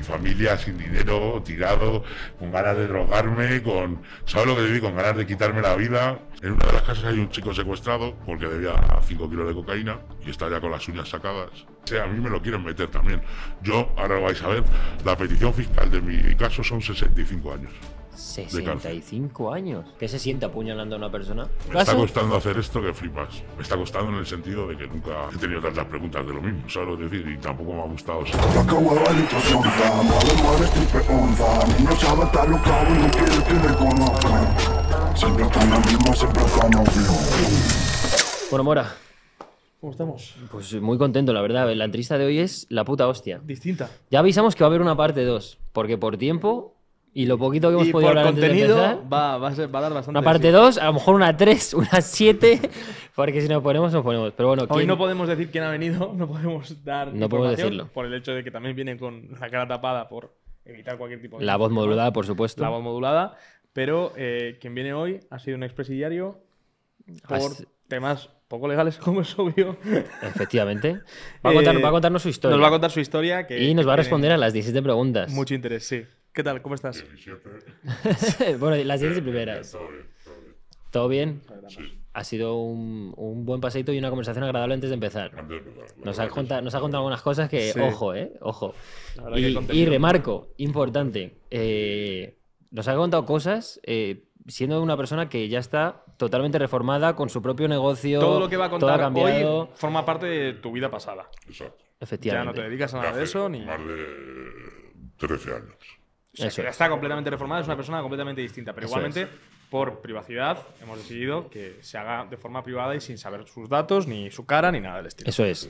mi familia sin dinero, tirado, con ganas de drogarme, con. ¿Sabes lo que digo? Con ganas de quitarme la vida. En una de las casas hay un chico secuestrado porque debía 5 kilos de cocaína y está ya con las uñas sacadas. Sea, a mí me lo quieren meter también. Yo, ahora lo vais a ver, la petición fiscal de mi caso son 65 años. 65 años. ¿Qué se siente apuñalando a una persona? Me está costando hacer esto que flipas. Me está costando en el sentido de que nunca he tenido tantas preguntas de lo mismo, ¿sabes lo decir? Y tampoco me ha gustado. Bueno, Mora. ¿Cómo estamos? Pues muy contento, la verdad. La entrevista de hoy es la puta hostia. Distinta. Ya avisamos que va a haber una parte 2, porque por tiempo y lo poquito que hemos y podido por hablar antes de contenido empezar, va, va, a ser- va a dar bastante. una parte de sí. 2, a lo mejor una 3, una 7, porque si nos ponemos, nos ponemos. Pero bueno, Hoy ¿quién- no podemos decir quién ha venido, no podemos dar. No podemos decirlo. Por el hecho de que también viene con la cara tapada por evitar cualquier tipo de. la voz modulada, por supuesto. La voz modulada. Pero eh, quien viene hoy ha sido un expresidiario por Has- temas poco legales, como es obvio. Efectivamente. Va a, contar- Eh, va a contarnos su historia. Nos va a contar su historia. Que, y nos va a responder a las 17 preguntas. Mucho interés, sí. ¿Qué tal? ¿Cómo estás? 17, bueno, las 17 primeras. todo bien, todo bien. ¿Todo bien? Sí, Ha sido un, un buen paseito y una conversación agradable antes de empezar. antes de empezar, Nos ha, contado, nos ha contado algunas cosas que, Sí. ojo, eh, ojo. Y, remarco, importante, eh, nos ha contado cosas eh, siendo una persona que ya está totalmente reformada con su propio negocio. Todo lo que va a todo contar ha cambiado. hoy forma parte de tu vida pasada. Exacto. Ya no Efectivamente. te dedicas a nada de eso ni. Más de 13 años. O sea, que ya es. está completamente reformada, es una persona completamente distinta. Pero Eso igualmente, por privacidad, hemos decidido que se haga de forma privada y sin saber sus datos, ni su cara, ni nada del estilo. Eso es.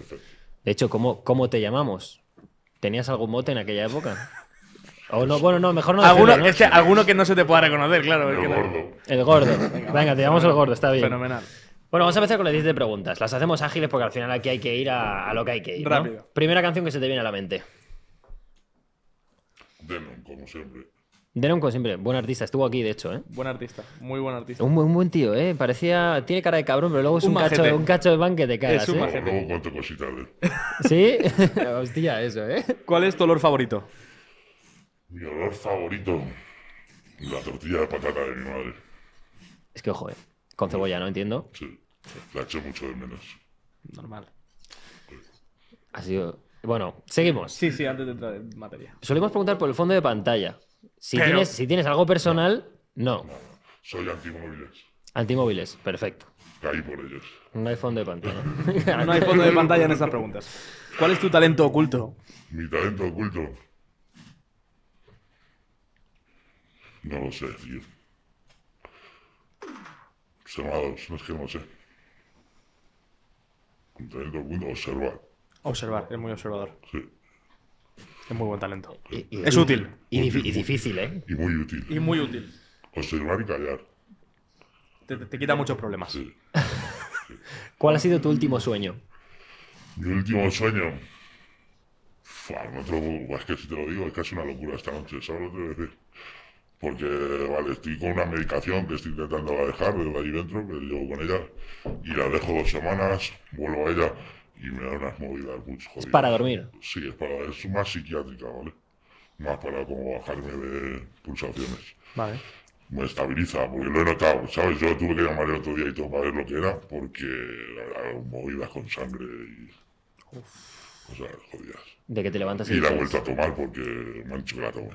De hecho, ¿cómo, ¿cómo te llamamos? ¿Tenías algún mote en aquella época? O no, bueno, no, mejor no Alguno, decirlo, ¿no? es que alguno que no se te pueda reconocer, claro. es El gordo. El gordo. Venga, te llamamos el gordo, está bien. Fenomenal. Bueno, vamos a empezar con las 10 de preguntas. Las hacemos ágiles porque al final aquí hay que ir a, a lo que hay que ir. ¿no? Rápido. Primera canción que se te viene a la mente. Denon, como siempre. Denon, como siempre, buen artista. Estuvo aquí, de hecho, ¿eh? Buen artista, muy buen artista. Un, buen- un buen tío, ¿eh? Parecía... Tiene cara de cabrón, pero luego es un, Un cacho, un cacho de pan que te cagas, Es un ¿eh? majete. Luego, luego cuento cositas de él. ¿Sí? Hostia, eso, ¿eh? ¿Cuál es tu olor favorito? Mi olor favorito. La tortilla de patata de mi madre. Es que, ojo, ¿eh? Con cebolla, ¿no? Entiendo. Sí. La eché mucho de menos. Normal. Ha sido... Bueno, seguimos. Sí, sí, antes de entrar en materia. Solemos preguntar por el fondo de pantalla. Si, Pero- tienes, si tienes algo personal, no. Soy antimóviles. Antimóviles, perfecto. Caí por ellos. No hay fondo de pantalla. No hay fondo de pantalla en estas preguntas. ¿Cuál es tu talento oculto? Mi talento oculto. No lo sé, tío. Observados, no es que no lo sé. Talento oculto, observar. Observar, es muy observador. Sí. Es muy buen talento. Y- y- Es útil. Y, difícil, ¿eh? Y muy útil. Y muy útil. Observar y callar. Te, te quita muchos problemas. Sí. ¿Cuál ha sido tu último sueño? Mi último sueño. Fua, no te lo puedo- es que si te lo digo, es casi una locura esta noche, ¿sabes lo que te voy a decir? Porque, vale, estoy con una medicación que estoy intentando dejar de ahí dentro, que llevo con ella, y la dejo dos semanas, vuelvo a ella y me da unas movidas muy jodidas. para dormir? Sí, es para, es más psiquiátrica, ¿vale? Más para como bajarme de pulsaciones. Vale. Me estabiliza, porque lo he notado, ¿sabes? Yo tuve que llamar el otro día y todo para ver lo que era, porque era movidas con sangre y cosas jodidas. De que te levantas y Y la he vuelto a tomar porque me han dicho que la tome.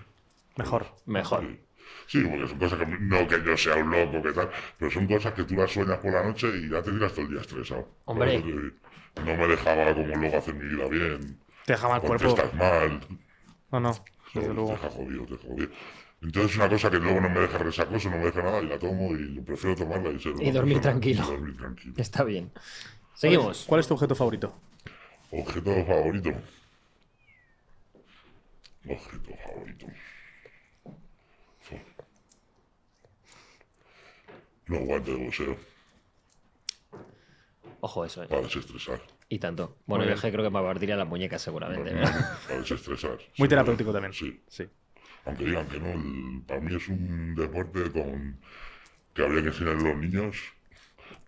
Mejor. Mejor. Sí. Sí, porque son cosas que no que yo sea un loco, que tal, pero son cosas que tú las sueñas por la noche y ya te tiras todo el día estresado. Hombre. Te- No me dejaba como luego hacer mi vida bien. Te deja mal cuerpo. Contestas mal, No, no. Desde te luego. deja jodido, te deja jodido. Entonces es una cosa que luego no me deja resacoso, no me deja nada y la tomo y prefiero tomarla y ser Y dormir tranquilo. Y dormir tranquilo. Está bien. Seguimos. ¿Cuál es tu objeto favorito? Objeto favorito. Objeto favorito. Los guantes de boxeo Ojo, eso, ¿eh? para desestresar. Y tanto. Bueno, Muy yo creo que me partiría las muñecas seguramente. ¿eh? Para desestresar. Muy terapéutico también. Sí. Sí. Aunque digan que no, el- para mí es un deporte con que habría que enseñar a los niños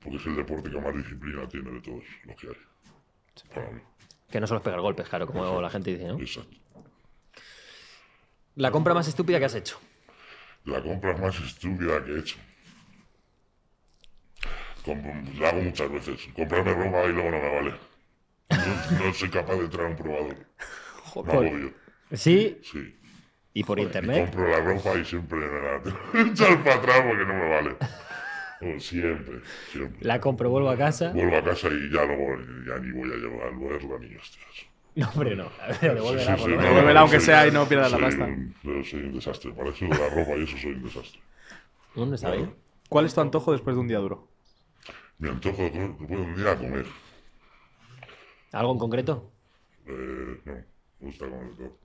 porque es el deporte que más disciplina tiene de todos los que hay. Para mí. Que no solo es pegar golpes, claro, como la gente dice, ¿no? Exacto. La compra más estúpida que has hecho. La compra más estúpida que he hecho. La hago muchas veces. Comprarme ropa y luego no me vale. No, no soy capaz de entrar a un probador. Me agobio. Sí, Sí. y por internet. compro la ropa y siempre me la tengo echar para atrás porque no me vale. Oh, siempre, siempre. La compro, vuelvo a casa. Vuelvo a casa y ya no voy, ya ni voy a llevar al verla ni hostias. No, hombre, no. A ver, devuélvela, Sí, sí, no, aunque soy- sea y no pierdas la pasta. un- yo soy un desastre. Para eso de la ropa y eso soy un desastre. No, no está bien. ¿Cuál es tu antojo después de un día duro? Mi antojo un día a comer. ¿Algo en concreto? Eh, no, me gusta comer todo.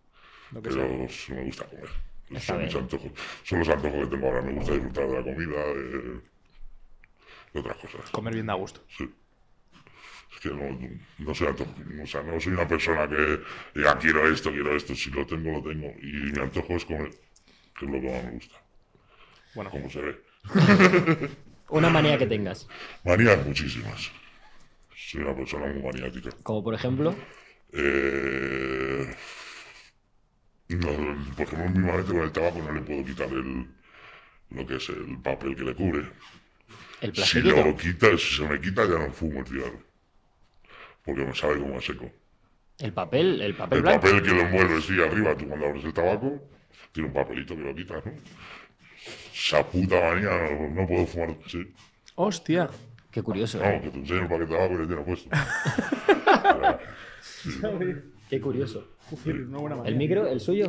Pero sí me gusta comer. Está son mis antojos. Son los antojos que tengo ahora. Me gusta disfrutar de la comida, de, de otras cosas. Comer bien da gusto. Sí. Es que no, no soy antojo, o sea, no soy una persona que diga quiero esto, quiero esto. Si lo tengo, lo tengo. Y mi antojo es comer, que es lo que más me gusta. Bueno, Como se ve. Una manía que tengas. Manías muchísimas. Soy una persona muy maniática. Como por ejemplo. Eh, no, por ejemplo, mismamente con el tabaco no le puedo quitar el, lo que es el papel que le cubre. El Si lo quita, si se me quita, ya no fumo el cigarro. Porque me sabe como a seco. El papel, el papel El blanco. papel que lo envuelve, sí, arriba, tú cuando abres el tabaco, tiene un papelito que lo quitas, ¿no? Esa puta manía, no, no puedo fumar, sí. hostia. Qué curioso. ¿eh? Vamos, que te enseño el paquete de tabaco y le tiene puesto. Qué curioso. Una buena ¿El micro, el suyo?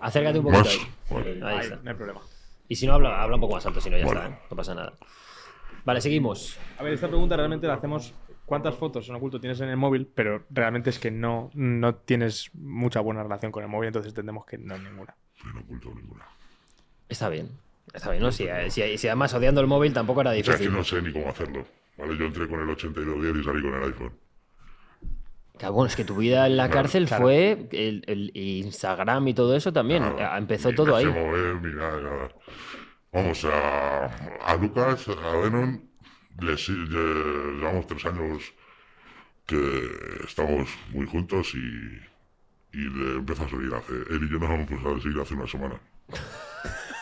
Acércate un poquito Más. ahí. Vale. Ahí está. no hay problema. Y si no, habla, habla un poco más alto, si no ya Vale. está, ¿eh? no pasa nada. Vale, seguimos. A ver, esta pregunta realmente la hacemos. ¿Cuántas fotos en oculto tienes en el móvil? Pero realmente es que no, no tienes mucha buena relación con el móvil, entonces entendemos que no ninguna. No oculto ninguna. Está bien. Está bien, ¿no? Si, si, si además odiando el móvil tampoco era O sea, es que difícil. no sé ni cómo hacerlo. ¿Vale? Yo entré con el 8210 y salí con el iPhone. Claro, bueno, es que tu vida en la Claro, cárcel claro. fue el, el Instagram y todo eso también. Nada, Empezó ni todo ahí. mover, ni nada, nada. Vamos, a, a Lucas, a Venom, le, si- le- llevamos tres años que estamos muy juntos y, y le empieza a seguir hace. Él y yo nos hemos empezado a seguir hace una semana.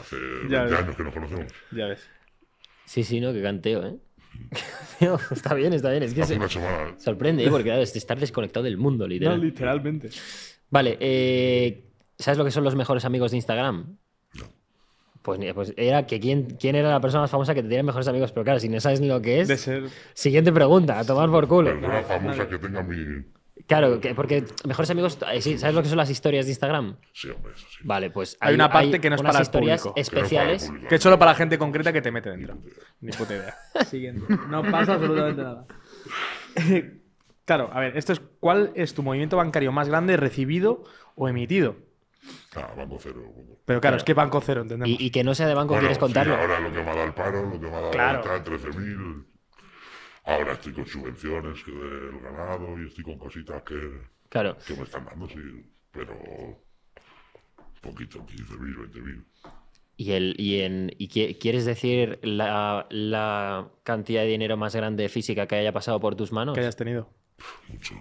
Hace 20 Ya ves. años que nos conocemos. Ya ves. Sí, sí, no, que canteo, ¿eh? está bien, está bien. Es que Hace se una semana. sorprende, ¿eh? Porque claro, es estar desconectado del mundo, literal. literalmente. Vale, eh, ¿sabes lo que son los mejores amigos de Instagram? No. Pues, pues era que quién, quién era la persona más famosa que te tiene mejores amigos, pero claro, si no sabes ni lo que es. De ser. Siguiente pregunta, a tomar por culo. Persona famosa que tenga mi. Claro, que- porque mejores amigos, eh, sí, ¿sabes lo que son las historias de Instagram? Sí, hombre, eso sí. Vale, pues Hay una parte que no es unas para el historias público. Que no es para el especiales. público. Que es solo para gente concreta que te mete dentro. Ni puta idea. Siguiente. No pasa absolutamente nada. claro, a ver, esto es ¿cuál es tu movimiento bancario más grande recibido o emitido? Ah, banco cero. Pero claro, es que banco cero, entendemos. Y, y que no sea de banco, Bueno, ¿quieres sí, contarlo? ahora lo que me ha dado el paro, lo que me ha dado Claro. ahorita, 13.000. Ahora estoy con subvenciones que del ganado y estoy con cositas que, Claro. que me están dando, sí. Pero poquito, 15.000, 20.000. ¿Y, el, y, en, y qui- quieres decir la, la cantidad de dinero más grande física que haya pasado por tus manos? que hayas tenido. Mucho.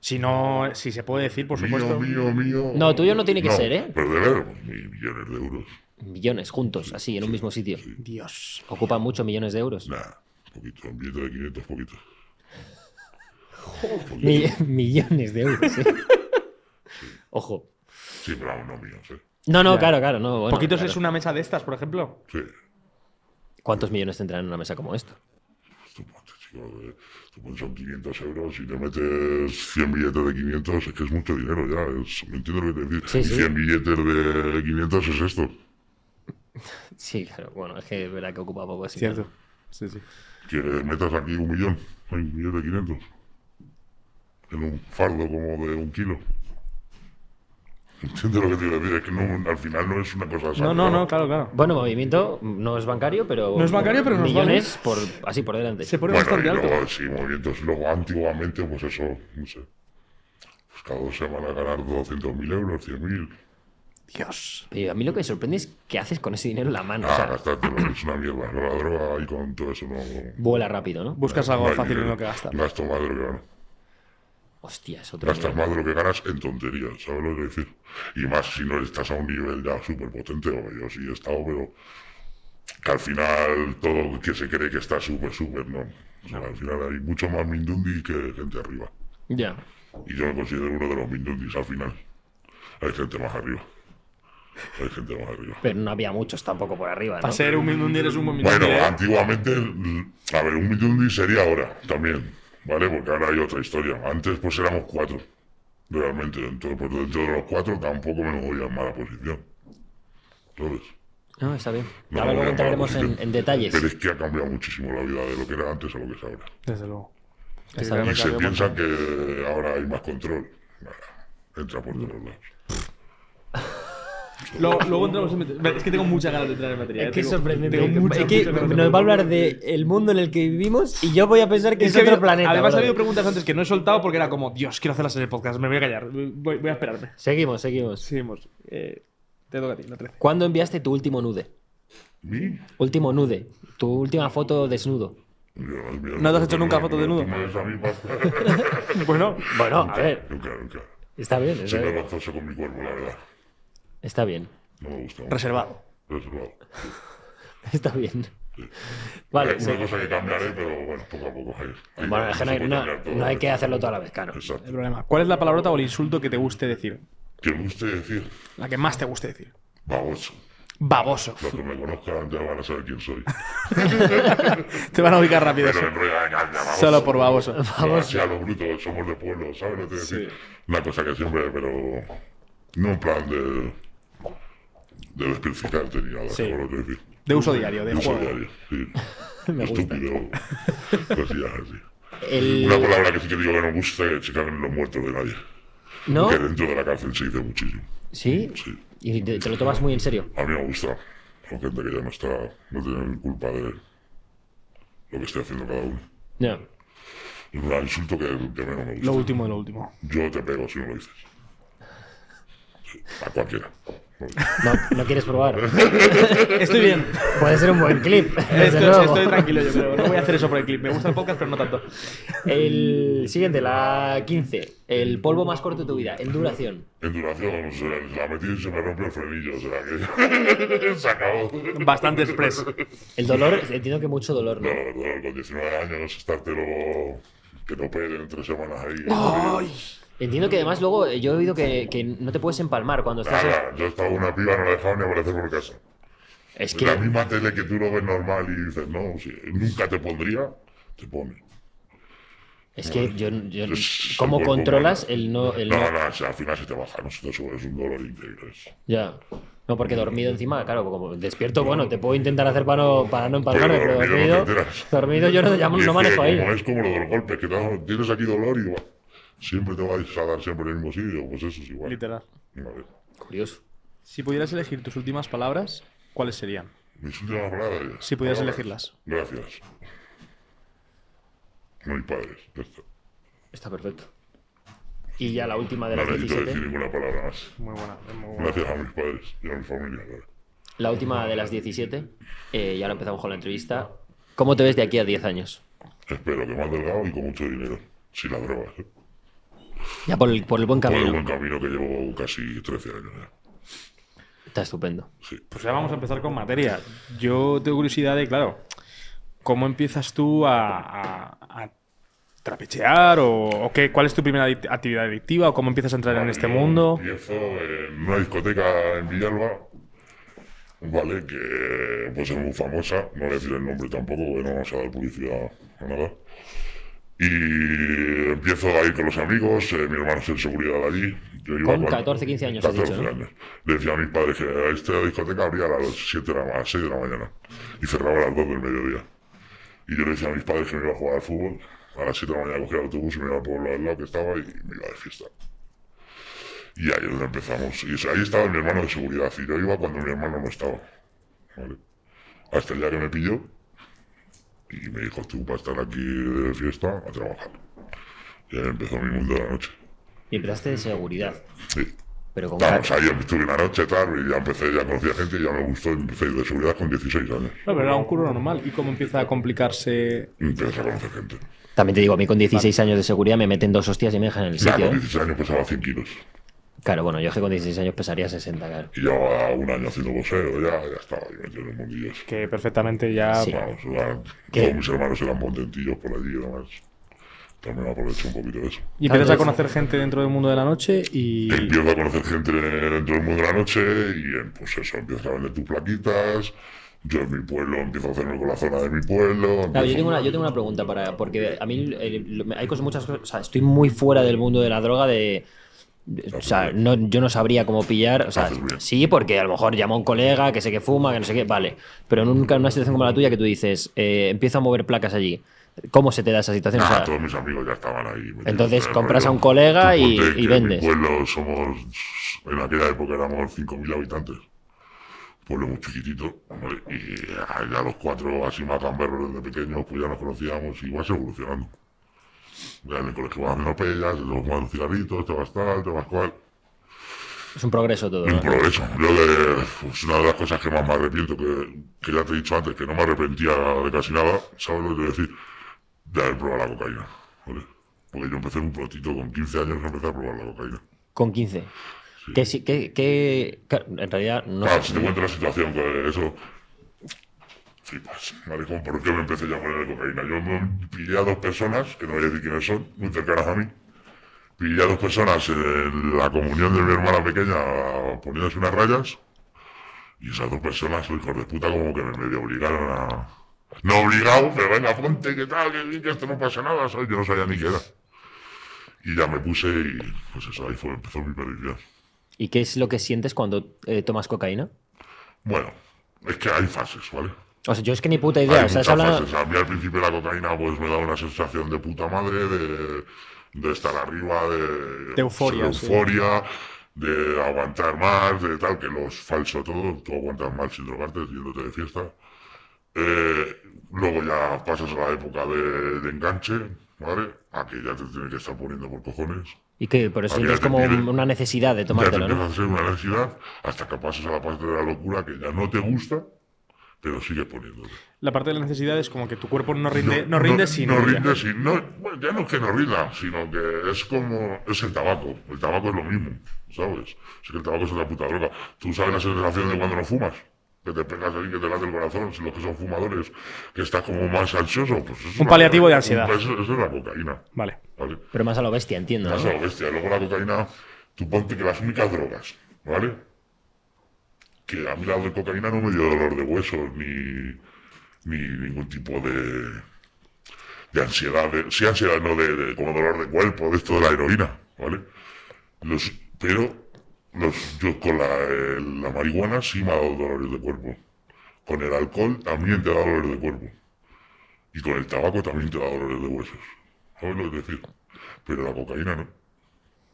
Si no, si se puede decir, por supuesto. Mío, mío, mío. No, tuyo no tiene que ser, ¿eh? Pero de ver, millones de euros. Millones juntos, así, en un mismo sitio. Dios. Ocupan mucho millones de euros. Nada, poquito. Un billete de 500, poquito. Mi- millones de euros, ¿eh? Ojo. Sí, pero aún no míos, ¿eh? No, no, Ya. claro, claro. No, bueno, Poquitos claro. es una mesa de estas, por ejemplo. Sí. ¿Cuántos millones tendrán en una mesa como esta? Tú chico, eh, tú pones son 500 euros y te metes 100 billetes de 500, es que es mucho dinero ya. Es, ¿Me entiendes lo que te digo? Sí, Y sí. 100 billetes de 500 es esto. Sí, claro. Bueno, es que es verdad que ocupa poco así. Cierto. Sí, sí. Que metas aquí un millón, hay un millón de 500. En un fardo como de un kilo. ¿Entiendes lo que te quiero decir? Es que no, al final no es una cosa No, no, no, claro, claro. Bueno, movimiento no es bancario, pero. No es bancario, pero nos Millones por, así por delante. Se pone Bueno, y bastante alto. luego, sí, movimientos. Luego, antiguamente, pues eso, no sé. Pues cada dos semanas ganar 200.000 euros, 100.000. Dios. Pero a mí lo que me sorprende es qué haces con ese dinero en la mano. O Ah, sea, gastártelo, es una mierda. La droga y con todo eso no. vuela rápido, ¿no? Buscas no algo hay fácil en dinero. lo que gastar. Gasto más de lo que gano. Hostia, es otro Gastas nivel. más de lo que ganas en tonterías, ¿sabes lo que quiero decir? Y más si no estás a un nivel ya súper potente, o yo sí he estado, pero que al final todo que se cree que está súper, súper, no. O sea, al final hay mucho más Mindundi que gente arriba. Ya. Y yo me considero uno de los Mindundis al final. Hay gente más arriba. Hay gente más arriba. Pero no había muchos tampoco por arriba, ¿no? Para ser un Mindundi eres un buen Mindundi. Bueno, antiguamente, a ver, un Mindundi sería ahora también, ¿vale? Porque ahora hay otra historia. Antes pues éramos cuatro, realmente. Entonces, pues dentro de los cuatro tampoco me voy en mala posición. ¿Sabes? No, está bien. No Ahora luego entraremos en, en detalles. Pero es que ha cambiado muchísimo la vida de lo que era antes a lo que es ahora. Desde luego. Sí, Y se piensa que ahora hay más control. Entra por todos lados. Luego, luego entramos en materia. Es que tengo muchas ganas de entrar en materia. Es ¿eh? que es sorprendente. tengo muchas, es que muchas ganas de nos va a hablar del mundo en el que vivimos y yo voy a pensar que es, Es que ha otro planeta. Además, ha habido preguntas antes que no he soltado porque era como, Dios, quiero hacerlas en el podcast, me voy a callar. Voy, voy a esperarme. Seguimos, seguimos. Seguimos. Eh, te toca a ti, la 13. ¿Cuándo enviaste tu último nude? ¿Mi? Último nude. Tu última foto desnudo. Yo, mira, ¿No te has hecho nunca foto desnudo? Bueno, Bueno, a ver. Nunca, nunca. Está bien, está Siempre bien. gozoso con mi cuerpo, la verdad. Está bien. No me gusta. reservado. Reservado. Está bien. Vale, sí. una cosa que cambiaré, pero bueno, poco a poco. Hay, hay Bueno, es que no hay, no- no hay que hacerlo toda la vez, claro. Exacto. El problema. ¿Cuál es la palabrota o el insulto que te guste decir? Que me guste decir, La que más te guste decir. baboso. Baboso. Los que me conozcan ya van a saber quién soy. Te van a ubicar rápido. Pero en realidad, venga, ya, baboso. Solo por baboso. Sí, a los brutos, somos de pueblo, ¿sabes lo que te decir? Una cosa que siempre, pero no en plan de, de despecificarte ni nada, Sí. De uso diario, de De uso diario, sí. Me. Estúpido, cosillas así. El- Una palabra que sí que digo que no gusta es que cagan los muertos de nadie. ¿No? Que dentro de la cárcel se dice muchísimo. ¿Sí? Sí. Y te, te lo tomas muy en serio. A mí me gusta. Con gente que ya no está, no tiene culpa de lo que esté haciendo cada uno. Ya. Es un insulto que, que menos me gusta. Lo último de lo último. Yo te pego si no lo dices. Sí, a cualquiera. No, no quieres probar. Estoy bien. Puede ser un buen clip. desde Estoy, tranquilo, yo creo. No voy a hacer eso por el clip. Me gusta el podcast, pero no tanto. El siguiente, la 15. El polvo más corto de tu vida, en duración. En duración, o sea, la metí y se me rompió el frenillo, o sea que se acabó. Bastante express. El dolor, entiendo que mucho dolor, ¿no? No, no, con 19 años, estártelo que no operen tres semanas ahí. Entiendo que además luego eh, yo he oído que, que no te puedes empalmar cuando estás. Nada, yo estaba una piba, no la dejaba ni aparecer por casa. Es La que. misma tele que tú lo ves normal y dices, no, si nunca te pondría, te pone. Es que yo. yo Es- ¿Cómo controlas humano. el no. El No, no- no, o sea, al final se te baja, no se te sube, es un dolor eso. Ya. No, porque dormido encima, claro, como despierto, bueno, te puedo intentar hacer para no, para no empalmarme, Pero pero dormido no dormido. Dormido yo no, Y no manejo ahí. Es como lo de los golpes, que tienes aquí dolor y siempre te vas a dar siempre en el mismo sitio, pues eso es igual. Literal. Vale. Curioso. Si pudieras elegir tus últimas palabras, ¿cuáles serían? Mis últimas palabras. Si pudieras palabras. elegirlas. Gracias. A mis padres, ya está. Está perfecto. Y ya la última de No las necesito 17. decir ninguna palabra más. Muy buena. muy buena. Gracias a mis padres y a mi familia. claro. La última de las 17. eh, y ahora empezamos con la entrevista. ¿Cómo te ves de aquí a 10 años? Espero que más delgado y con mucho dinero. Sin las drogas. ¿eh? Ya por el, por el buen Por el camino. buen camino que llevo casi 13 años. Está estupendo. Sí. Pues ya vamos a empezar con materia. Yo tengo curiosidad de, claro, ¿cómo empiezas tú a, a- a trapechear? O, o qué, ¿Cuál es tu primera actividad adictiva? ¿O cómo empiezas a entrar en este Yo mundo? Empiezo en una discoteca en Villalba, ¿vale? Que pues es muy famosa, no voy a decir el nombre tampoco, porque no vamos a dar publicidad a nada. Y empiezo a ir con los amigos, eh, mi hermano es en seguridad allí. Yo iba Con 14, 15 años, has 14 dicho, ¿no? años. Le decía a mis padres que esta discoteca abría a las 7 de la, a las 6 de la mañana y cerraba a las 2 del mediodía. Y yo le decía a mis padres que me iba a jugar al fútbol. A las 7 de la mañana cogía el autobús y me iba al pueblo al lado que estaba y me iba de fiesta. Y ahí es donde empezamos. Y ahí estaba mi hermano de seguridad. Y yo iba cuando mi hermano no estaba. ¿vale? Hasta el día que me pilló y me dijo, tú para estar aquí de fiesta, a trabajar. Y ahí empezó mi mundo de la noche. Y empezaste de seguridad. Sí. Pero con Vamos, ahí estuve una noche, tal, y ya empecé, ya conocía gente y ya me gustó. Empecé a de seguridad con 16 años. No, pero era un curro normal. ¿Y cómo empieza a complicarse? Empecé a conocer gente. También te digo, a mí con 16 años de seguridad me meten dos hostias y me dejan en el Nah, sitio. con ¿eh? 16 años pesaba 100 kilos. Claro, bueno, yo es que con 16 años pesaría 60, claro. Y llevaba un año haciendo boxeo, ya, ya estaba ahí metido en el mundillo. ese. Que perfectamente ya. Sí. Vamos, eran- ¿Qué? todos mis hermanos eran contentillos por allí y demás. También aprovecho un poquito de eso. Y empiezas a conocer gente dentro del mundo de la noche y. Empiezo a conocer gente dentro del mundo de la noche y eh, pues eso, empiezas a vender tus plaquitas. Yo en mi pueblo empiezo a hacerme con la zona de mi pueblo. Claro, yo empiezo- tengo una, yo tengo una pregunta para. Porque a mí eh, lo- hay cosas, muchas cosas. O sea, estoy muy fuera del mundo de la droga de. O sea, no, yo no sabría cómo pillar. O sea, sí, porque a lo mejor llama a un colega que sé que fuma, que no sé qué, vale. Pero nunca en una situación como la tuya que tú dices, eh, empiezo a mover placas allí. ¿Cómo se te da esa situación? O Ah, sea, todos mis amigos ya estaban ahí. Entonces, en compras a rollo. un colega y- y en vendes. Mi pueblo somos, en aquella época éramos 5.000 habitantes. Pueblo muy chiquitito. ¿vale? Y ya los cuatro así más gamberros desde pequeños, pues ya nos conocíamos y vas evolucionando. Ya en el colegio vas haciendo pellas, te vas fumando cigarritos, te vas tal, te vas cual. es un progreso todo. Un ¿no? progreso. Yo de, pues una de las cosas que más me arrepiento, que, que ya te he dicho antes, que no me arrepentía de casi nada, ¿sabes lo que te voy a decir? De haber probado la cocaína. ¿vale? Porque yo empecé un protito con 15 años, empecé a probar la cocaína. Con 15. Que sí, que, que- en realidad no Claro, si te cuento la situación, que eso. Flipas, maricón, ¿por qué me empecé yo a poner cocaína? Yo me pillé a dos personas, que no voy a decir quiénes son, muy cercanas a mí. Pillé a dos personas en la comunión de mi hermana pequeña poniéndose unas rayas. Y esas dos personas, hijos de puta, como que me medio obligaron a. No obligado, pero venga, ponte, que tal, que, que esto no pasa nada, ¿sabes? Yo no sabía ni qué era. Y ya me puse y, pues eso, ahí fue, empezó mi perdición. ¿Y qué es lo que sientes cuando eh, tomas cocaína? Bueno, es que hay fases, ¿vale? O sea, yo es que ni puta idea. Hay O sea, muchas se habla- fases. A mí al principio la cocaína pues me daba una sensación de puta madre, de, de estar arriba, de, De euforia, de, sí. euforia, de aguantar más, de tal, que lo es falso todo. Tú aguantas mal sin drogarte, yéndote de fiesta. Eh, luego ya pasas a la época de, de enganche, ¿vale? Aquí ya te tienes que estar poniendo por cojones. Y que por eso te como una necesidad de ya te tomártelo, empieza ¿no? a ser una necesidad hasta que pasas a la parte de la locura que ya no te gusta, pero sigues poniéndote. La parte de la necesidad es como que tu cuerpo no rinde, no, rinde sin. No ella. rinde sin. No, bueno, ya no es que no rinda, sino que es como. Es el tabaco. El tabaco es lo mismo, ¿sabes? Es que el tabaco es una puta droga. Tú sabes la sensación de cuando no fumas. Que te pegas ahí, que te late el corazón. Si los que son fumadores, que estás como más ansioso. Pues es Un una- paliativo de un- ansiedad. Eso, eso es la cocaína. Vale. ¿Vale? Pero más a lo bestia, entiendo, Más ¿no? a lo bestia. Luego la cocaína, tú ponte que las únicas drogas, ¿vale? Que a mí la cocaína no me dio dolor de huesos ni, ni ningún tipo de, de ansiedad. de- sí, ansiedad, no de, como dolor de cuerpo, de esto de la heroína, ¿vale? Los, pero los, yo con la, eh, la marihuana sí me ha dado dolores de cuerpo. Con el alcohol también te da dolores de cuerpo. Y con el tabaco también te da dolores de huesos. ¿Sabes lo que decir? Pero la cocaína no.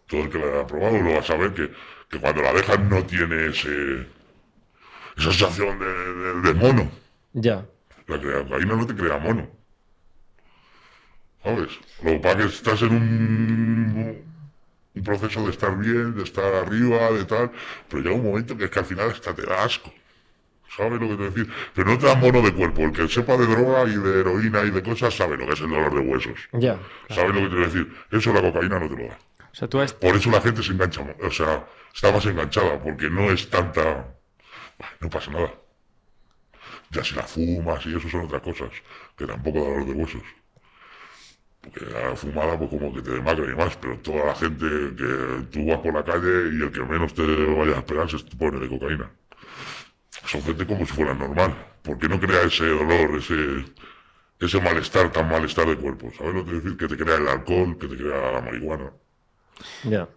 Todo el que la haya probado lo va a saber que, que cuando la dejas no tiene ese, esa sensación de, de- de mono. Ya. La cocaína no te crea mono. ¿Sabes? Lo que pasa es que estás en un, un proceso de estar bien, de estar arriba, de tal, pero llega un momento que es que al final hasta te da asco. ¿Sabes lo que te decir? Pero no te da mono de cuerpo. El que sepa de droga y de heroína y de cosas sabe lo que es el dolor de huesos. Ya. ¿Sabes lo que te decir? Eso la cocaína no te lo da. O sea, tú has- Por eso la gente se engancha, o sea, está más enganchada, porque no es tanta... No pasa nada. Ya si la fumas y eso son otras cosas, que tampoco da dolor de huesos. Porque la fumada, pues como que te demacra y más, pero toda la gente que tú vas por la calle y el que menos te vaya a esperar se pone de cocaína. Son gente como si fuera normal, porque no crea ese dolor, ese, ese malestar, tan malestar de cuerpo. ¿Sabes que te decir? Que te crea el alcohol, que te crea la marihuana. Ya.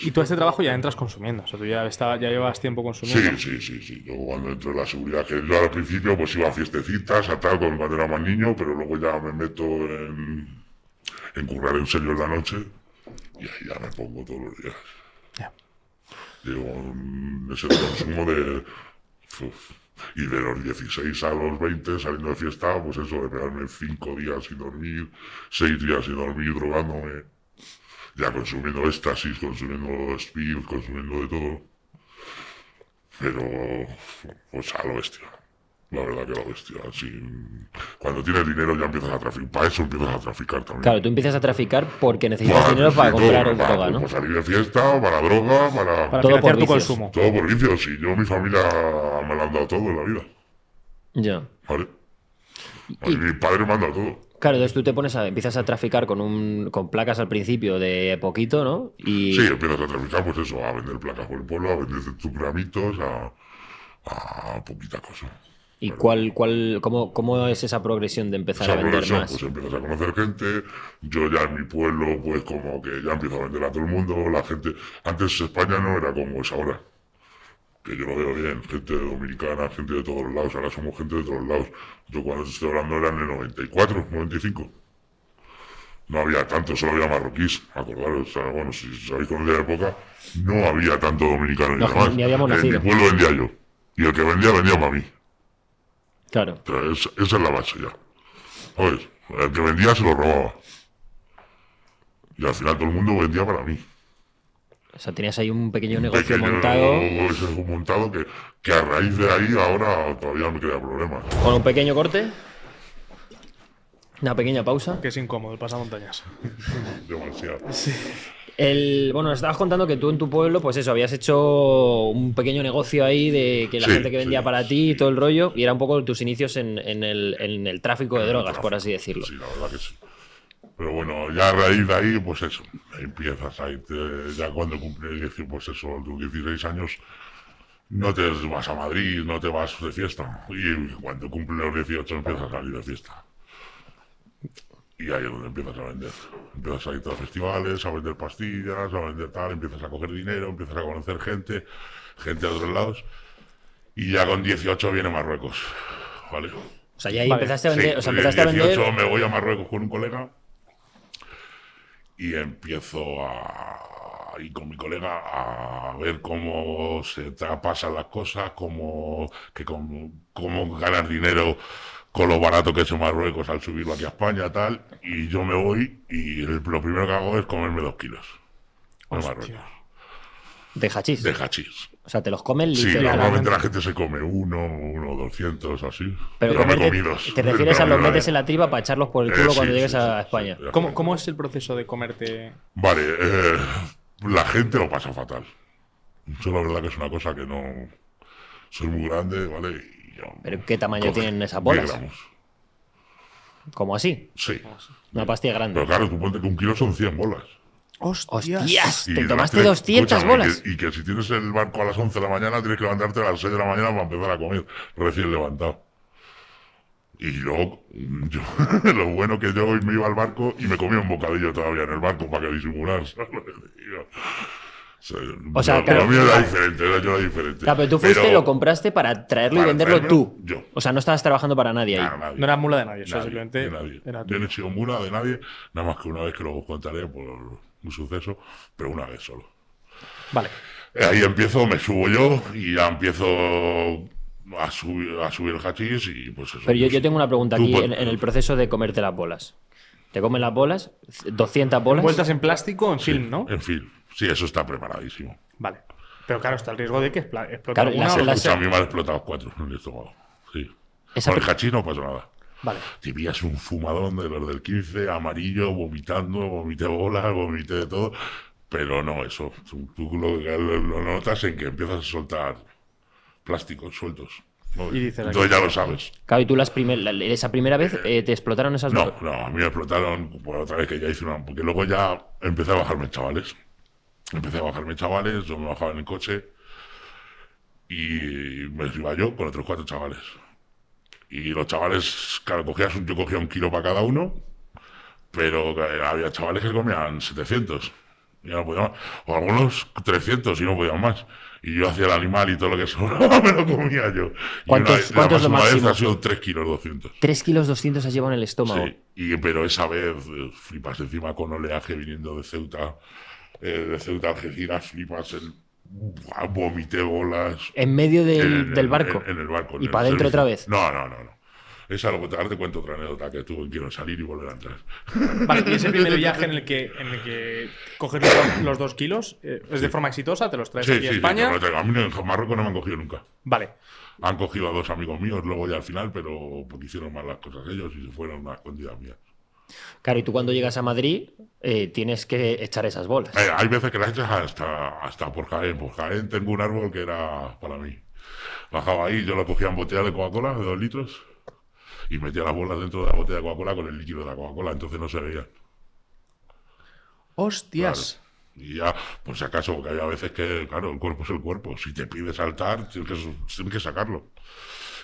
Y tú a este trabajo ya entras consumiendo. O sea, tú ya, está, ya llevas tiempo consumiendo. Sí, sí, sí, sí. Yo cuando entro en la seguridad, que yo al principio pues iba a fiestecitas, a tal, cuando era más niño, pero luego ya me meto en, en currar en serio en la noche y ahí ya me pongo todos los días. Ya. Llevo un- ese consumo de... uf, y de los 16 a los 20 saliendo de fiesta, pues eso, de pegarme 5 días sin dormir, 6 días sin dormir, drogándome, ya consumiendo éxtasis, consumiendo speed, consumiendo de todo pero pues a lo bestia. La verdad que la bestia. Sí. Cuando tienes dinero ya empiezas a traficar. Para eso empiezas a traficar también. Claro, tú empiezas a traficar porque necesitas Para- dinero para todo, comprar para- droga, ¿no? Para salir de fiesta, para droga, para. Para Todo por tu vicios. consumo. Todo por vicios. Sí, yo, mi familia me lo han dado todo en la vida. Ya. ¿Vale? Y mi padre me ha dado todo. Claro, entonces tú te pones a, empiezas a traficar con un con placas al principio de poquito, ¿no? Y Sí, empiezas a traficar, pues eso, a vender placas por el pueblo, a vender tus gramitos, a, a poquita cosa. ¿y cuál, cuál, cómo, cómo es esa progresión de empezar Esa a vender progresión, más? pues empiezas a conocer gente. Yo ya en mi pueblo, pues como que ya empiezo a vender a todo el mundo. La gente. Antes España no era como es ahora. Que yo lo veo bien. Gente dominicana, gente de todos lados. Ahora somos gente de todos lados. Yo cuando estoy hablando era en el 94, 95. No había tanto, solo había marroquíes. Acordaros, o sea, bueno, si sabéis con la época, no había tanto dominicano No, ni demás. ni habíamos en mi nacido. pueblo vendía yo. Y el que vendía, vendía para mí. Claro. O sea, es- esa es la base ya. ¿Sabes? El que vendía se lo robaba. Y al final todo el mundo vendía para mí. O sea, tenías ahí un pequeño negocio Pequeño montado ese montado que, que a raíz de ahí ahora todavía me crea problemas. con un pequeño corte. Una pequeña pausa. Que es incómodo el pasamontañas. Demasiado. El, bueno, nos estabas contando que tú en tu pueblo, pues eso, habías hecho un pequeño negocio ahí de que la Sí, gente que vendía sí, para ti y todo el rollo, y era un poco tus inicios en, en el, en el tráfico de drogas, por así decirlo. Sí, la verdad que sí. Pero bueno, ya a raíz de ahí, pues eso, empiezas ahí, te- ya cuando cumples 10, pues eso, tus 16 años, no te vas a Madrid, no te vas de fiesta. Y cuando cumples los 18 empiezas a salir de fiesta. Y ahí es donde empiezas a vender. Empiezas a ir a los festivales, a vender pastillas, a vender tal, empiezas a coger dinero, empiezas a conocer gente, gente de otros lados. Y ya con 18 viene Marruecos. ¿Vale? O sea, ya ahí Vale. empezaste a vender, Sí, o sea, con empezaste a 18 vender. me voy a Marruecos con un colega y empiezo a y con mi colega a ver cómo se pasan las cosas, cómo, que cómo, cómo ganar dinero con lo barato que es en Marruecos al subirlo aquí a España, tal, y yo me voy y el- lo primero que hago es comerme dos kilos de Marruecos, De hachís. de hachís. O sea, te los comen Sí, literalmente. normalmente la gente se come uno, uno, doscientos, así. Pero me comerte- comí dos. te refieres a los Pero, metes en la tripa para echarlos por el eh, culo sí, cuando sí, llegues sí, a sí, España. sí. ¿Cómo, ¿Cómo es el proceso de comerte? Vale, eh, la gente lo pasa fatal. Yo la verdad que es una cosa que no... Soy muy grande, ¿vale? Y yo- ¿Pero qué tamaño coge tienen esas 10 bolas? gramos. Como así. Sí. Una pastilla grande. Pero claro, tú ponte que un kilo son 100 bolas. ¡Hostias! Y Te tomaste tienes- 200 escúchame, bolas. Y que, y que si tienes el barco a las 11 de la mañana, tienes que levantarte a las 6 de la mañana para empezar a comer, recién levantado. Y luego, yo, lo bueno que yo hoy me iba al barco y me comía un bocadillo todavía en el barco para que disimular. ¿sabes lo? O sea, lo- claro, lo mío era diferente, era yo era diferente. Claro, pero tú fuiste y Pero- lo compraste para traerlo y Para venderlo traérmelo tú. yo. O sea, no estabas trabajando para nadie ahí. Nada, nadie. No era mula de nadie, o sea, Nadie, simplemente de nadie. era Yo no he sido mula de nadie, nada más que una vez que os contaré por un suceso, pero una vez solo. Vale. Eh, Ahí empiezo, me subo yo y ya empiezo a subir, a subir el hachís y pues eso. Pero yo, pues, yo tengo una pregunta aquí en, en el proceso de comerte las bolas. Te comen las bolas, 200 bolas. Vueltas en plástico o en film, ¿no? En fin, sí, eso está preparadísimo. Vale. Pero claro, está el riesgo de que explote Claro, alguna las- a mí me han explotado cuatro en el estómago. Sí. Esa Con el hachís no pasa nada. Vale. Te pillas un fumadón de los del 15, amarillo, vomitando, vomité bolas, vomité de todo. Pero no, eso. Tú, tú lo, lo- lo notas en que empiezas a soltar plásticos sueltos. ¿no? Y dices, Entonces ya lo sabes. Claro, y tú las primer- la- esa primera vez eh, te explotaron esas No, no, a mí me explotaron por otra vez que ya hice una. Porque luego ya empecé a bajarme chavales. Empecé a bajarme chavales, yo me bajaba en el coche y me iba yo con otros cuatro chavales. Y los chavales, claro, cogías yo cogía un kilo para cada uno, pero eh, había chavales que comían 700. Y ya no podían más. O algunos 300 y no podían más. Y yo hacía el animal y todo lo que sobraba me lo comía yo. Y ¿Cuántos- una vez- cuánto es lo máxima vez ha sido 3 kilos 200. 3 kilos 200 has llevado en el estómago. Sí, y, pero esa vez eh, flipas encima con oleaje viniendo de Ceuta, eh, de Ceuta Algeciras, flipas el. Buah, Vomité bolas. En medio del, en del barco. En, en el barco. ¿Y para adentro otra vez? No, no, no. no. Esa luego te, ahora te cuento otra anécdota que tuve quiero salir y volver a entrar. Vale, y ese primer viaje en el que, en el que coges los, los dos kilos, eh, ¿es de forma exitosa? ¿Te los traes Sí, aquí sí, a sí, España? te- a mí en Marruecos no me han cogido nunca. Vale. Han cogido a dos amigos míos luego ya al final, pero porque hicieron mal las cosas ellos y se fueron a una escondida mía. Claro, y tú cuando llegas a Madrid eh, tienes que echar esas bolas. Eh, hay veces que las echas hasta, hasta por Jaén. Por Jaén tengo un árbol que era para mí. Bajaba ahí, yo lo cogía en botella de Coca-Cola de dos litros y metía las bolas dentro de la botella de Coca-Cola con el líquido de la Coca-Cola, entonces no se veían. Hostias. Y ya, por si acaso, porque había veces que, claro, el cuerpo es el cuerpo. Si te pide saltar, tienes que, tienes que sacarlo.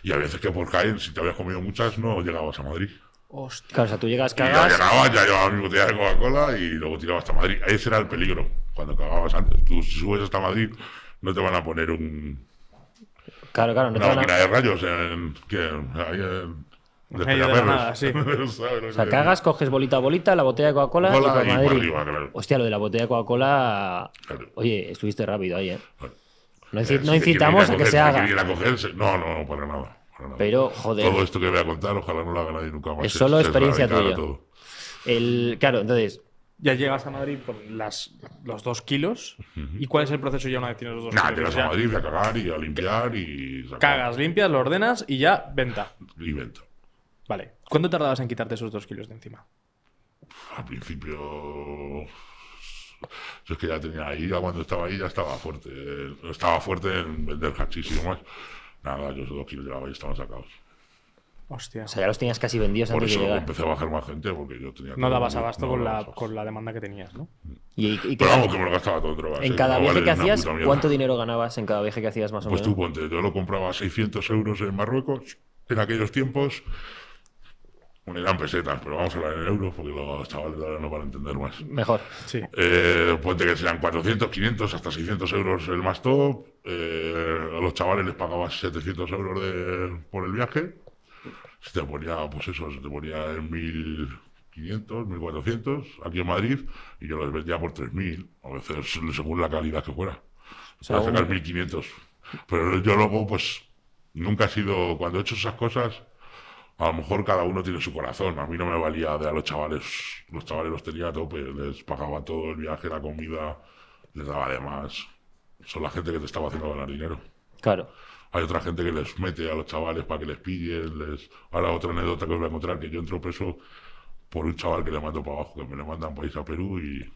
Y a veces que por Jaén, si te habías comido muchas, no llegabas a Madrid. Hostia. Claro, o sea, tú llegas, Y ya cagas. llegaba, ya llevaba mi botella de Coca-Cola y luego tiraba hasta Madrid. Ese era el peligro cuando cagabas antes. Tú, si subes hasta Madrid, no te van a poner un, Claro, claro, no te una van a- de rayos en, que, ahí en de nada, sí. ¿Sabes lo O sea, cagas, coges bolita a bolita, la botella de Coca-Cola y por Madrid. arriba, claro. Hostia, lo de la botella de Coca-Cola. Claro. Oye, estuviste rápido ahí, ¿eh? Bueno, No, eh, si te incitamos a que se te haga. a cogerse- No, no, no, para nada. Pero, joder. Todo esto que voy a contar, ojalá no lo haga nadie nunca más. Es solo experiencia erradicar tuya. todo. El, claro, entonces, Ya llegas a Madrid con las, los dos kilos. ¿Y cuál es el proceso ya una vez tienes los dos Nada, kilos? llegas Ya a Madrid a cagar y a limpiar y. sacar Cagas, limpias, lo ordenas y ya venta. Y venta. Vale. ¿Cuánto tardabas en quitarte esos dos kilos de encima? Al principio. Yo es que ya tenía ahí, ya cuando estaba ahí ya estaba fuerte. eh, Estaba fuerte en vender hachís y demás. Nada, yo esos dos kilos llevaba y estaban sacados. Hostia. o sea, ya los tenías casi vendidos Por antes eso de llegar. empecé a bajar más gente porque yo tenía. No dabas abasto no con, la, abasto. con la demanda que tenías, ¿no? Y, y Pero cada- vamos, que me lo gastaba todo en drogas. en eh, cada no viaje vale que hacías. ¿cuánto dinero ganabas en cada viaje que hacías más o Pues menos? tú ponte, yo lo compraba a 600 euros en Marruecos en aquellos tiempos. Bueno, eran pesetas, pero vamos a hablar en euros porque los chavales de ahora no van a entender más. Mejor. Sí. Eh, ponte que sean 400, 500, hasta 600 euros el más top. Eh, a los chavales les pagabas 700 euros de- por el viaje. Se te ponía, pues eso, se te ponía en 1500, 1400 aquí en Madrid y yo les vendía por 3000, a veces según la calidad que fuera. O sea, sea, sacar un- 1500. Pero yo luego, pues, nunca he sido, cuando he hecho esas cosas, a lo mejor cada uno tiene su corazón. A mí no me valía de a los chavales. Los chavales los tenía a tope. Les pagaba todo el viaje, la comida, les daba de más. Son la gente que te estaba haciendo ganar dinero. Claro. Hay otra gente que les mete a los chavales para que les pillen. Les... Ahora otra anécdota que os voy a encontrar, que yo entro preso por un chaval que le mando para abajo, que me le mandan irse a Perú y,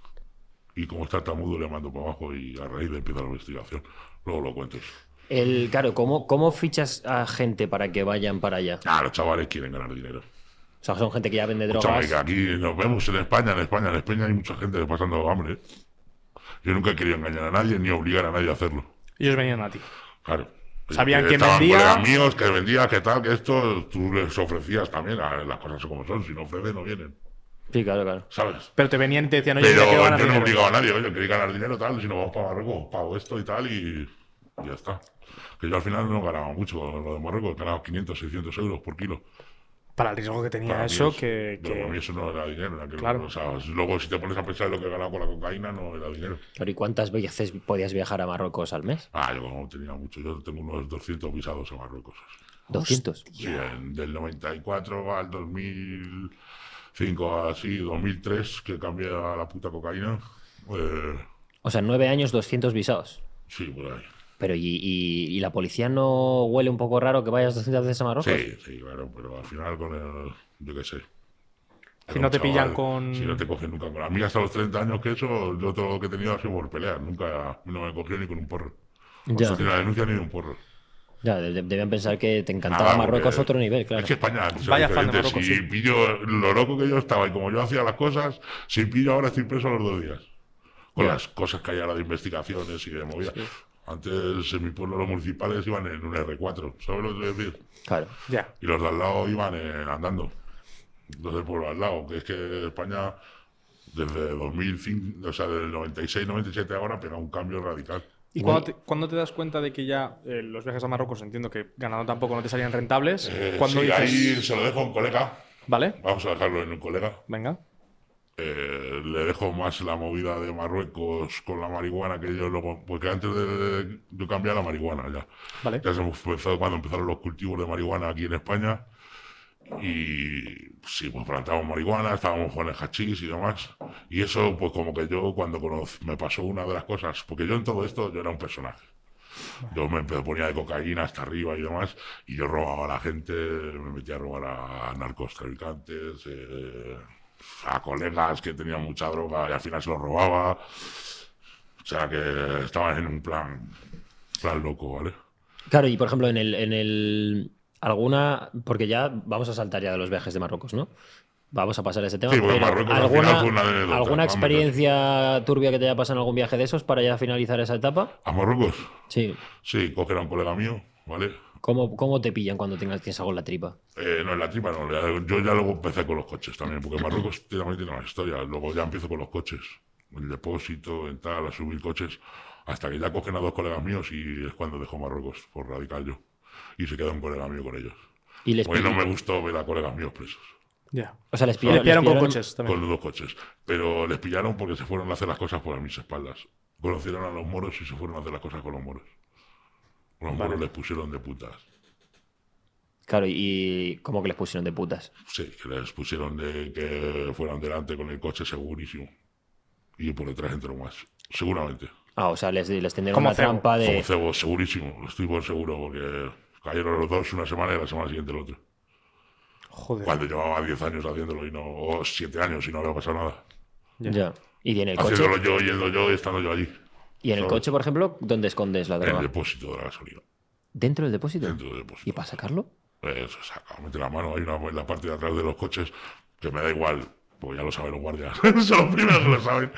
y como está tamudo le mando para abajo y a raíz de empieza la investigación. Luego lo cuento. eso. El, claro, ¿cómo, ¿cómo fichas a gente para que vayan para allá? Ah, los chavales quieren ganar dinero. O sea, son gente que ya vende drogas. que aquí nos vemos en España, en España, en España hay mucha gente pasando hambre. Yo nunca he querido engañar a nadie ni obligar a nadie a hacerlo. Ellos venían a ti. Claro. Sabían Que quién estaban vendía. míos que vendía, que tal, que esto, tú les ofrecías también, a- las cosas son como son, si no ofrecen no vienen, Sí, claro, claro. ¿sabes? Pero te venían y te decían, oye, Pero yo no obligaba a nadie, oye, quería ganar dinero, tal, si no vamos para Marruecos, pago esto y tal, y, ya está. Que yo al final no ganaba mucho lo de Marruecos, ganaba 500, 600 euros por kilo. Para el riesgo que tenía Para mí eso, es- que. pero para mí que... eso no era dinero. era que- Claro. o sea, luego si te pones a pensar en lo que he ganado con la cocaína, no era dinero. Claro, ¿y cuántas veces podías viajar a Marruecos al mes? Ah, yo no tenía mucho. Yo tengo unos 200 visados a Marruecos. 200. Sí, en- del 94 al 2005, así, 2003, que cambié a la puta cocaína. Eh, O sea, nueve años, 200 visados. sí, por ahí. Pero, ¿y, y- y la policía no huele un poco raro que vayas 200 veces a Marruecos? Sí, sí, claro, pero al final con el. Yo qué sé. Si no te pillan con- Si no te cogen nunca con. A mí hasta los 30 años que eso, yo todo lo que he tenido ha sido por pelear. Nunca no me cogió ni con un porro. Ya. No tiene la denuncia ni un porro. Ya, de- de- debían pensar que te encantaba Nada, Marruecos otro nivel, claro. Es que España es Vaya fan de diferente. Marruecos, si sí. pillo lo loco que yo estaba y como yo hacía las cosas, si pillo ahora estoy preso a los dos días. Con las cosas que hay ahora de investigaciones y de movidas. Antes en mi pueblo los municipales iban en un R4, ¿sabes lo que quiero decir? Claro. Ya. Y los de al lado iban eh, andando. Los del pueblo al lado, que es que España desde 2005, o sea, del 96, 97 ahora pega un cambio radical. ¿Y cuándo te, cuándo te das cuenta de que ya eh, los viajes a Marruecos, entiendo que ganando tampoco no te salían rentables? Eh, cuando sí, dices, ahí se lo dejo a un colega. vale, Vamos a dejarlo en un colega. venga, Eh, le dejo más la movida de Marruecos con la marihuana que yo luego, porque antes de yo cambié a la marihuana ya. vale. Ya se empezó cuando empezaron los cultivos de marihuana aquí en España Y sí, pues plantábamos marihuana, estábamos con el hachís y demás. Y eso, pues como que yo cuando conocí, me pasó una de las cosas, porque yo en todo esto yo era un personaje. Yo me ponía de cocaína hasta arriba y demás, y yo robaba a la gente, me metía a robar a narcotraficantes, eh, a colegas que tenían mucha droga y al final se los robaba. O sea que estaba en un plan, plan loco, ¿vale? Claro, y por ejemplo, en el, en el. Alguna. Porque ya vamos a saltar ya de los viajes de Marruecos, ¿no? Vamos a pasar a ese tema. Sí, pero Marruecos al ¿alguna, fue una ¿Alguna experiencia turbia que te haya pasado en algún viaje de esos para ya finalizar esa etapa? ¿A Marruecos? Sí. Sí, coger a un colega mío, ¿vale? ¿Cómo, cómo te pillan cuando tengas, tienes algo en la tripa? Eh, no, en la tripa no. Yo ya luego empecé con los coches también, porque Marruecos también tiene una historia. Luego ya empiezo con los coches. El depósito, en tal, a subir coches. Hasta que ya cogen a dos colegas míos y es cuando dejo Marruecos por radical yo. Y se queda un colega mío con ellos. Y les Porque no pillaron- me gustó ver a colegas míos presos. Ya. O sea, les Les pillaron, pillaron con pillaron- coches también. Con los dos coches. Pero les pillaron porque se fueron a hacer las cosas por mis espaldas. Conocieron a los moros y se fueron a hacer las cosas con los moros. Los Vale. moros les pusieron de putas. Claro, y ¿cómo que les pusieron de putas? Sí, que les pusieron de que fueran delante con el coche segurísimo. Y por detrás entró más. Seguramente. Ah, o sea, les, les tendieron Como una cebo. trampa de. Como cebo, segurísimo. Lo estoy por seguro porque cayeron los dos una semana y la semana siguiente el otro. Joder. Cuando llevaba 10 años haciéndolo y no. O 7 años y no había pasado nada. Ya. Y en el coche. Haciéndolo yo, yendo yo y estando yo allí. Y en el ¿sabes? coche, por ejemplo, ¿dónde escondes la En el droga? depósito de la gasolina. ¿Dentro del depósito? Dentro del depósito. ¿Y para sacarlo? Pues saca, mete la mano, hay una en la parte de atrás de los coches, que me da igual, porque ya lo saben los guardias, son los primeros que lo saben.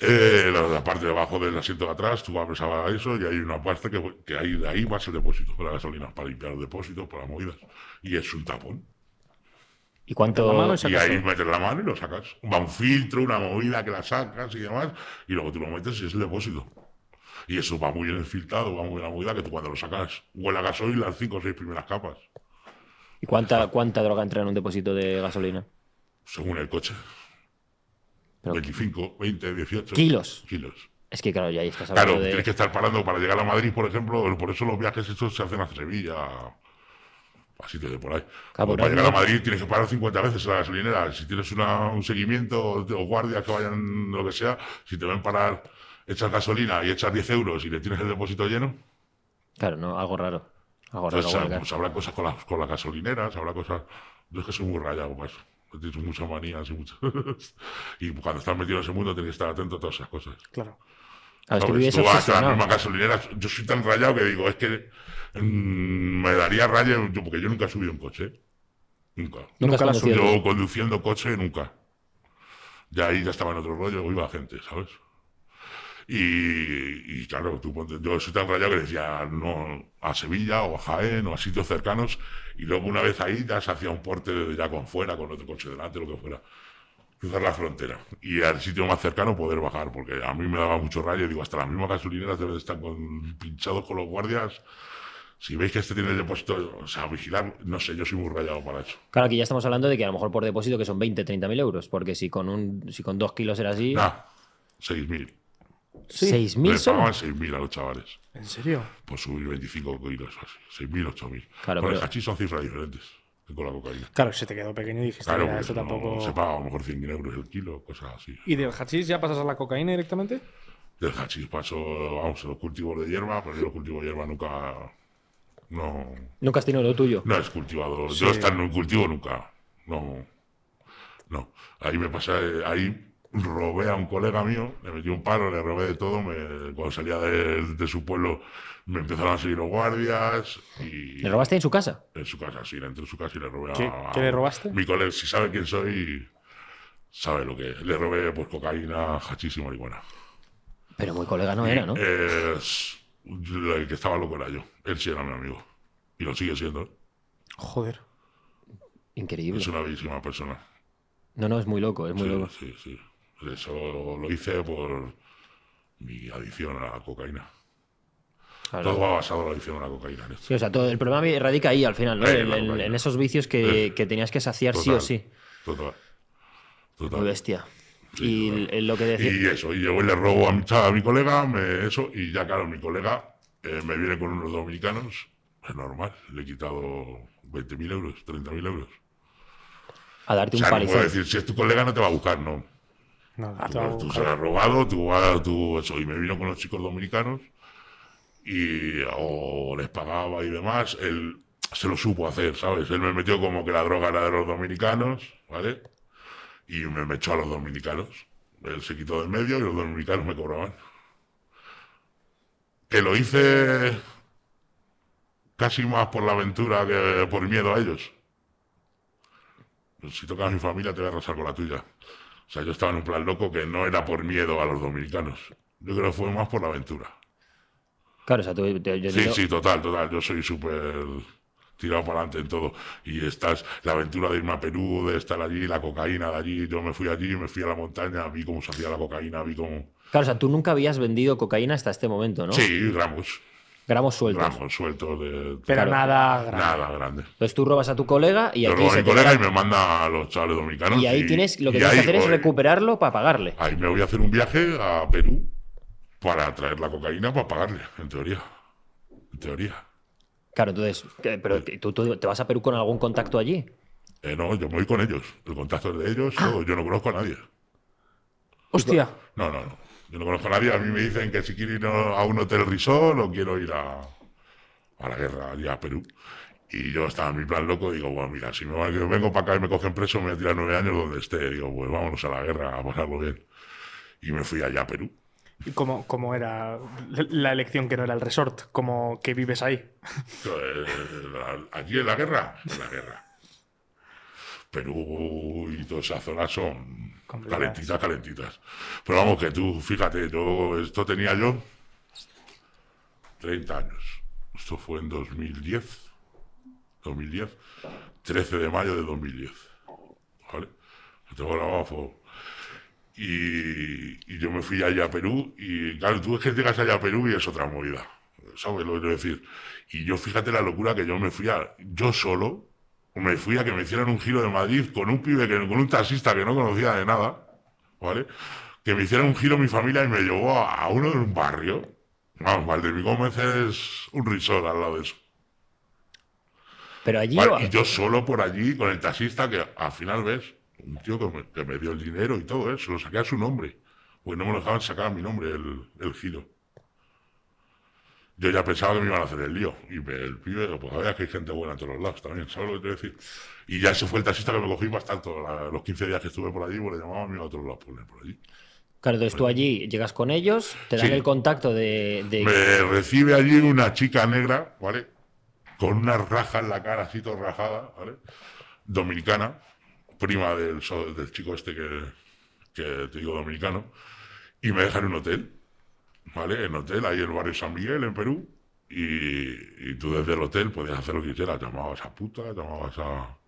Eh, la, la parte de abajo del asiento de atrás, tú abres a eso y hay una parte que, que ahí, de ahí vas el depósito de la gasolina, para limpiar los depósitos, para movidas. Y es un tapón. ¿Y cuánto.? la mano y ahí metes la mano y lo sacas. Va un filtro, una movida que la sacas y demás, y luego tú lo metes y es el depósito. Y eso va muy bien infiltrado, va muy bien la movida, que tú cuando lo sacas huele a gasoil las cinco o seis primeras capas, ¿Y cuánta, cuánta droga entra en un depósito de gasolina? según el coche. Pero 25, 20, 18 kilos. kilos. Es que, claro, ya ahí estás hablando Claro, de. tienes que estar parando para llegar a Madrid, por ejemplo. Por eso los viajes estos se hacen a Sevilla, a sitios de por ahí. Para llegar a Madrid tienes que parar 50 veces en la gasolinera. Si tienes una- un seguimiento o guardias que vayan, lo que sea, si te ven parar, echas gasolina y echas 10 euros y le tienes el depósito lleno, Claro, no, algo raro. Algo raro. entonces, huelga. pues habrá cosas con las, con las gasolineras, habrá cosas. Yo es que soy muy rayado, pues. Tienes muchas manías y muchas. y cuando estás metido en ese mundo tienes que estar atento a todas esas cosas. Claro. Claro, es que ¿Sabes? vives Tú vas a las obsesionado. mismas gasolineras. Yo soy tan rayado que digo, es que me daría raya, yo, porque yo nunca he subido un coche. Nunca. Nunca has conducido. Yo conduciendo coche, nunca. Ya ahí ya estaba en otro rollo, iba gente, ¿sabes? Y, y claro, tú ponte- yo soy tan rayado que decía no a Sevilla o a Jaén o a sitios cercanos. Y luego una vez ahí ya se hacía un porte de- ya con fuera, con otro coche delante, lo que fuera cruzar la frontera y al sitio más cercano poder bajar, porque a mí me daba mucho rayo. Digo, hasta las mismas gasolineras deben de estar con, pinchados con los guardias. Si veis que este tiene el depósito, o sea, vigilar, no sé, yo soy muy rayado para eso. Claro, aquí ya estamos hablando de que a lo mejor por depósito que son 20, 30 mil euros. Porque si con un si con dos kilos era así, Nah, 6.000. Sí. 6 mil solo. pagaban 6.000 a los chavales ¿En serio? por subir 25 kilos, o así. 6.000, 8.000. Claro, con el hachís son cifras diferentes que con la cocaína. Claro, se te quedó pequeño y dijiste, Claro, mira, pues esto no tampoco. se paga a lo mejor 100.000 euros el kilo, cosas así. ¿Y del hachís ya pasas a la cocaína directamente? Del hachís paso, vamos, a los cultivos de hierba, pero yo los cultivos de hierba nunca. No, nunca has tenido lo tuyo. no es cultivado. Sí. Yo estar en un cultivo nunca. No. No. Ahí me pasa, eh, ahí robé a un colega mío, le metí un paro, le robé de todo. Me, cuando salía de, de su pueblo me empezaron a seguir los guardias y. ¿Le robaste en su casa? En su casa, sí, entré en su casa y le robé ¿Qué- a. qué le robaste? Mi colega, si sabe quién soy, sabe lo que. Le robé pues cocaína, hachís y marihuana. Pero muy colega no era, ¿no? Es- el que estaba loco era yo. Él sí era mi amigo. Y lo sigue siendo. Joder. Increíble. Es una bellísima persona. No, no, es muy loco, es muy Sí, loco. sí, sí. Eso lo hice por mi adicción a la cocaína. Claro. Todo va basado en la adicción a la cocaína. en esto. Sí, o sea, todo el problema radica ahí al final, ¿no? En, esos vicios que, que tenías que saciar sí o sí. Total. Total. Muy bestia. Sí, y lo que decía. Y eso, y yo le robo a mi, a mi colega, me, eso, y ya claro, mi colega eh, me viene con unos dominicanos, es normal, le he quitado 20.000 euros, 30.000 euros. A darte O un sea, no puedo palizón. decir, si es tu colega no te va a buscar, no. No, Tú, a tú se has robado, tú, tú eso. Y me vino con los chicos dominicanos y o les pagaba y demás. Él se lo supo hacer, ¿sabes? Él me metió como que la droga era de los dominicanos, ¿vale? Y me, me echó a los dominicanos. Él se quitó de en medio y los dominicanos me cobraban. Que lo hice casi más por la aventura que por miedo a ellos. Si tocas a mi familia te voy a arrasar con la tuya. O sea, yo estaba en un plan loco que no era por miedo a los dominicanos. Yo creo que fue más por la aventura. Claro, o sea, tú, te- yo Sí, digo- sí, total, total. Yo soy súper tirado para adelante en todo. Y estás, la aventura de irme a Perú, de estar allí, la cocaína de allí. Yo me fui allí, me fui a la montaña, vi cómo se hacía la cocaína, vi cómo... Claro, o sea, tú nunca habías vendido cocaína hasta este momento, ¿no? Sí, gramos, Gramos sueltos. gramos sueltos de... Pero Claro. nada grande. Nada grande. Entonces tú robas a tu colega y Yo aquí robo a mi te colega y me manda a los chavales dominicanos. y ahí tienes, lo que tienes que hacer es recuperarlo para pagarle. Ahí me voy a hacer un viaje a Perú para traer la cocaína para pagarle, en teoría. En teoría. Claro, entonces, pero ¿tú, tú te vas a Perú con algún contacto allí? Eh, no, yo me voy con ellos. El contacto es de ellos. Ah. yo- Yo no conozco a nadie. Hostia. No, no, no. Yo no conozco a nadie. A mí me dicen que si quiero ir a un hotel resort o quiero ir a, a la guerra, allí a Perú. Y yo estaba en mi plan loco. Digo, bueno, mira, si me, que vengo para acá y me cogen preso, me voy a tirar nueve años donde esté. Digo, pues vámonos a la guerra a pasarlo bien. Y me fui allá a Perú. ¿Y cómo, cómo era la elección que no era el resort? ¿Cómo que vives ahí? La- Allí en la guerra, en la guerra. Perú y toda esa zona son Complicadas. calentitas, calentitas. Pero vamos, que tú, fíjate, yo esto tenía yo 30 años. Esto fue en 2010. 2010. 13 de mayo de 2010. ¿Vale? Lo tengo grabado. Y, y yo me fui allá a Perú y claro, tú es que llegas allá a Perú y es otra movida. ¿Sabes lo que quiero decir? Y yo fíjate la locura que yo me fui a, yo solo, me fui a que me hicieran un giro de Madrid con un pibe, que, con un taxista que no conocía de nada, ¿vale? Que me hicieran un giro mi familia y me llevó a, a uno de un barrio. Vamos, Valdemí Gómez es un risol al lado de eso. Pero allí... Vale, o- y yo solo por allí con el taxista que al final ves, un tío que me, que me dio el dinero y todo eso, lo saqué a su nombre. Pues no me lo dejaban sacar a mi nombre el, el giro. Yo ya pensaba que me iban a hacer el lío. Y me- el pibe, pues había que hay gente buena en todos los lados también, ¿sabes lo que quiero decir? Y ya ese fue el taxista que me cogí bastante la- los 15 días que estuve por allí, pues le llamaban a mí a otros lados por, por allí. Claro, entonces tú allí llegas con ellos, te dan Sí. el contacto de... de- Me recibe allí una chica negra, ¿vale? Con una raja en la cara, así rajada, ¿vale? Dominicana, prima del, del chico este que, te digo dominicano, y me deja en un hotel, ¿vale? En hotel, ahí en el barrio San Miguel, en Perú, y, y tú desde el hotel podías hacer lo que quisieras, llamabas a puta, llamabas a...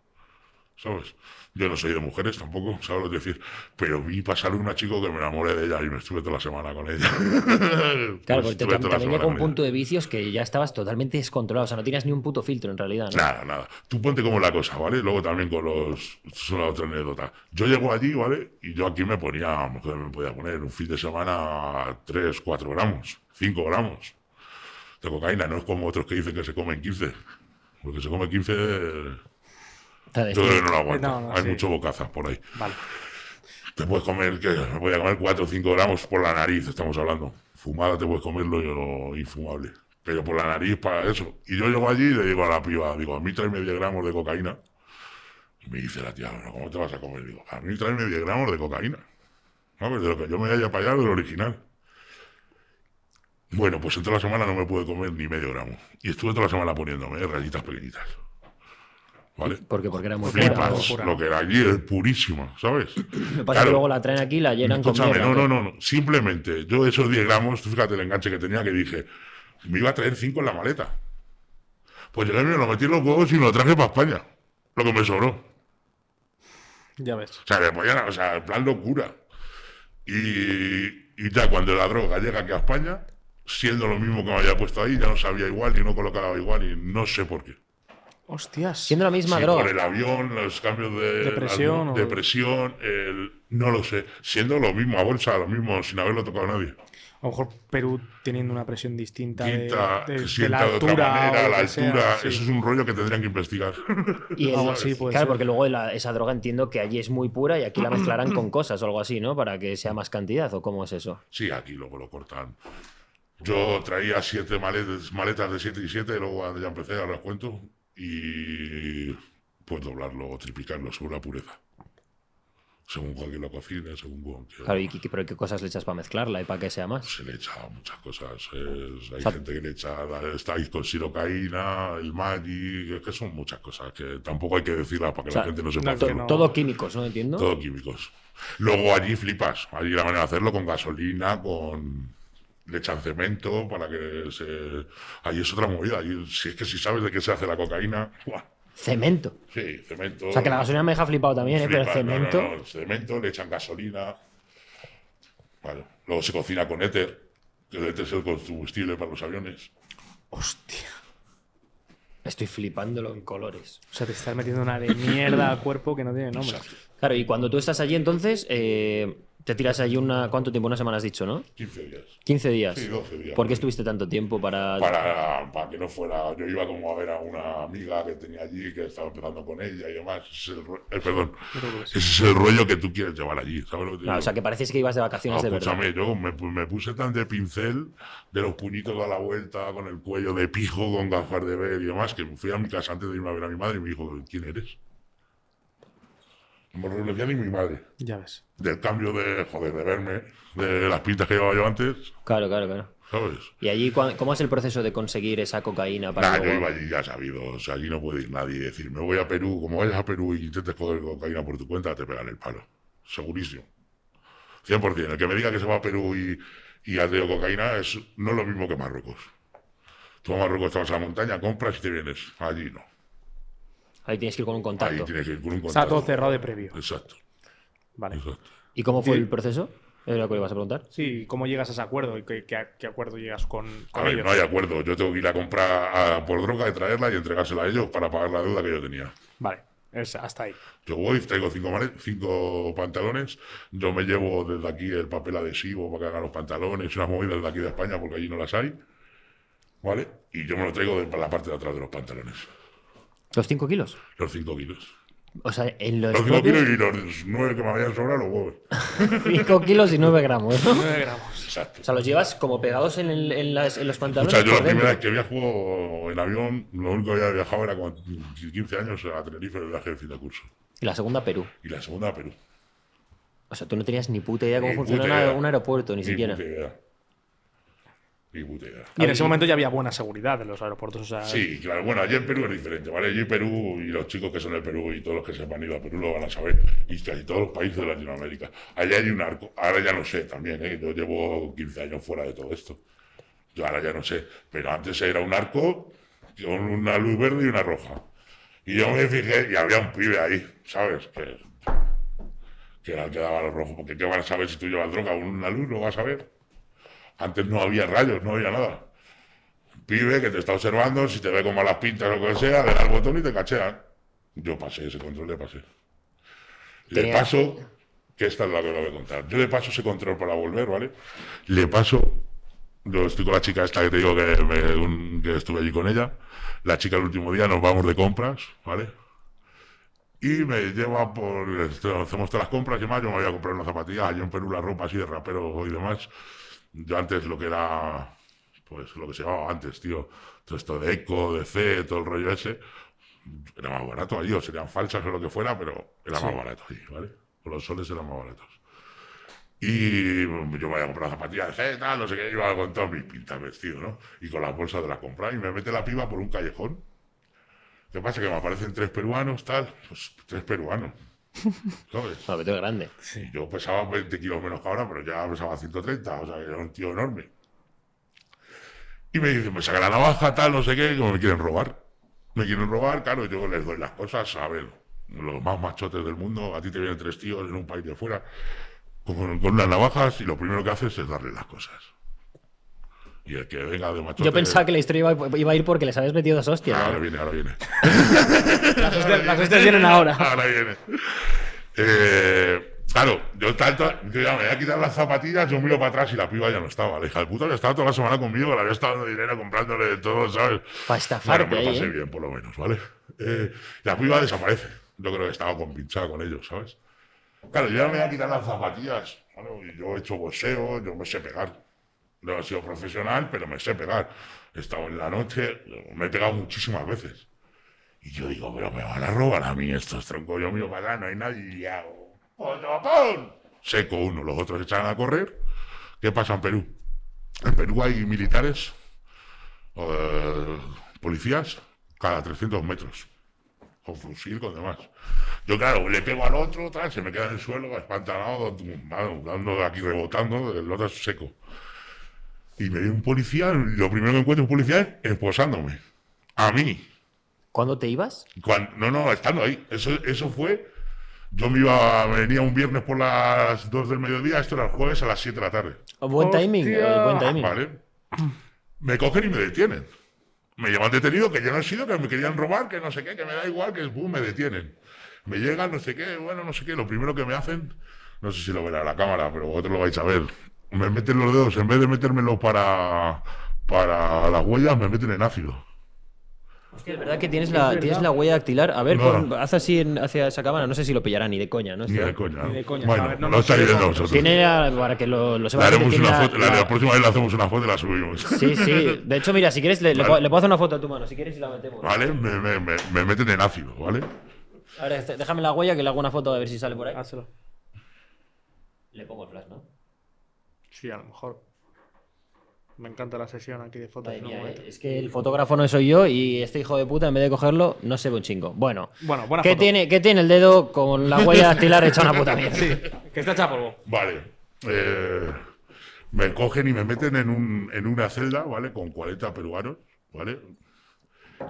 ¿Sabes? Yo no soy de mujeres tampoco, ¿sabes lo que decir? Pero vi pasar una chico que me enamoré de ella y me estuve toda la semana con ella. Claro, Pues porque también llega un ella. punto de vicios que ya estabas totalmente descontrolado. O sea, no tenías ni un puto filtro en realidad, ¿no? Nada, nada. Tú ponte como la cosa, ¿vale? Luego también con los... Esto es una otra anécdota. Yo llego allí, ¿vale? Y yo aquí me ponía, a mejor me podía poner un fin de semana 3, 4 gramos, 5 gramos de cocaína. No es como otros que dicen que se comen 15. Porque se come 15, yo creo que no lo aguanto. No, no, Hay sí. mucho bocaza por ahí. Vale. Te puedes comer, que me podía comer 4 o 5 gramos por la nariz, estamos hablando. Fumada te puedes comerlo yo no, infumable. Pero por la nariz para eso. Y yo llego allí y le digo a la piba, digo, a mí tráeme 10 gramos de cocaína. Y me dice la tía, "Bueno, ¿cómo te vas a comer? Digo, a mí tráeme 10 gramos de cocaína. ¿Sabes? De lo que yo me haya para allá, del original. Bueno, pues en toda la semana no me pude comer ni medio gramo. Y estuve toda la semana poniéndome ¿eh? rayitas pequeñitas. ¿Vale? Porque, porque era muy Flipas, pura. lo que era allí es purísima, ¿sabes? Que pasa Claro. que luego la traen aquí y la llenan con mierda, no, no, no, no. Simplemente, yo esos 10 gramos, tú fíjate el enganche que tenía que dije, me iba a traer 5 en la maleta. Pues llegué, me lo metí en los huevos y me lo traje para España. Lo que me sobró. Ya ves. O sea, me podían- o sea, en plan locura. Y, y ya cuando la droga llega aquí a España, siendo lo mismo que me había puesto ahí, ya no sabía igual y no colocaba igual y no sé por qué. Hostias. Siendo la misma Sí, droga. Por el avión, los cambios de, De presión las- o- de presión, el- no lo sé. Siendo lo mismo a bolsa, lo mismo, sin haberlo tocado a nadie. A lo mejor Perú teniendo una presión distinta de, Quinta, de- que de sienta la de otra altura. manera, la sea, altura. sí. Eso es un rollo que tendrían que investigar. Y el- Algo así puede claro, ser. porque luego la- esa droga entiendo que allí es muy pura y aquí la mezclarán con cosas o algo así, ¿no? Para que sea más cantidad, ¿o cómo es eso? Sí, aquí luego lo cortan. Yo traía siete maletas, maletas de 7 y 7, luego ya empecé, ahora os cuento, y pues doblarlo o triplicarlo según la pureza. Según con que lo cocine, según con que Claro, ¿y qué, pero qué cosas le echas para mezclarla y para que sea más? se le echa muchas cosas. es- hay sea- gente que le echa, estáis con sirocaína, el Magic, es que son muchas cosas que tampoco hay que decirlas para que O sea, la gente no sepa no, no. Todo químicos, ¿no? Entiendo. Todo químicos. Luego allí flipas. Allí la manera de hacerlo con gasolina, con. Le echan cemento para que se. Allí es otra movida. Allí, si es que si sabes de qué se hace la cocaína. ¡buah! Cemento. Sí, cemento. O sea, que la gasolina me deja flipado también, ¿eh? Pero el no, cemento. no, no, Cemento, le echan gasolina. Vale. Luego se cocina con éter. Que el éter es el combustible para los aviones. Hostia. Estoy flipándolo en colores. O sea, te estás metiendo una de mierda al cuerpo que no tiene nombre. Exacto. Claro, y cuando tú estás allí, entonces, eh, te tiras allí una. ¿Cuánto tiempo? Una semana has dicho, ¿no? 15 días. 15 días. Sí, 12 días. ¿Por qué estuviste tanto tiempo para.? para, para que no fuera. Yo iba como a ver a una amiga que tenía allí, que estaba empezando con ella y demás. Ese es el, ro- eh, perdón. Ese es el rollo que tú quieres llevar allí. ¿Sabes lo que te Ah, digo? o sea, que pareces que ibas de vacaciones No, de verdad. escúchame, yo me, me puse tan de pincel, de los puñitos a la vuelta, con el cuello de pijo, con gafas de ver y demás, que fui a mi casa antes de irme a ver a mi madre y me dijo, ¿quién eres? Me reconocía ni mi madre. Ya ves. Del cambio de, joder, de verme, de las pintas que llevaba yo antes, Claro, claro, claro. ¿sabes? ¿Y allí cómo es el proceso de conseguir esa cocaína para Nah, yo luego- iba allí ya sabido, o sea, allí no puede ir nadie y decir, me voy a Perú, como vayas a Perú y intentes coger cocaína por tu cuenta, te pegan el palo. Segurísimo. 100%. El que me diga que se va a Perú y, y ha tenido cocaína es no es lo mismo que Marruecos. Tú a Marruecos te vas a la montaña, compras y te vienes. Allí no. Ahí tienes que ir con un Ahí contacto. tienes que ir con un Está contacto. todo cerrado de previo. Exacto, Vale. exacto. ¿Y cómo fue Sí. el proceso? Era lo que le ibas a preguntar. Sí, ¿cómo llegas a ese acuerdo? ¿Y qué, qué- qué acuerdo llegas con, A con ver, ellos? no hay acuerdo. Yo tengo que ir a comprar a- por droga y traerla y entregársela a ellos para pagar la deuda que yo tenía. Vale, es hasta ahí. Yo voy, traigo cinco, pantalones, yo me llevo desde aquí el papel adhesivo para que hagan los pantalones, unas movidas de aquí de España porque allí no las hay, ¿vale? Y yo me lo traigo de la parte de atrás de los pantalones, ¿Los 5 kilos? los cinco kilos. O sea, en los Los cinco kilos propios y los nueve que me vayan a sobrar los huevos. 5 kilos y 9 gramos, ¿no? 9 gramos. Exacto. O sea, los llevas como pegados en, el- en las- en los O pantalones. sea, yo la primera vez que viajo en avión, lo único que había viajado era con 15 años a Tenerife en el viaje de fin de curso. Y la segunda, Perú. Y la segunda a Perú. O sea, tú no tenías ni puta idea cómo Ni funciona puta una- idea. un aeropuerto, ni, siquiera. puta idea. Ni puta idea. Y en ese momento ya había buena seguridad en los aeropuertos. O sea, Sí, claro. Bueno, allí en Perú es diferente, ¿vale? Allí en Perú, y los chicos que son de Perú y todos los que se han ido a Perú lo van a saber, y casi todos los países de Latinoamérica. Allá hay un arco, ahora ya no sé también, ¿eh? Yo llevo 15 años fuera de todo esto. Yo ahora ya no sé, pero antes era un arco con una luz verde y una roja. Y yo me fijé y había un pibe ahí, ¿sabes? Que, que era el que daba los rojos, porque ¿qué van a saber si tú llevas droga con una luz? ¿Lo vas a ver? Antes no había rayos, no había nada pibe que te está observando, si te ve con malas pintas o lo que sea, le da el botón y te cachean. Yo pasé ese control, le pasé. Le Tenía- paso, que esta es la que os voy a contar. Yo le paso ese control para volver, ¿vale? Le paso, yo estoy con la chica esta que te digo que, me- un- que estuve allí con ella. La chica el último día nos vamos de compras, ¿vale? Y me lleva por. Hacemos todas las compras y demás. Yo me voy a comprar unas zapatillas. Allí en Perú la ropa así de rapero y demás. Yo antes lo que era pues lo que se llamaba antes, tío. Todo esto de eco, de C, todo el rollo ese, era más barato allí, o serían falsas o lo que fuera, pero era más barato allí, ¿vale? O los soles eran más baratos. Y yo me voy a comprar zapatillas de C, tal, no sé qué, iba con todas mis pintas vestido, ¿no? Y con las bolsas de la compra, y me mete la piba por un callejón. ¿Qué pasa? Que me aparecen tres peruanos, tal, pues tres peruanos. ¿Sabes? No, grande. Y yo pesaba 20 kilos menos que ahora, pero ya pesaba 130, o sea, que era un tío enorme. Y me dicen, me saca la navaja, tal, no sé qué, como me quieren robar. Me quieren robar, claro, yo les doy las cosas, a ver, los más machotes del mundo, a ti te vienen tres tíos en un país de fuera, con, con unas navajas, y lo primero que haces es darle las cosas. Y el que venga de machote... Yo pensaba que la historia iba, iba a ir porque les habías metido dos hostias. Ahora viene, ahora viene. Las hostias, las hostias vienen ahora. Ahora viene. Eh, Claro, yo tanto, yo ya me voy a quitar las zapatillas, yo miro para atrás y la piba ya no estaba. La hija de puta que estaba toda la semana conmigo, que le había estado dando dinero comprándole de todo, ¿sabes? Para estafarte Bueno, me lo ahí, pasé ¿eh? bien, por lo menos, ¿vale? Eh, la piba desaparece. Yo creo que estaba compinchada con ellos, ¿sabes? Claro, yo ya me voy a quitar las zapatillas. Yo he hecho boxeo, yo me sé pegar. No he sido profesional, pero me sé pegar. He estado en la noche, me he pegado muchísimas veces. Y yo digo, pero me van a robar a mí estos troncos. Yo miro para allá, no hay nadie y hago. ¡Otro! Seco uno, los otros echan a correr. ¿Qué pasa en Perú? En Perú hay militares, eh, policías, cada 300 metros. Con fusil, con demás. Yo, claro, le pego al otro, tal, se me queda en el suelo, espantanado, dando aquí rebotando, el otro es seco. Y me viene un policía, lo primero que encuentro un policía es esposándome. A mí. ¿Cuándo te ibas? Cuando- no, no, estando ahí. Eso, eso fue. Yo me iba, venía un viernes por las 2 del mediodía, esto era el jueves a las 7 de la tarde. Buen timing, eh, buen timing. ¿Vale? Me cogen y me detienen. Me llevan detenido, que yo no he sido, que me querían robar, que no sé qué, que me da igual, que pum, me detienen. Me llegan, no sé qué, bueno, no sé qué. Lo primero que me hacen, no sé si lo verá la cámara, pero vosotros lo vais a ver. Me meten los dedos, en vez de metérmelo para, para las huellas, me meten en ácido. Hostia, es verdad que tienes la, tienes la huella dactilar. A ver, No. pon- haz así en- hacia esa cámara. No sé si lo pillará ni de coña, ¿no? Ni de coña. Ni de coña. A Bueno, ver, no lo estáis viendo vosotros. Tiene la- para que lo, lo Le sepa la gente, haremos una foto, la, la- la próxima vez le hacemos una foto y la subimos. Sí, sí. De hecho, mira, si quieres, le, Vale. puedo- le puedo hacer una foto a tu mano. Si quieres, y la metemos. ¿Vale? Me, me, me, me meten en ácido, ¿vale? A ver, este- déjame la huella que le hago una foto a ver si sale por ahí. Házelo. Le pongo el flash, ¿no? Sí, a lo mejor. Me encanta la sesión aquí de fotos. Mía, momento. eh, es que el fotógrafo no soy yo y este hijo de puta, en vez de cogerlo, no se ve un chingo. Bueno, Bueno, buena ¿qué, foto. tiene, ¿qué tiene el dedo con la huella dactilar hecha una puta mierda? Que está hecha polvo. Vale. Eh, me cogen y me meten en, un, en una celda, ¿vale? Con 40 peruanos, ¿vale?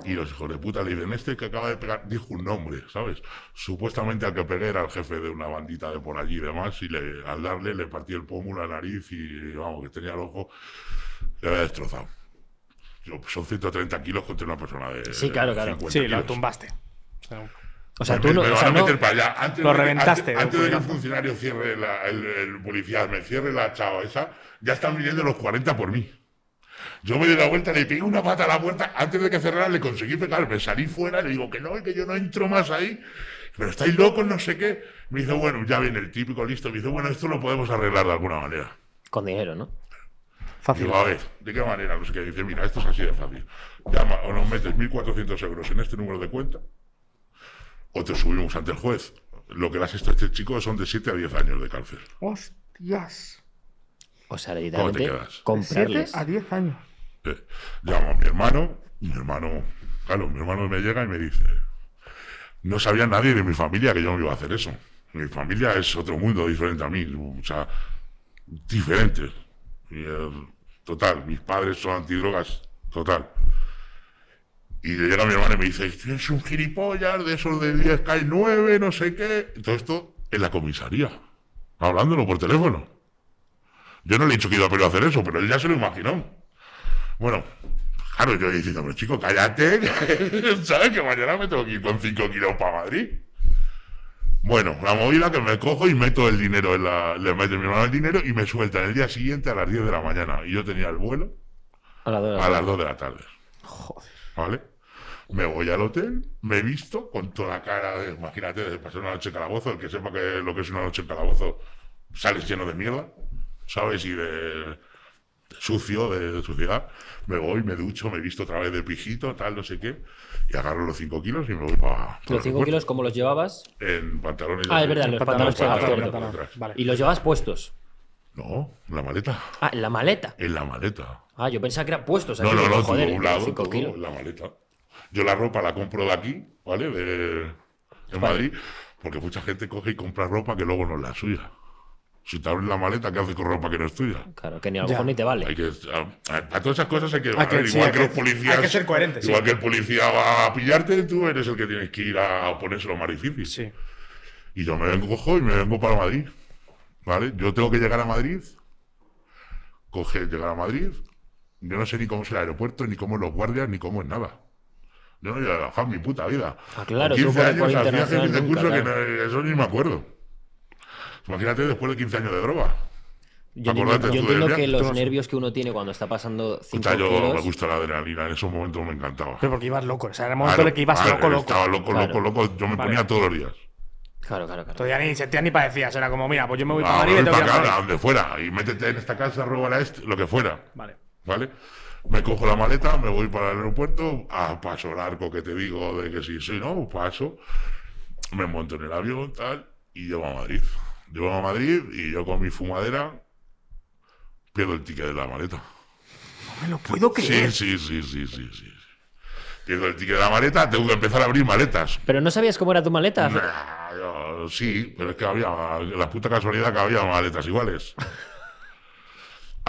Y los hijos de puta le dicen, este que acaba de pegar, dijo un nombre, ¿sabes? Supuestamente al que pegué era el jefe de una bandita de por allí y demás, y le, al darle le partí el pómulo, la nariz y, vamos, que tenía el ojo, le había destrozado. Yo, pues, son 130 kilos contra una persona de Sí, claro, claro. 50 Sí, lo kilos. tumbaste. O sea, O sea, Me- tú no. me o sea, a no- para allá. Antes Lo de reventaste, Antes, antes de que el funcionario cierre la- el, el policía me cierre la chava esa, ya están viniendo los 40 por mí. Yo me di la vuelta, le pegué una pata a la puerta, antes de que cerrara le conseguí pegar, me salí fuera, le digo que no, que yo no entro más ahí, pero estáis locos, no sé qué. Me dice, bueno, ya viene el típico listo, me dice, bueno, esto lo podemos arreglar de alguna manera. Con dinero, ¿no? Fácil. Digo, a ver, ¿de qué manera? No sé qué. Dice, mira, esto es así de fácil. Llama o nos metes 1.400 euros en este número de cuenta o te subimos ante el juez. Lo que le has hecho a este chico son de 7 a 10 años de cárcel. Hostias. O sea, ¿Cómo te literalmente comprarles. 7 a 10 años. Eh, llamo a mi hermano, mi hermano, claro, mi hermano me llega y me dice, no sabía nadie de mi familia que yo me iba a hacer eso. Mi familia es otro mundo diferente a mí, o sea, diferente. Y, eh, total, mis padres son antidrogas, total. Y le llega mi hermano y me dice, es un gilipollas de esos de 10 cae 9, no sé qué. Todo esto en la comisaría, hablándolo por teléfono. Yo no le he dicho que iba a Perú a hacer eso, pero él ya se lo imaginó. Bueno, claro, yo diciéndome, chico, cállate, ¿sabes que mañana me tengo que ir con 5 kilos para Madrid? Bueno, la movida que me cojo y meto el dinero en la. Le meto mi hermano el dinero y me sueltan el día siguiente a las 10 de la mañana. Y yo tenía el vuelo A la a las 2 de la tarde. ¿Vale? Me voy al hotel, me he visto con toda cara de, imagínate, de pasar una noche en calabozo. El que sepa que lo que es una noche en calabozo, sales lleno de mierda, ¿sabes? Y de, de sucio, de, suciedad. Me voy, me ducho, me he visto otra vez de pijito, tal, no sé qué. Y agarro los 5 kilos y me voy para. Los 5 kilos, ¿cómo los llevabas? En pantalones. Ah, de- es verdad, los pantalones pantalones. Vale. Y los llevabas puestos. No, en la maleta. Ah, en la maleta. En la maleta. Ah, yo pensaba que eran puestos. No, no, no, joder, un lado, 5 todo kilos. en la maleta. Yo la ropa la compro de aquí, ¿vale? De, en Madrid, porque mucha gente coge y compra ropa que luego no es la suya. Si te abres la maleta, ¿qué haces con ropa que no es tuya? Claro, que ni a lo mejor ni te vale. Hay que, a, a- a todas esas cosas hay que, Hay que- ver, sí, igual hay que, que- los policías. hay que ser coherente, sí. Igual que el policía va a pillarte, tú eres el que tienes que ir a ponérselo más difícil. Sí. Y yo me vengo, cojo y me vengo para Madrid. ¿Vale? Yo tengo que llegar a Madrid. Coge, llegar a Madrid. Yo no sé ni cómo es el aeropuerto, ni cómo es los guardias, ni cómo es nada. Yo no he en mi puta vida. Ah, claro, Con tú 15 por- años hacía jefes de nunca, curso que claro. no- eso ni me acuerdo. Imagínate después de 15 años de droga. Yo Acordate entiendo, yo entiendo que los nervios que uno tiene cuando está pasando 5 Puta, yo me kilos. gusta la adrenalina, en esos momentos me encantaba. Pero porque ibas loco. O sea, era el momento Claro, en el que ibas claro, loco, loco. Estaba loco, Claro. loco, loco. Yo me Vale. ponía todos los días. Claro, claro, claro. Todavía ni sentías ni padecías. Era como, mira, pues yo me voy para Ah, Madrid y que ir para a donde fuera. Y métete en esta casa, roba este, lo que fuera. Vale. ¿Vale? Me cojo la maleta, me voy para el aeropuerto, a paso largo que te digo de que sí, sí, no, paso. Me monto en el avión, tal, y llego a Madrid. Llego a Madrid y yo con mi fumadera pierdo el ticket de la maleta. No me lo puedo Sí, creer. sí, sí, sí, sí, sí. Pierdo el ticket de la maleta, tengo que empezar a abrir maletas. Pero no sabías cómo era tu maleta. Nah, yo- sí, pero es que había la puta casualidad que había maletas iguales.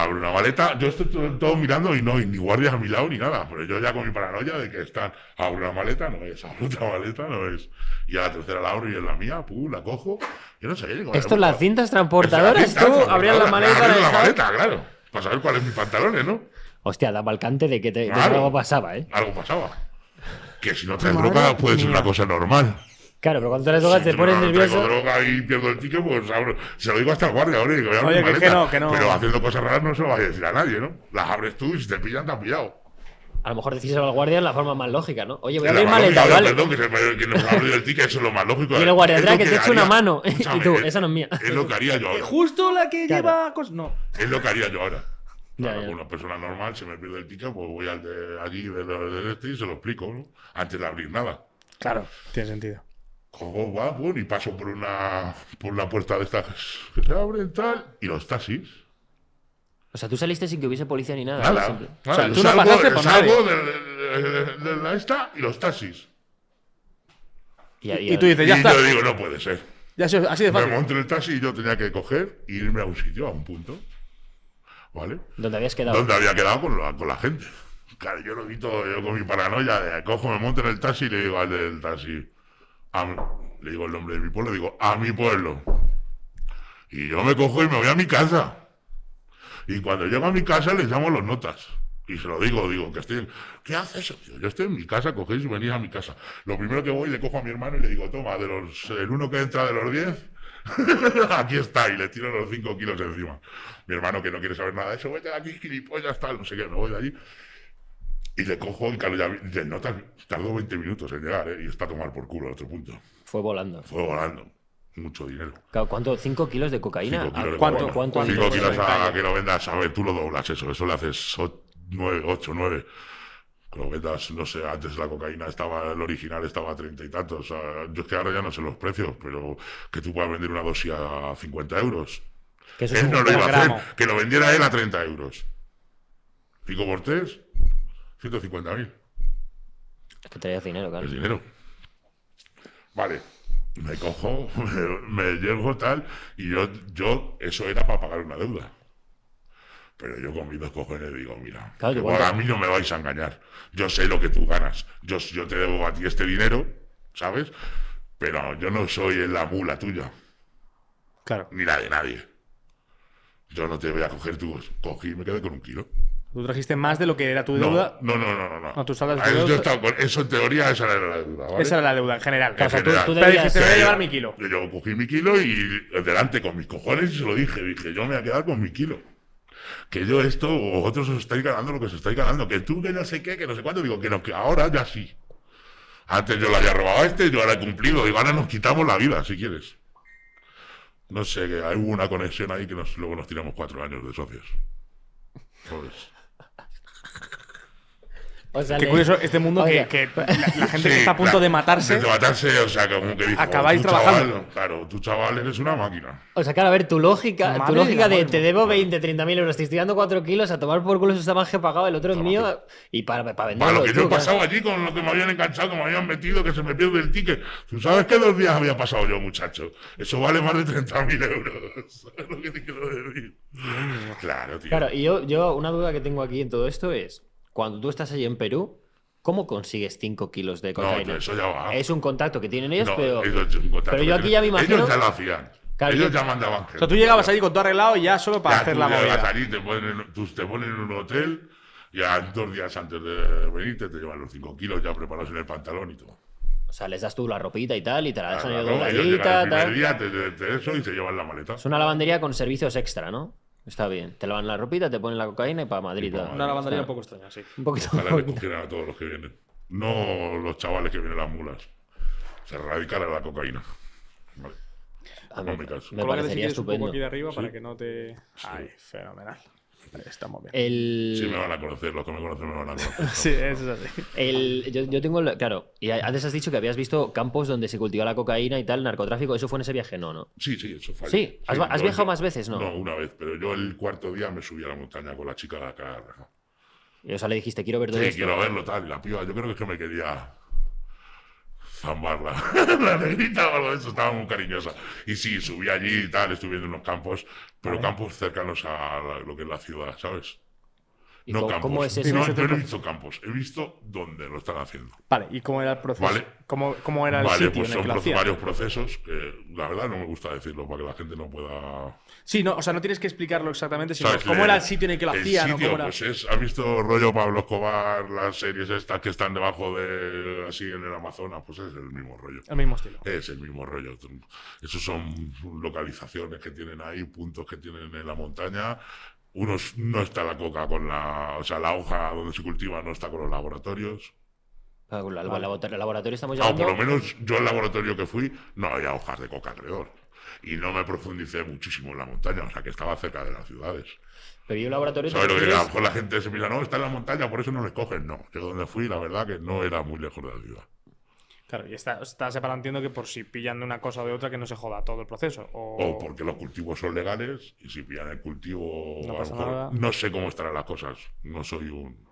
Abro una maleta, yo estoy todo, todo mirando y no hay ni guardias a mi lado ni nada, pero yo ya con mi paranoia de que están, abro una maleta, no es, abro otra maleta, no es. Y a la tercera la abro y es la mía, pum, la cojo. Yo no sé, digo, Esto es la las cintas transportadoras. Esa Tú cinta, abrías la maleta. abres la maleta, claro, para saber cuáles mis pantalones, ¿no? Hostia, daba el cante de que, te, Claro. algo pasaba, ¿eh? Algo pasaba. Que si no traes droga puede ser una cosa normal. Claro, pero cuando te las drogas Si te pones nervioso. droga y pierdo el ticket, pues abro- se lo digo hasta el guardia, oye, que voy a abrir Oye, que- que no, que no. Pero haciendo cosas raras no se lo vayas a decir a nadie, ¿no? Las abres tú y si te pillan, te han pillado. A lo mejor decís al guardia es la forma más lógica, ¿no? Oye, voy a La abrir maleta, lógica, ¿vale? Perdón, que, se me- que nos ha abrido el ticket, eso es lo más lógico. Y el guardia Es atrás lo que te eche una mano. Y tú, es- esa no es mía. Es lo que haría yo ahora. Justo la que Claro. lleva cosas. No. Es lo que haría yo ahora. Ya, Claro, ya. una persona normal, si me pierde el ticket, pues voy al de allí de, de, de este y se lo explico, ¿no? Antes de abrir nada. Claro, tiene sentido. Cojo, va, pum, y paso por una, por una puerta de estas que se abren tal, y los taxis. O sea, tú saliste sin que hubiese policía ni nada. Nada. nada, sea, tú no salgo, pasaste por salgo de, de- de- de la esta y los taxis. Y, Y tú dices, Y ya está. yo digo, no puede ser. Ya así, así de Me fácil. monto en el taxi y yo tenía que coger e irme a un sitio, a un punto. ¿Vale? ¿Dónde habías quedado? Donde había quedado con la, con la gente. Claro, yo lo vi todo, yo con mi paranoia, de, cojo, me monto en el taxi y le digo al del taxi, a le digo el nombre de mi pueblo, digo, a mi pueblo. Y yo me cojo y me voy a mi casa. Y cuando llego a mi casa les llamo los notas. Y se lo digo, digo, que estoy, ¿qué haces? Digo, yo estoy en mi casa, cogéis y venís a mi casa. Lo primero que voy, le cojo a mi hermano y le digo, toma, de los, el uno que entra de los diez, aquí está, y le tiro los 5 kilos encima. Mi hermano, que no quiere saber nada de eso, vete de aquí, gilipollas, tal, no sé qué, me voy de allí. Y le cojo, ya vi- de notas, tardó 20 minutos en llegar, ¿eh? y está a tomar por culo al otro punto. Fue volando. Fue volando. Mucho dinero. Claro, ¿Cuánto? ¿5 kilos de cocaína? 5 kilos de ¿Cuánto? cocaína. ¿Cuánto? Cinco ¿Cuánto? kilos a que lo vendas, a ver, tú lo doblas eso, eso le haces 9, 8, 9. Que lo vendas, no sé, antes la cocaína estaba, el original estaba a 30 y tantos. O sea, yo es que ahora ya no sé los precios, pero que tú puedas vender una dosis a 50 euros. Que eso es Él no lo iba a hacer, que lo vendiera él a 30 euros. 5 por 3, 150.000. Es que traías dinero, claro. el dinero. Vale, me cojo, me, me llego tal, y yo, yo, eso era para pagar una deuda. Pero yo con mis dos cojones digo, mira, Claro, que a mí no me vais a engañar. Yo sé lo que tú ganas. Yo, yo te debo a ti este dinero, ¿sabes? Pero yo no soy la mula tuya, Claro. ni la de nadie. Yo no te voy a coger tú. Cogí y me quedé con un kilo. Tú trajiste más de lo que era tu deuda. no, no, no, no. no. No, tú tu yo deuda. estaba con- eso en teoría esa era la deuda, ¿vale? Esa era la deuda en general. O sea, tú, general. tú Pero debías- dijiste, voy a llevar yo- mi kilo. Yo, yo cogí mi kilo y delante con mis cojones y se lo dije. Dije, yo me voy a quedar con mi kilo. Que yo esto, vosotros os estáis ganando lo que os estáis ganando. Que tú, que no sé qué, que no sé cuánto. Digo, que no, que ahora ya sí. Antes yo le había robado a este, yo ahora he cumplido. Digo, ahora nos quitamos la vida, si quieres. No sé, que hay una conexión ahí que nos, luego nos tiramos cuatro años de socios. Pues, O sea, Qué le- curioso este mundo que, Oiga. que la, la gente que está a punto de matarse. De matarse, o sea, como que dijo, Acabáis tú, trabajando. chaval, claro, tú chaval eres una máquina. O sea, claro, a ver, tu lógica, tu Madre lógica de de amor. te debo 20, 30 mil euros, te estoy dando 4 kilos a tomar por culo eso está más que pagado, el otro es Toma, mío y para, para Para venderlo. lo que tú, yo he claro. pasado allí con lo que me habían enganchado, que me habían metido, que se me pierde el ticket. ¿Tú sabes qué dos días había pasado yo, muchacho? Eso vale más de 30.000 euros. ¿Sabes lo que te quiero decir? Claro, tío. Claro, y yo, yo una duda que tengo aquí en todo esto es, cuando tú estás allí en Perú, ¿cómo consigues 5 kilos de no, cocaína? eso ya va. Es un contacto que tienen ellos, No, pero... eso es un contacto pero yo aquí ya me imagino- Ellos ya lo hacían. Claro, Ellos ya mandaban gente. O sea, tú llegabas allí con todo arreglado y ya solo para Ya hacer tú la movida. allí, te ponen, tú- te ponen en un hotel, ya dos días antes de venirte te llevan los 5 kilos ya preparados en el pantalón y todo. O sea, les das tú la ropita y tal, y te la dejan ahí Claro, ellos llegan dobladita, el primer tal. día, te, te- te eso y se llevan la maleta. Es una lavandería con servicios extra, ¿no? Está bien. Te lavan la ropita, te ponen la cocaína y para Madrid. Y. Una lavandería un poco extraña, sí. Un poquito. Ojalá recogieran a todos los que vienen. No los chavales que vienen las mulas. Se erradican a la cocaína. Vale. A mí No me caso. me parecería quieres un poco estupendo. aquí de arriba para que no te. Ay, fenomenal. Estamos bien. El... Sí, me van a conocer. Los que me conocen me van a conocer. Sí, eso es así. El, yo, yo tengo, la- claro, y antes has dicho que habías visto campos donde se cultiva la cocaína y tal, narcotráfico, eso fue en ese viaje, no, ¿no? Sí, sí, eso fue. Sí, ¿has- viajado yo- más veces, no? No, una vez, pero yo el cuarto día me subí a la montaña con la chica de acá. Y o sea, le dijiste, quiero ver todo Sí, esto. quiero verlo, tal. Y la piba, yo creo que es que me quería zambarla. la negrita o algo de eso, estaba muy cariñosa. Y sí, subí allí y tal, estuve viendo unos campos, pero campos cercanos a lo que es la ciudad, ¿sabes? ¿Y no cómo, campos. cómo es eso? No, no he visto campos, he visto dónde lo están haciendo. Vale, ¿y cómo era el proceso? Vale. ¿Cómo, cómo era el Vale, sitio pues en el son que lo proce- hacían? varios procesos que la verdad no me gusta decirlo para que la gente no pueda Sí, no, o sea, no tienes que explicarlo exactamente, sino ¿Sabes? cómo era el sitio en el que lo hacían. o sitio, cómo era... pues es, ¿has visto rollo Pablo Escobar, las series estas que están debajo de, así en el Amazonas? Pues es el mismo rollo. El mismo estilo. Es el mismo rollo. Esos son localizaciones que tienen ahí, puntos que tienen en la montaña. Unos no está la coca con la, o sea, la hoja donde se cultiva no está con los laboratorios. Ah, con la- el laboratorio, el laboratorio estamos Ah, llamando. por lo menos yo al laboratorio que fui no había hojas de coca alrededor. Y no me profundicé muchísimo en la montaña, o sea que estaba cerca de las ciudades. Pero yo laboratorio. ¿Sabes lo que a lo mejor la gente se mira, no, está en la montaña, por eso no les cogen. No, yo donde fui, la verdad que no era muy lejos de la ciudad. Claro, y está, está separado, entiendo que por si pillan de una cosa o de otra, que no se joda todo el proceso. O, O porque los cultivos son legales y si pillan el cultivo, No a lo pasa mejor- nada. no sé cómo estarán las cosas. No soy un.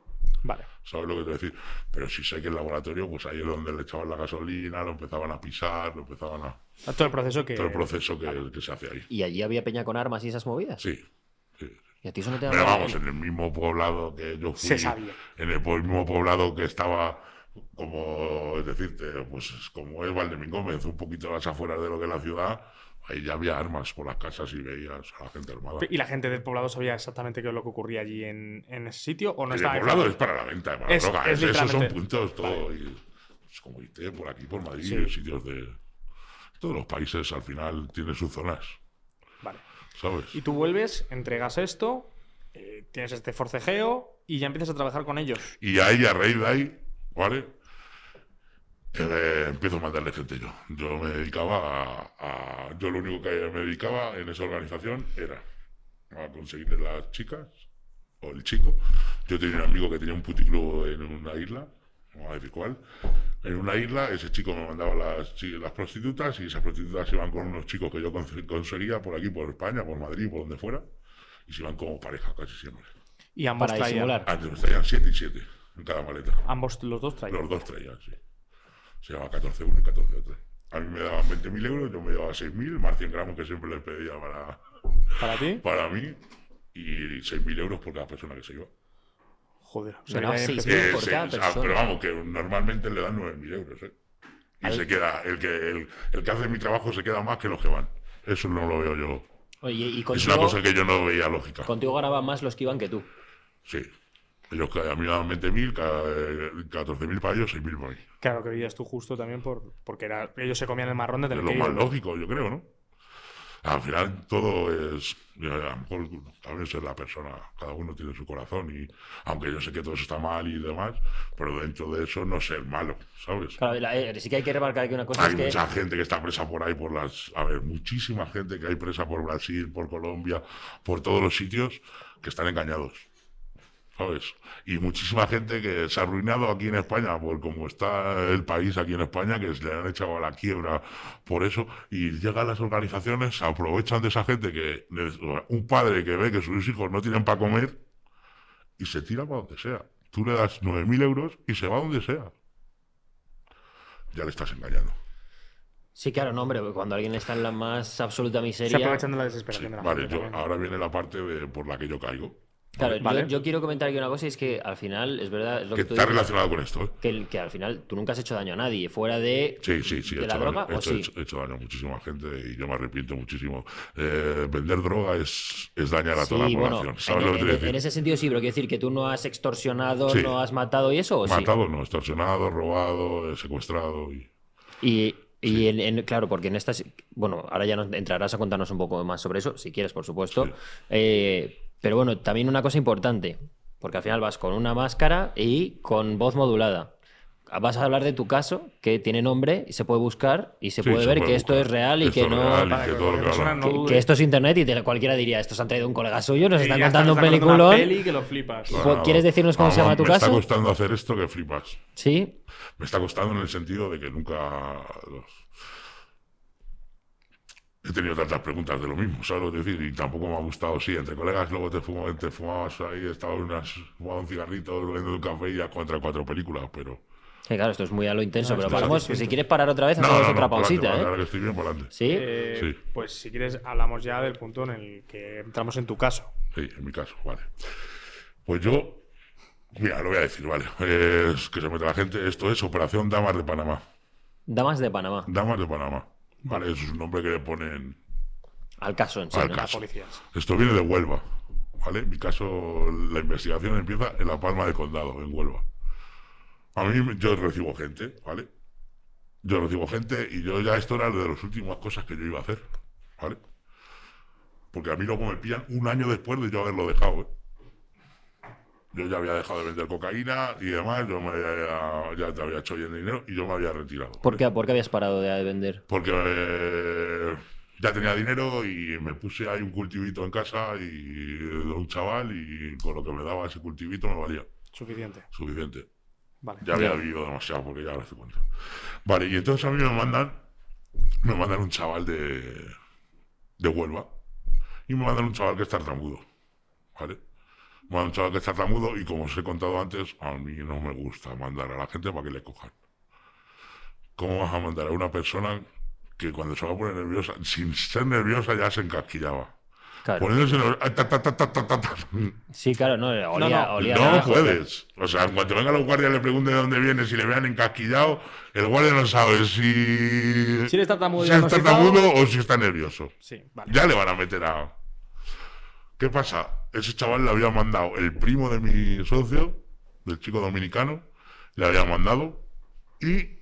Vale. ¿Sabes lo que te voy a decir? Pero sí sé que el laboratorio, pues ahí es donde le echaban la gasolina, lo empezaban a pisar, lo empezaban a. Todo el proceso que. Todo el proceso que, que se hace ahí. Y allí había peña con armas y esas movidas. Sí. sí. Y a ti eso no te Pero vamos, en el mismo poblado que yo fui. Se sabía. En el mismo poblado que estaba, como es decirte, pues es como es Valdemín Gómez, un poquito más afuera de lo que es la ciudad, ahí ya había armas por las casas y veías a la gente armada. ¿Y la gente del poblado sabía exactamente qué es lo que ocurría allí en, en ese sitio? ¿O no el estaba poblado es para la venta, para Es- la droga. es es- esos son puntos, todo. Y, pues, como IT, por aquí, por Madrid, Sí. sitios de. Todos los países al final tienen sus zonas, Vale. ¿sabes? Y tú vuelves, entregas esto, eh, tienes este forcejeo y ya empiezas a trabajar con ellos. Y ahí, a raíz de ahí, ¿vale? Eh, empiezo a mandarle gente yo. Yo me dedicaba a, a- Yo lo único que me dedicaba en esa organización era a conseguirle las chicas o el chico. Yo tenía un amigo que tenía un puticlub en una isla, no voy a decir cuál. En una isla, ese chico me mandaba las, las prostitutas y esas prostitutas iban con unos chicos que yo conse- conseguía por aquí, por España, por Madrid, por donde fuera. Y se iban como pareja casi siempre. Y ambos Para traían. disimular. Antes traían 7 y 7 en cada maleta. Ambos, los dos traían. Los dos traían, sí. Se llama 14 uno y 14 otro. A mí me daban 20.000 euros, yo me llevaba 6.000, más 100 gramos que siempre les pedía para, ¿Para ti? para mí, y 6.000 euros por cada persona que se iba. Joder. o Se sea, ya- 6.000 Eh, por se- cada ah, persona. pero vamos, que normalmente le dan 9.000 euros, ¿eh? Y Al- se queda, el que, el, el que hace mi trabajo se queda más que los que van. Eso no lo veo yo. Oye, y Es contigo, una cosa que yo no veía lógica. contigo ganaban más los que iban que tú. Sí. Ellos que a mí me daban 20.000, cada- eh, 14.000 para ellos, 6.000 para mí. Claro que veías tú justo también por, porque era, ellos se comían el marrón de Es tener lo que más ir. lógico, yo creo, ¿no? Al final todo es. A lo mejor también es la persona, cada uno tiene su corazón y aunque yo sé que todo está mal y demás, pero dentro de eso no ser malo, ¿sabes? Claro, la- eh, sí que hay que remarcar que una cosa Hay es que. mucha gente que está presa por ahí, por las. A ver, muchísima gente que hay presa por Brasil, por Colombia, por todos los sitios que están engañados. ¿Sabes? Y muchísima gente que se ha arruinado aquí en España, por cómo está el país aquí en España, que se le han echado a la quiebra por eso, y llegan las organizaciones, se aprovechan de esa gente que. Un padre que ve que sus hijos no tienen para comer y se tira para donde sea. Tú le das 9.000 euros y se va donde sea. Ya le estás engañando. Sí, claro, no, hombre, cuando alguien está en la más absoluta Se miseria. aprovechan de la Sí, desesperación de la vale, gente yo, ahora viene la parte de, por la que yo caigo. Claro, yo- Vale. yo, quiero comentar aquí una cosa y es que al final, es verdad, es lo Que que tú está dices, relacionado con esto, ¿eh? que, al final tú nunca has hecho daño a nadie, fuera de. Sí, sí, sí. he ¿De la droga daño, he o hecho, sí? he hecho- he hecho daño a muchísima gente y yo me arrepiento muchísimo. Eh, vender droga es, es dañar a toda la bueno, población. en, ¿Sabes lo que te en- decir? en ese sentido sí, pero quiero decir que tú no has extorsionado, Sí. no has matado y eso, ¿o sí? Matado, no, extorsionado, robado, eh, secuestrado y Y, y en, en- claro, porque en estas, bueno, ahora ya nos entrarás a contarnos un poco más sobre eso, si quieres, por supuesto. Sí. Eh, pero bueno, también una cosa importante, porque al final vas con una máscara y con voz modulada. Vas a hablar de tu caso, que tiene nombre y se puede buscar y se Sí, puede se ver puede que esto buscar. es real y Esto que es no. real y Para que esto es internet y te- cualquiera diría, estos han traído un colega suyo, nos Y están está, contando un peliculón. Una peli que lo flipas. Pues, ¿quieres decirnos cómo se llama tu me caso? está costando hacer esto que flipas. Sí, Me está costando en el sentido de que nunca los- he tenido tantas preguntas de lo mismo, ¿sabes lo que decir? Y tampoco me ha gustado, sí, entre colegas luego te, fuma- te fumabas ahí, estaba unas, fumaba un cigarrito, bebiendo un café y ya contra cuatro películas, pero... que claro, esto es muy a lo intenso, No, pero paramos, si quieres parar otra vez, hacemos no, otra no, pausita, ¿eh? ahora que estoy bien, para adelante. Sí, Eh, Sí. Pues si quieres, hablamos ya del punto en el que entramos en tu caso. Sí, en mi caso, vale. Pues yo, mira, lo voy a decir, vale. Es que se mete la gente, esto es Operación Damas de Panamá. Damas de Panamá, Damas de Panamá. Vale, eso es un nombre que le ponen al caso en sí. al ¿no? caso. Policías. Esto viene de Huelva, ¿vale? Mi caso, la investigación empieza en La Palma de Condado, en Huelva. A mí, yo recibo gente, ¿vale? Yo recibo gente y yo ya esto era de las últimas cosas que yo iba a hacer, ¿vale? Porque a mí luego me pillan un año después de yo haberlo dejado, ¿eh? Yo ya había dejado de vender cocaína y demás, yo me había- ya te había hecho bien dinero y yo me había retirado. ¿Por qué, por qué habías parado de vender? Porque eh, ya tenía dinero y me puse ahí un cultivito en casa y de un chaval y con lo que me daba ese cultivito me valía Suficiente. suficiente. Vale. Ya había vivido demasiado porque ya ahora estoy cuenta. Vale, y entonces a mí me mandan, me mandan un chaval de, de Huelva y me mandan un chaval que es tartamudo. ¿Vale? Que es tartamudo y como os he contado antes, a mí no me gusta mandar a la gente para que le cojan. ¿Cómo vas a mandar a una persona que cuando se va a poner nerviosa, sin ser nerviosa ya se encasquillaba? Claro. Poniéndose ta. Sí, claro, no, olía, no, olía No naranjo, puedes. O sea, en cuanto venga los guardias le pregunten de dónde viene, si le vean encasquillado, el guardia no sabe si, Si tartamudo si es tartamudo o si está nervioso. Sí, vale. Ya le van a meter a. ¿Qué pasa? Ese chaval le había mandado el primo de mi socio, del chico dominicano, le había mandado y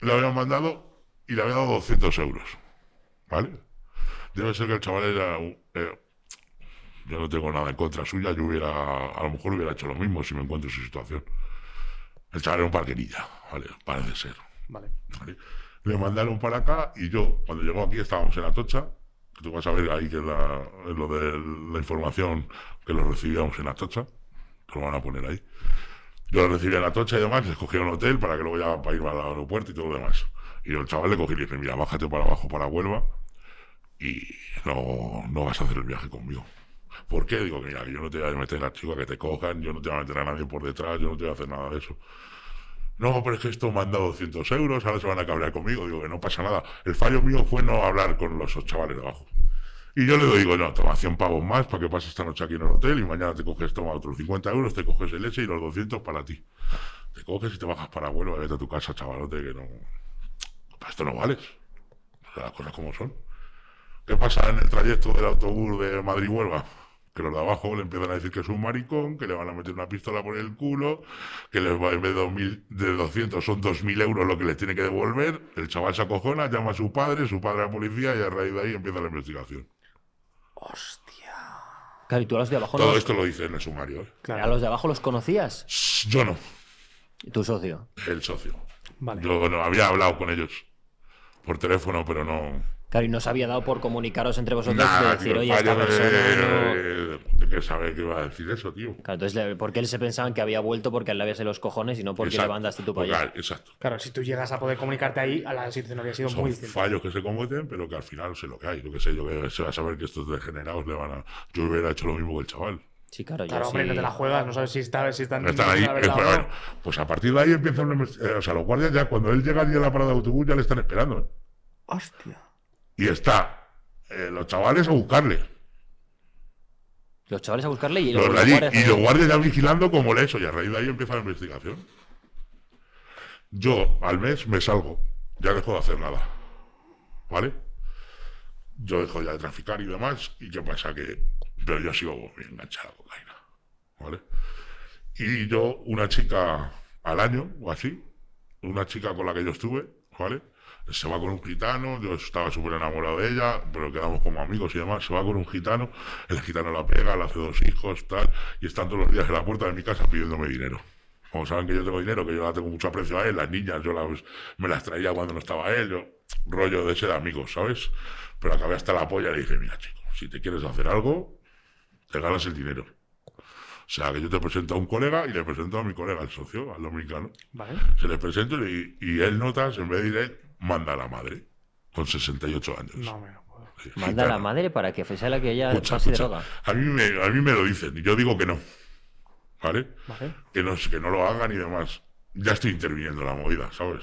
le había mandado y le había dado 200 euros. ¿Vale? Debe ser que el chaval era. eh, yo no tengo nada en contra suya, yo hubiera. A lo mejor hubiera hecho lo mismo si me encuentro en su situación. El chaval era un parquerilla, ¿vale? Parece ser. Vale. ¿vale? Le mandaron para acá y yo, cuando llegó aquí, estábamos en la tocha. Tú vas a ver ahí que la, lo de la información que lo recibíamos en la tocha. Que lo van a poner ahí. Yo lo recibí en la tocha y demás, les cogí un hotel para que luego ya para ir al aeropuerto y todo lo demás. Y yo, el chaval le cogí y le dije, mira, bájate para abajo para Huelva y no, no vas a hacer el viaje conmigo. ¿Por qué? Digo, mira, yo no te voy a meter a chico a que te cojan, yo no te voy a meter a nadie por detrás, yo no te voy a hacer nada de eso. No, pero es que esto me han dado 200 euros, ahora se van a cabrear conmigo. Digo que no pasa nada. El fallo mío fue no hablar con los chavales de abajo. Y yo le digo, no, toma 100 pavos más para que pases esta noche aquí en el hotel y mañana te coges, toma otros 50 euros, te coges el ese y los 200 para ti. Te coges y te bajas para Huelva, vete a tu casa, chavalote, que no... Para esto no vales. Las cosas como son. ¿Qué pasa en el trayecto del autobús de Madrid-Huelva? Que los de abajo le empiezan a decir que es un maricón, que le van a meter una pistola por el culo, que les va en vez de, 2000 de 200 son 2.000 euros lo que les tiene que devolver. El chaval se acojona, llama a su padre, su padre a la policía y a raíz de ahí empieza la investigación. Claro, y tú a los de abajo no Todo los- esto lo dice en el sumario. ¿eh? ¿A los de abajo los conocías? Shh, Yo no, Tu socio. el socio. Vale. Yo no, había hablado con ellos por teléfono, pero no. Claro, y no se había dado por comunicaros entre vosotros Nada, de decir, tío, oye, esta persona no... que sabe que iba a decir eso, tío. Claro, entonces, le- ¿por qué él se pensaban que había vuelto porque él le los cojones y no porque le Exacto. mandaste tú para allá? Exacto. Claro, si tú llegas a poder comunicarte ahí, a la situación habría sido Son muy distinta. fallos que se cometen, pero que al final sé lo que hay. Yo que sé, yo que se va a saber que estos degenerados le van a. Yo hubiera hecho lo mismo que el chaval. Sí, claro, Claro, yo hombre, sí. no te la juegas, no sabes si, está, si están, Están ahí. pero no. bueno, pues a partir de ahí empiezan una eh, o sea, los guardias ya, cuando él llega allí a la parada de autobús, ya le están esperando. ¿eh? Hostia. Y está eh, los chavales a buscarle. Los chavales a buscarle y Los allí, y los guardias ya vigilando como le eso. Y a raíz de ahí empieza la investigación. Yo al mes me salgo. Ya dejo de hacer nada. ¿Vale? Yo dejo ya de traficar y demás. ¿Y qué pasa? Que. Pero yo sigo muy enganchado a cocaína. ¿Vale? Y yo, una chica al año o así, una chica con la que yo estuve, ¿vale? Se va con un gitano, yo estaba súper enamorado de ella, pero quedamos como amigos y demás, se va con un gitano, el gitano la pega, le hace dos hijos, tal, y están todos los días en la puerta de mi casa pidiéndome dinero. Como saben que yo tengo dinero, que yo la tengo mucho aprecio a él, las niñas yo las, me las traía cuando no estaba él, yo, rollo de ese de amigos, ¿sabes? Pero acabé hasta la polla y le dije, mira chico, si te quieres hacer algo, te ganas el dinero. O sea, que yo te presento a un colega y le presento a mi colega, el socio, al dominicano. Vale. Se le presento y, y él notas, en vez de ir él, manda a la madre, con 68 años. No me lo puedo. Sí, Manda a la madre para que fuese la que ella Escucha, pase escucha. droga. A mí, me, a mí me lo dicen, y yo digo que no. ¿Vale? Vale. Que no, que no lo hagan y demás. Ya estoy interviniendo en la movida, ¿sabes?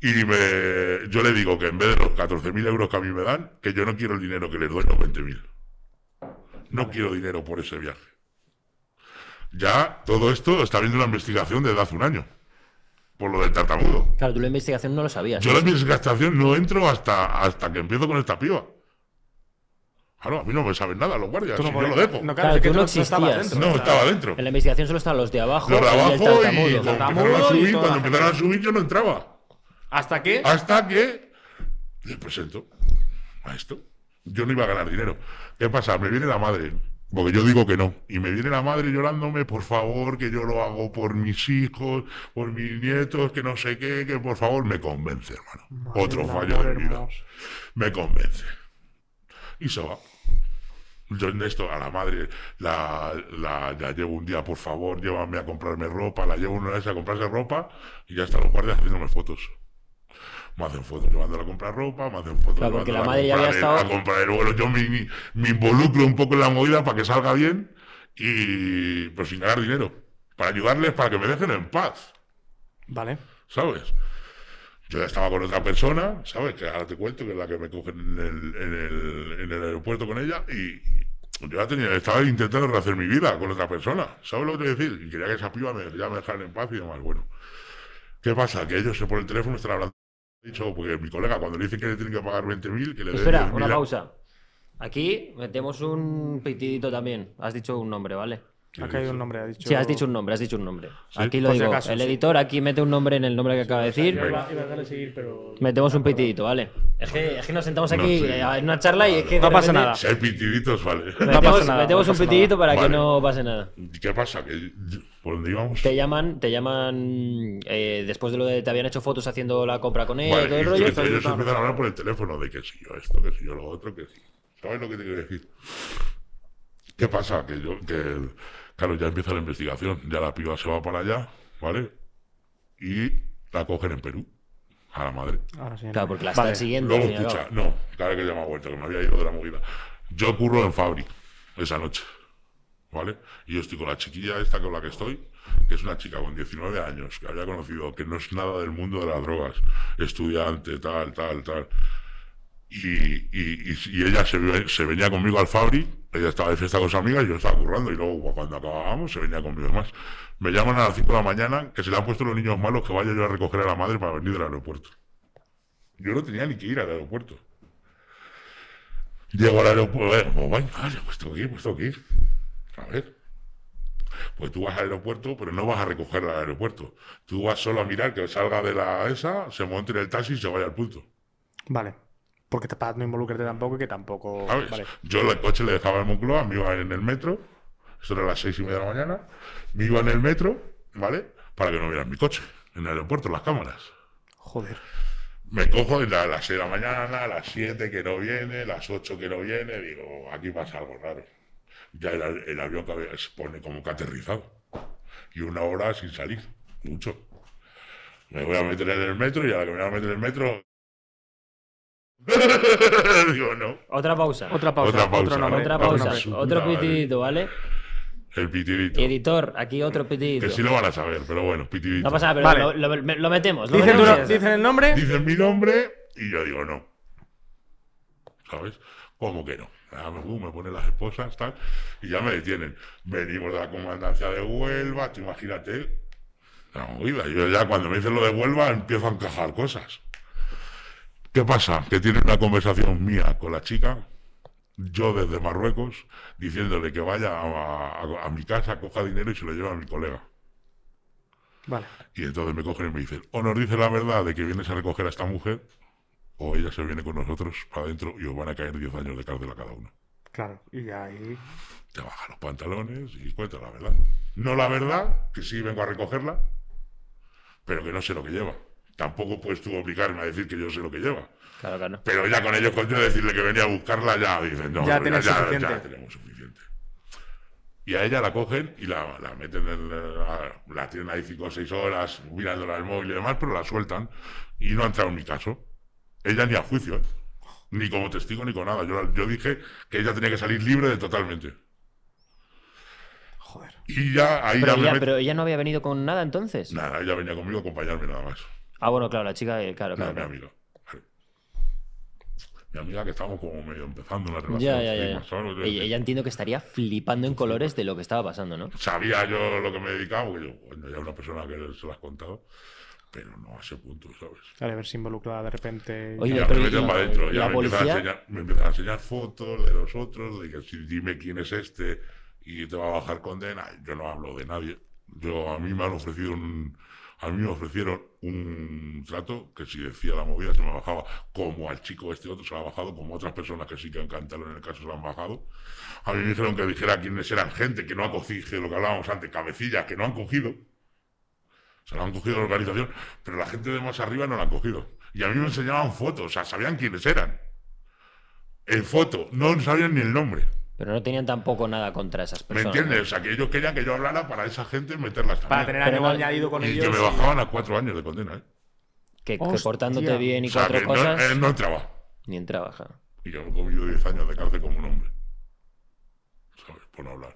Y me, yo le digo que en vez de los 14.000 euros que a mí me dan, que yo no quiero el dinero que les doy, los 20.000. No quiero dinero por ese viaje. Ya todo esto está viendo una investigación desde hace un año. Por lo del tartamudo. Claro, tú la investigación no lo sabías. Yo ¿no? la investigación no entro hasta, hasta que empiezo con esta piba. Claro, a mí no me saben nada los guardias. Tú no si yo lo dejo. No, No, claro, Claro, es que tú tú no no estabas existías. dentro. o sea, estaba dentro. En la investigación solo están los de abajo Los de y el abajo y tartamudo. cuando Tartamudo empezaron a y subir, cuando empezaron a subir yo no entraba. ¿Hasta qué? Hasta que les presento a esto. Yo no iba a ganar dinero. ¿Qué pasa? Me viene la madre, porque yo digo que no. Y me viene la madre llorándome, por favor, que yo lo hago por mis hijos, por mis nietos, que no sé qué, que por favor me convence, hermano. Madre Otro fallo de vida. hermoso. Me convence. Y se va. Yo en esto, a la madre, la, la, la llevo un día, por favor, llévame a comprarme ropa, la llevo una vez a comprarse ropa y ya están los guardias haciéndome fotos. Me hacen fotos llevándola a comprar ropa, me hacen fotos Claro, porque la madre ya a, había estado- a comprar el vuelo. Yo me, me involucro un poco en la movida para que salga bien, y pero sin ganar dinero. Para ayudarles, para que me dejen en paz. Vale. ¿sabes? Yo ya estaba con otra persona, ¿sabes? Que ahora te cuento, que es la que me cogen en el, en el, en el aeropuerto con ella y yo ya tenía, estaba intentando rehacer mi vida con otra persona, ¿sabes lo que te quiero decir? Y quería que esa piba me, ya me dejaran en paz y demás. Bueno, ¿qué pasa? Que ellos por el teléfono están hablando. He dicho, porque mi colega, cuando le dicen que le tienen que pagar 20.000, que le Espera, 10.000 una pausa. Aquí metemos un pitidito también. Has dicho un nombre, ¿vale? Ha caído un nombre, ha dicho. Sí, has dicho un nombre, has dicho un nombre. Aquí lo si digo. acaso, el sí. editor aquí mete un nombre en el nombre que acaba de decir. Iba, iba a darle seguir, pero. Metemos un pitidito, ¿vale? Es que, es que nos sentamos No, aquí sí. eh, en una charla y es que. No pasa nada. Si hay pitiditos, vale. Metemos, pasa nada, metemos no un pitidito para que no pase nada. ¿Y qué pasa? Que, ¿Por dónde íbamos? Te llaman, te llaman eh, después de lo de te habían hecho fotos haciendo la compra con él, Vale, todo el y rollo. ellos empiezan a hablar por el teléfono de que si yo esto, que si yo lo otro, que si. ¿Sabes lo que te quiero decir? ¿Qué pasa? Que yo, que, claro, ya empieza la investigación, ya la piba se va para allá, ¿vale? Y la cogen en Perú, a la madre. Ahora sí. Claro, porque la Vale. están siguiendo. Luego, escucha, no, claro que ya me ha vuelto, que me había ido de la movida. Yo curro en Fabri esa noche, ¿vale? Y yo estoy con la chiquilla esta con la que estoy, que es una chica con 19 años, que había conocido, que no es nada del mundo de las drogas, estudiante, tal, tal, tal. Y, y, y- y ella se, se venía conmigo al Fabri, ella estaba de fiesta con sus amigas y yo estaba currando, y luego cuando acabábamos se venía conmigo más. Me llaman a las 5 de la mañana que se le han puesto los niños malos que vaya yo a recoger a la madre para venir del aeropuerto. Yo no tenía ni que ir al aeropuerto. Llego al aeropuerto, eh, pues vaya, pues tengo que ir, pues tengo que. A ver. Pues tú vas al aeropuerto, pero no vas a recoger al aeropuerto. Tú vas solo a mirar que salga de la esa, se monte en el taxi y se vaya al punto. Vale. Porque te, para no involucrarte tampoco y que tampoco. Yo el coche le dejaba en Moncloa, me iba en el metro, esto era a las seis y media de la mañana, me iba en el metro, ¿vale? Para que no vieran mi coche, en el aeropuerto, las cámaras. Joder. Me cojo a las 6 de la mañana, a las 7 que no viene, las 8 que no viene, digo, aquí pasa algo raro. Ya el, el avión se pone como que aterrizado. Y una hora sin salir, mucho. Me voy a meter en el metro y a la que me voy a meter en el metro... digo, no. Otra pausa. Otra pausa. Otra pausa, Otro nombre. Otra pausa. Otro pitidito, ¿vale? El pitidito. Editor, aquí otro pitidito. Que sí lo van a saber, pero bueno, pitidito. No pasa nada, pero Vale. lo, lo- lo metemos. Lo Dicen, tu metemos está. dicen el nombre. Dicen mi nombre y yo digo no. ¿Sabes? ¿Cómo que no? Ah, me, uh, me ponen las esposas, tal, y ya me detienen. Venimos de la comandancia de Huelva, tú imagínate. La movida. Yo ya cuando me dicen lo de Huelva empiezo a encajar cosas. ¿Qué pasa? Que tienen una conversación mía con la chica, yo desde Marruecos, diciéndole que vaya a, a- a mi casa, coja dinero y se lo lleva a mi colega. Vale. Y entonces me cogen y me dicen, o nos dice la verdad de que vienes a recoger a esta mujer, o ella se viene con nosotros para adentro y os van a caer 10 años de cárcel a cada uno. Claro, y ahí. Te baja los pantalones y cuenta la verdad. No la verdad, que sí vengo a recogerla, pero que no sé lo que lleva. Tampoco puedes tú obligarme a decir que yo sé lo que lleva. Claro, claro. Pero ya con ellos, con yo decirle que venía a buscarla, ya dicen, no, Ya ya, tenés ya, suficiente. ya tenemos suficiente. Y a ella la cogen y la, la meten en la, la tienen ahí cinco o seis horas mirándola al móvil y demás, pero la sueltan y no ha entrado en mi caso. Ella ni a juicio, ¿eh? ni como testigo ni con nada. Yo, yo dije que ella tenía que salir libre de totalmente. Joder. Y ya ahí Pero ya me ella, met- pero ella no había venido con nada entonces. Nada, ella venía conmigo a acompañarme nada más. Ah, bueno, claro, la chica, eh, claro, claro. mi claro. amiga. Vale. Mi amiga que estábamos como medio empezando una relación. Ya, ya, ya. sí, ya. más o menos, yo- Ella, ella entiendo que estaría flipando en colores de lo que estaba pasando, ¿no? Sabía yo lo que me dedicaba, porque yo, bueno, ya una persona que se lo has contado, pero no a ese punto, ¿sabes? Vale, verse involucrada de repente. Oye, ya pero me ¿y- meten para adentro, y ya la me empiezan, a policía? enseñar, me empiezan a enseñar fotos de los otros, de que si dime quién es este y te va a bajar condena. Yo no hablo de nadie. Yo a mí me han ofrecido un, a mí me ofrecieron un trato que si decía la movida se me bajaba, como al chico este otro se lo ha bajado, como otras personas que sí que han cantado en el caso se lo han bajado. A mí me dijeron que dijera quiénes eran gente que no ha cogido, lo que hablábamos antes, cabecillas que no han cogido. Se lo han cogido la organización, pero la gente de más arriba no la han cogido. Y a mí me enseñaban fotos, o sea, sabían quiénes eran. En foto, no sabían ni el nombre. Pero no tenían tampoco nada contra esas ¿Me personas. entiendes? O sea, que ellos querían que yo hablara para esa gente meterlas también. Para tener Pero algo no- añadido con y ellos. que me bajaban a cuatro años de condena, ¿eh? Que, que portándote bien y O sea, cuatro que no, cosas, él no entraba. ni en trabaja. Y yo he comido 10 años de cárcel como un hombre. ¿Sabes? Por no hablar.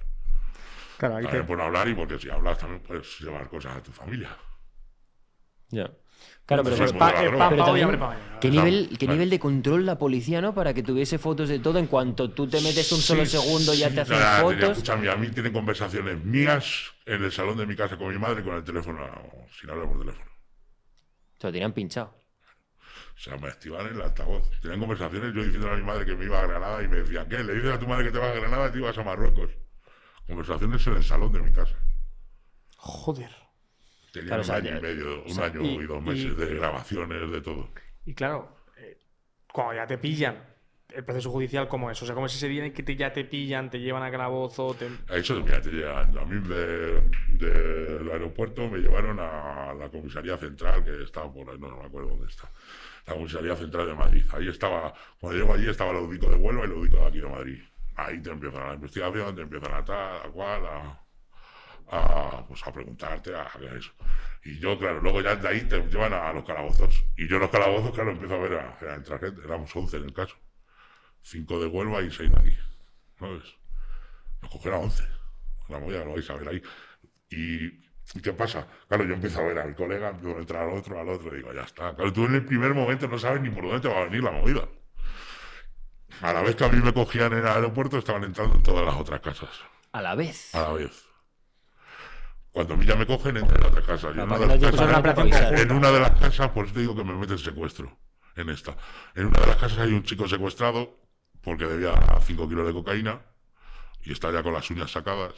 Claro, ahí te- por no hablar y porque si hablas también puedes llevar cosas a tu familia. Ya. Claro, pero, Pues pero- pa- eh, Pero pa' también, mañana. ¿qué, Claro, nivel, ¿qué claro. nivel de control la policía, no? Para que tuviese fotos de todo. En cuanto tú te metes un solo Sí, segundo, ya te hacen fotos. Escúchame, a mí tienen conversaciones mías en el salón de mi casa con mi madre con el teléfono, sin hablar por teléfono. Te lo tenían pinchado. O sea, me activan el altavoz. Tenían conversaciones yo diciendo a mi madre que me iba a Granada y me decían, ¿qué? ¿Le dices a tu madre que te vas a Granada y te ibas a Marruecos? Conversaciones en el salón de mi casa. Joder. Tenían Claro, o sea, un año ya- y medio, un sea, año y- y, dos y- meses de grabaciones, de todo. Y claro, eh, cuando ya te pillan, el proceso judicial, ¿cómo es? O sea, ¿cómo es ese día en que te- ya te pillan, te llevan a calabozo? Te... Eso, mira, te llevan, a mí de- del aeropuerto me llevaron a la comisaría central, que estaba por ahí, no, no me acuerdo dónde está. La comisaría central de Madrid. Ahí estaba, cuando llego allí estaba el audico de Huelva y el audico de aquí de Madrid. Ahí te empiezan la investigación, te empiezan a tal, a cual, a, a, pues a preguntarte, a, a eso. Y yo, claro, luego ya de ahí te llevan a los calabozos. Y yo en los calabozos, claro, empiezo a ver a, a entrar gente. Éramos 11 en el caso. 5 de Huelva y 6 de aquí. ¿Sabes? Nos cogieron a 11. La movida lo vais a ver ahí. Y, ¿y qué pasa? Claro, yo empiezo a ver al colega, empiezo a entrar al otro, al otro, y digo, ya está. Claro, tú en el primer momento no sabes ni por dónde te va a venir la movida. A la vez que a mí me cogían en el aeropuerto, estaban entrando en todas las otras casas. A la vez. A la vez. Cuando a mí ya me cogen, entran en otras casas. Y en una de las en una de casas, por eso te digo que me meten secuestro. En esta. En una de las casas hay un chico secuestrado porque debía 5 kilos de cocaína y está ya con las uñas sacadas,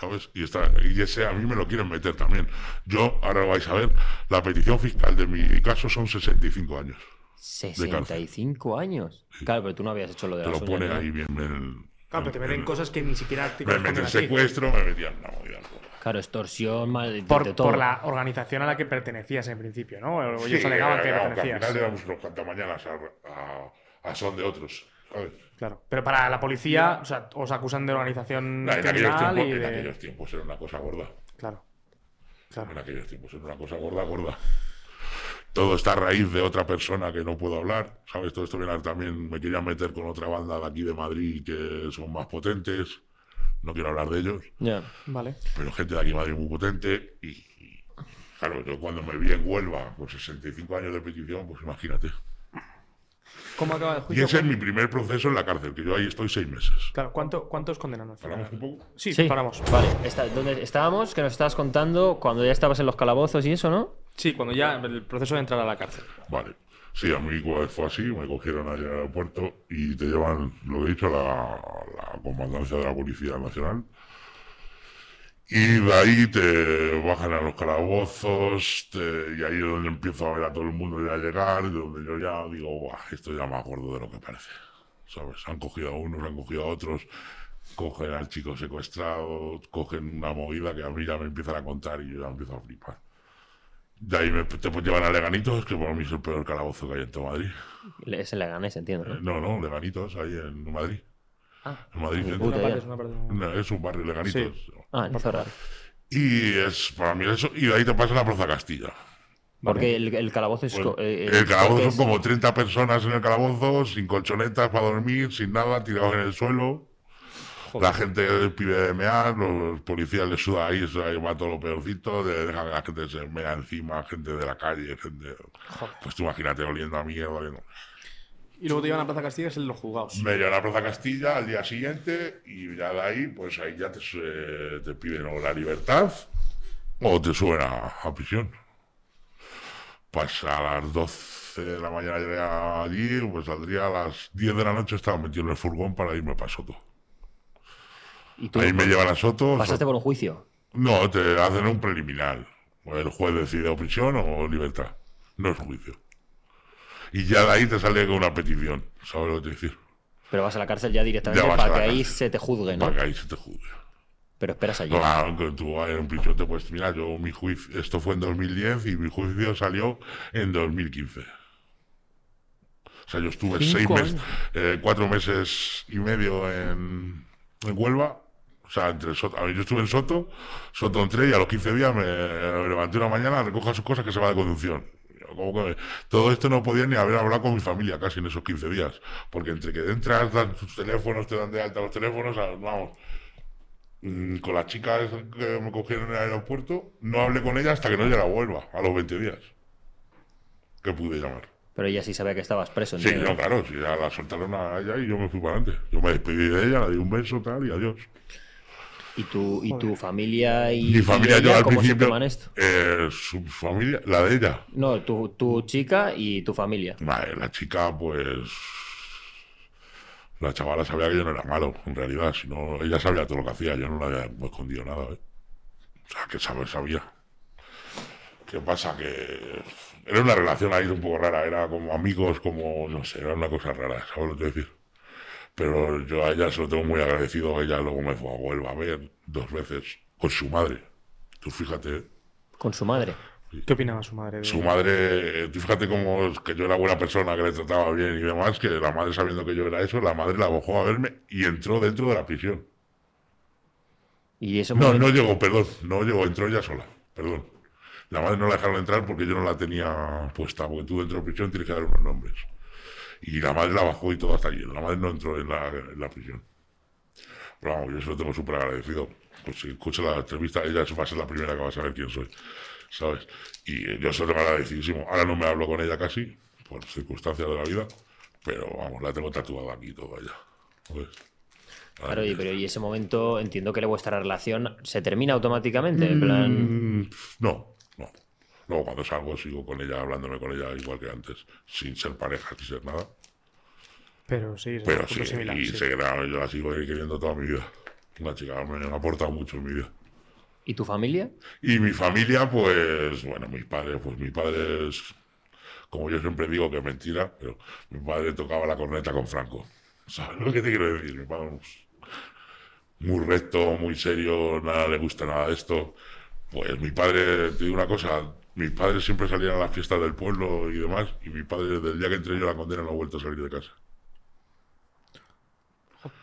¿sabes? Y, está, y ese a mí me lo quieren meter también. Yo, ahora lo vais a ver, la petición fiscal de mi caso son 65 años. 65 años. Claro, pero tú no habías hecho lo de Te las lo uñas, pone ¿no? ahí bien. en- Claro, pero te meten en- cosas que ni siquiera te Me meten secuestro, me metían una movida. Claro, extorsión, mal, de, Por, de todo. por la organización a la que pertenecías en principio, ¿no? O ellos Sí, alegaban que claro, pertenecías. al final éramos unos a, a, a son de otros, ¿sabes? Claro. Pero para la policía, o sea, os acusan de organización En aquellos, criminal tiempos, y en de... aquellos tiempos era una cosa gorda. Claro. Claro. En aquellos tiempos era una cosa gorda, gorda. Todo está a raíz de otra persona que no puedo hablar, ¿sabes? Todo esto viene a- también, me querían meter con otra banda de aquí de Madrid que son más potentes, no quiero hablar de ellos, Ya. Vale. pero gente de aquí de Madrid muy potente y, y, claro, yo cuando me vi en Huelva con 65 años de petición, pues imagínate. ¿Cómo acaba el Y juicio? ese es mi primer proceso en la cárcel, que yo ahí estoy seis meses. Claro, ¿cuánto, ¿cuántos condenan al final? ¿Hablamos un poco? Sí, Sí, paramos. Vale, está, ¿dónde estábamos? Que nos estabas contando cuando ya estabas en los calabozos y eso, ¿no? Sí, cuando ya el proceso de entrar a la cárcel. Vale. Sí, a mí fue así, me cogieron allá al aeropuerto y te llevan, lo he dicho, a la, comandancia de la Policía Nacional. Y de ahí te bajan a los calabozos, te- y ahí es donde empiezo a ver a todo el mundo ya llegar, y donde yo ya digo, "Buah, esto ya más gordo de lo que parece. ¿Sabes? Han cogido a unos, han cogido a otros, cogen al chico secuestrado, cogen una movida que a mí ya me empiezan a contar y yo ya empiezo a flipar. De ahí me, te llevan a Leganitos, que para mí es el peor calabozo que hay en todo Madrid. Es el Leganés, entiendo, Eh, ¿no? No, no, Leganitos, ahí en Madrid. Ah, En Madrid ni centro. puta Una idea. parte es una parte. No, es un barrio Leganitos. Ah, en Zorra. Y es para mí eso, y de ahí te pasa a la Plaza Castilla. Porque el, el calabozo es... Pues, co- eh, el calabozo son es- como 30 personas en el calabozo, sin colchonetas para dormir, sin nada, tirados en el suelo. La gente pide de mear, los policías les suda ahí, se va todo lo peorcito, de- dejan que la gente se mea encima, gente de la calle, gente. Pues tú imagínate oliendo a mierda. oliendo. Y luego te llevan a Plaza Castilla, es el de los juzgados. Me llevan a Plaza Castilla al día siguiente y ya de ahí, pues ahí ya te, te piden o la libertad o te suben a, a prisión. Pues a las 12 de la mañana llegué allí, pues saldría a las 10 de la noche, estaba metido en el furgón para irme para Soto. Y tú Ahí me llevan a Soto. pasaste por un juicio. No, te hacen un preliminar. El juez decide o prisión o libertad. No es juicio. Y ya de ahí te sale con una petición. ¿Sabes lo que te decir? Pero vas a la cárcel ya directamente Ya para que ahí se te juzgue, ¿no? Para que ahí se te juzgue. Pero esperas allí. Claro, que tú en prisión te puedes. Mira, yo mi juicio. Esto fue en 2010 y mi juicio salió en 2015. O sea, yo estuve seis meses, eh, cuatro meses y medio en, en Huelva. O sea, entre Soto, a yo estuve en Soto, Soto entré y a los 15 días me, me levanté una mañana, recojo sus cosas que se va de conducción. Como que todo esto no podía ni haber hablado con mi familia casi en esos 15 días. Porque entre que entras, dan tus teléfonos, te dan de alta los teléfonos, vamos. Mm, Con las chicas que me cogieron en el aeropuerto, no hablé con ella hasta que no llegué a Huelva, a los 20 días. Que pude llamar. Pero ella sí sabía que estabas preso. Sí, entiendo. no, claro, sí, ya la soltaron a ella y yo me fui para adelante. Yo me despedí de ella, le di un beso, tal, y adiós. ¿Y tu, y tu familia y, Mi familia, y yo al cómo se principio. esto? eh, su familia, la de ella. No, tu, tu chica y tu familia. Vale, la chica, pues. La chavala sabía que yo no era malo, en realidad. Sino, ella sabía todo lo que hacía, yo no le había escondido nada, ¿eh? O sea, que saber, sabía. ¿Qué pasa? Que era una relación ahí un poco rara, era como amigos, como, no sé, era una cosa rara, ¿sabes lo que te decir? Pero yo a ella se lo tengo muy agradecido, ella luego me fue a Huelva a ver dos veces con su madre. Tú fíjate, ¿eh? Con su madre. ¿Qué opinaba su madre? de- su madre, tú fíjate como es que yo era buena persona, que le trataba bien y demás, que la madre sabiendo que yo era eso, la madre la bajó a verme y entró dentro de la prisión. Y eso No, no llegó, perdón, no llegó, entró ella sola, perdón. La madre no la dejaron entrar porque yo no la tenía puesta, porque tú dentro de prisión tienes que dar unos nombres. Y la madre la bajó y todo hasta allí. La madre no entró en la, en la prisión. Pero vamos, yo se lo tengo súper agradecido. Pues si escucha la entrevista, ella va a ser la primera que va a saber quién soy. ¿Sabes? Y yo se lo tengo agradecidísimo. Ahora no me hablo con ella casi, por circunstancias de la vida. Pero vamos, la tengo tatuada aquí ella. ¿Sabes? Claro, y, pero y ese momento entiendo que vuestra relación se termina automáticamente. En plan. Mm, No, no. Luego cuando salgo sigo con ella, hablándome con ella igual que antes, sin ser pareja, sin ser nada. Pero sí, Pero sí, similar. y sí. seguirá, yo la sigo queriendo toda mi vida. Una chica me ha aportado mucho en mi vida. ¿Y tu familia? Y mi familia, pues, bueno, mis padres, pues mi padre es, como yo siempre digo que es mentira, pero mi padre tocaba la corneta con Franco. ¿Sabes lo que te quiero decir? Mi padre es muy recto, muy serio, nada le gusta nada de esto. Pues mi padre, te digo una cosa, mis padres siempre salían a las fiestas del pueblo y demás, y mi padre desde el día que entré yo a la condena no ha vuelto a salir de casa.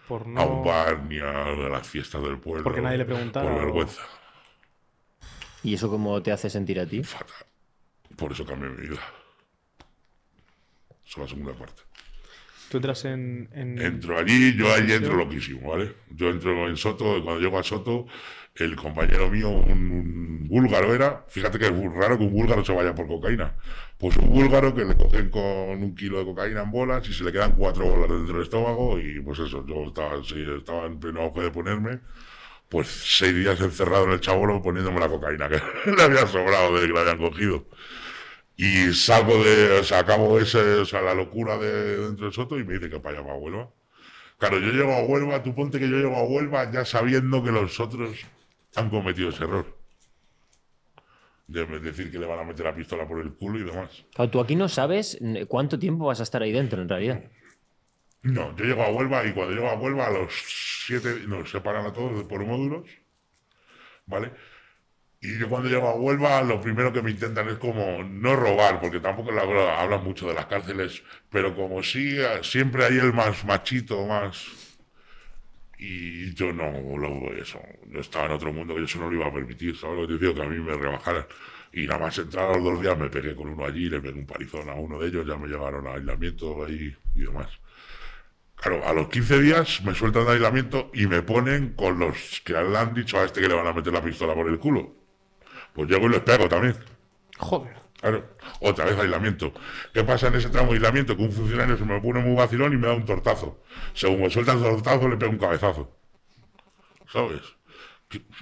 Por A un bar ni a las fiestas del pueblo. Porque nadie le preguntaba, Por o- vergüenza. ¿Y eso cómo te hace sentir a ti? Fatal. Por eso cambié mi vida. Eso es la segunda parte. Tú entras en... en- Entro allí, yo allí entro loquísimo, ¿vale? Yo entro en Soto, y cuando llego a Soto, el compañero mío, un, un búlgaro era, fíjate que es raro que un búlgaro se vaya por cocaína. Pues un búlgaro que le cogen con un kilo de cocaína en bolas y se le quedan cuatro bolas dentro del estómago y pues eso, yo estaba, sí, estaba en pleno auge de ponerme, pues seis días encerrado en el chabolo poniéndome la cocaína que le había sobrado desde que la habían cogido. Y salgo de, o sea, acabo ese, o sea, la locura de dentro del Soto y me dice que para allá para Huelva. Claro, yo llego a Huelva, tú ponte que yo llego a Huelva ya sabiendo que los otros han cometido ese error. De decir que le van a meter la pistola por el culo y demás. Claro, tú aquí no sabes cuánto tiempo vas a estar ahí dentro, en realidad. No, yo llego a Huelva y cuando llego a Huelva a los siete nos separan a todos por módulos, ¿vale? Y yo cuando llego a Huelva lo primero que me intentan es como no robar, porque tampoco la- la- hablan mucho de las cárceles, pero como sí, siempre hay el más machito, más... Y yo no, eso, yo estaba en otro mundo que yo eso no lo iba a permitir, ¿sabes lo que te digo? Que a mí me rebajaran. Y nada más entrar a los dos días me pegué con uno allí, le pegué un palizón a uno de ellos, ya me llevaron a aislamiento ahí y demás. Claro, a los 15 días me sueltan de aislamiento y me ponen con los que le han dicho a este que le van a meter la pistola por el culo. Pues llego y les pego también. Joder. Claro, otra vez aislamiento. ¿Qué pasa en ese tramo de aislamiento? Que un funcionario se me pone muy vacilón y me da un tortazo. Según me suelta el tortazo, le pego un cabezazo. ¿Sabes?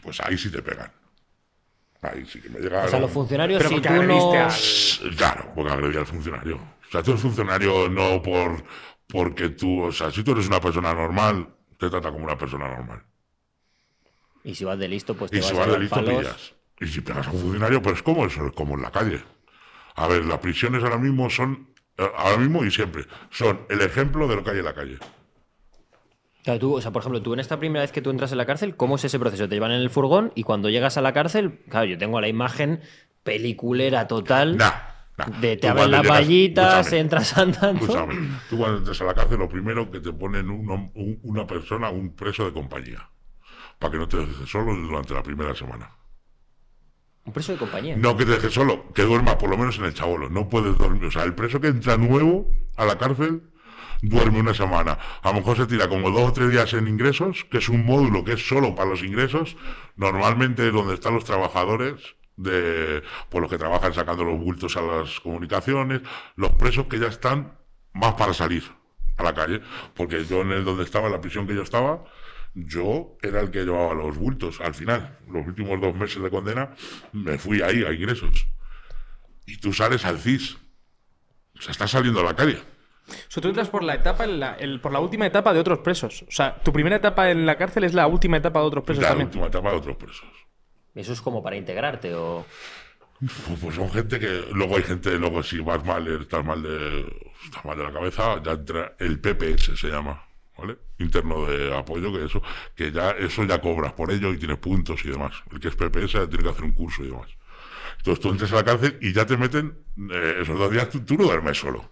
Pues ahí sí te pegan. Ahí sí que me llega. O sea, los funcionarios, Pero si tú agrediste no... al- Claro, porque agredí al funcionario. O sea, tú eres funcionario no por porque tú, o sea, si tú eres una persona normal, te trata como una persona normal. Y si vas de listo, pues te Y vas si a vas de listo, palos. pillas. Y si pegas a un funcionario, pues como eso, es como en la calle. A ver, las prisiones ahora mismo son, eh, ahora mismo y siempre, son el ejemplo de lo que hay en la calle. Claro, tú, o sea, por ejemplo, tú en esta primera vez que tú entras en la cárcel, ¿cómo es ese proceso? Te llevan en el furgón y cuando llegas a la cárcel, claro, yo tengo la imagen peliculera total Nah, nah. de te abren las vallitas, entras andando. Escúchame, tú cuando entras a la cárcel, lo primero que te ponen uno- un- una persona, un preso de compañía, para que no te dejes solo durante la primera semana. Un preso de compañía. No que te dejes solo, que duermas por lo menos en el chabolo. No puedes dormir. O sea, el preso que entra nuevo a la cárcel duerme una semana. A lo mejor se tira como dos o tres días en ingresos, que es un módulo que es solo para los ingresos. Normalmente es donde están los trabajadores de por los que trabajan sacando los bultos a las comunicaciones, los presos que ya están más para salir a la calle. Porque yo en el donde estaba, en la prisión que yo estaba, yo era el que llevaba los bultos al final. Los últimos dos meses de condena me fui ahí a ingresos. Y tú sales al CIS. O sea, estás saliendo a la calle. O sea, tú entras por la etapa, en la- el- por la última etapa de otros presos. O sea, tu primera etapa en la cárcel es la última etapa de otros presos la también. última etapa de otros presos. Eso es como para integrarte o... Pues, pues son gente que. Luego hay gente, luego si vas mal, estás mal de, estás mal de la cabeza, ya entra el PPS, se llama. ¿Vale? Interno de apoyo, que eso, que ya eso ya cobras por ello y tienes puntos y demás. El que es PPS tiene que hacer un curso y demás. Entonces tú entras a la cárcel y ya te meten, eh, esos dos días tú, tú no duermes solo.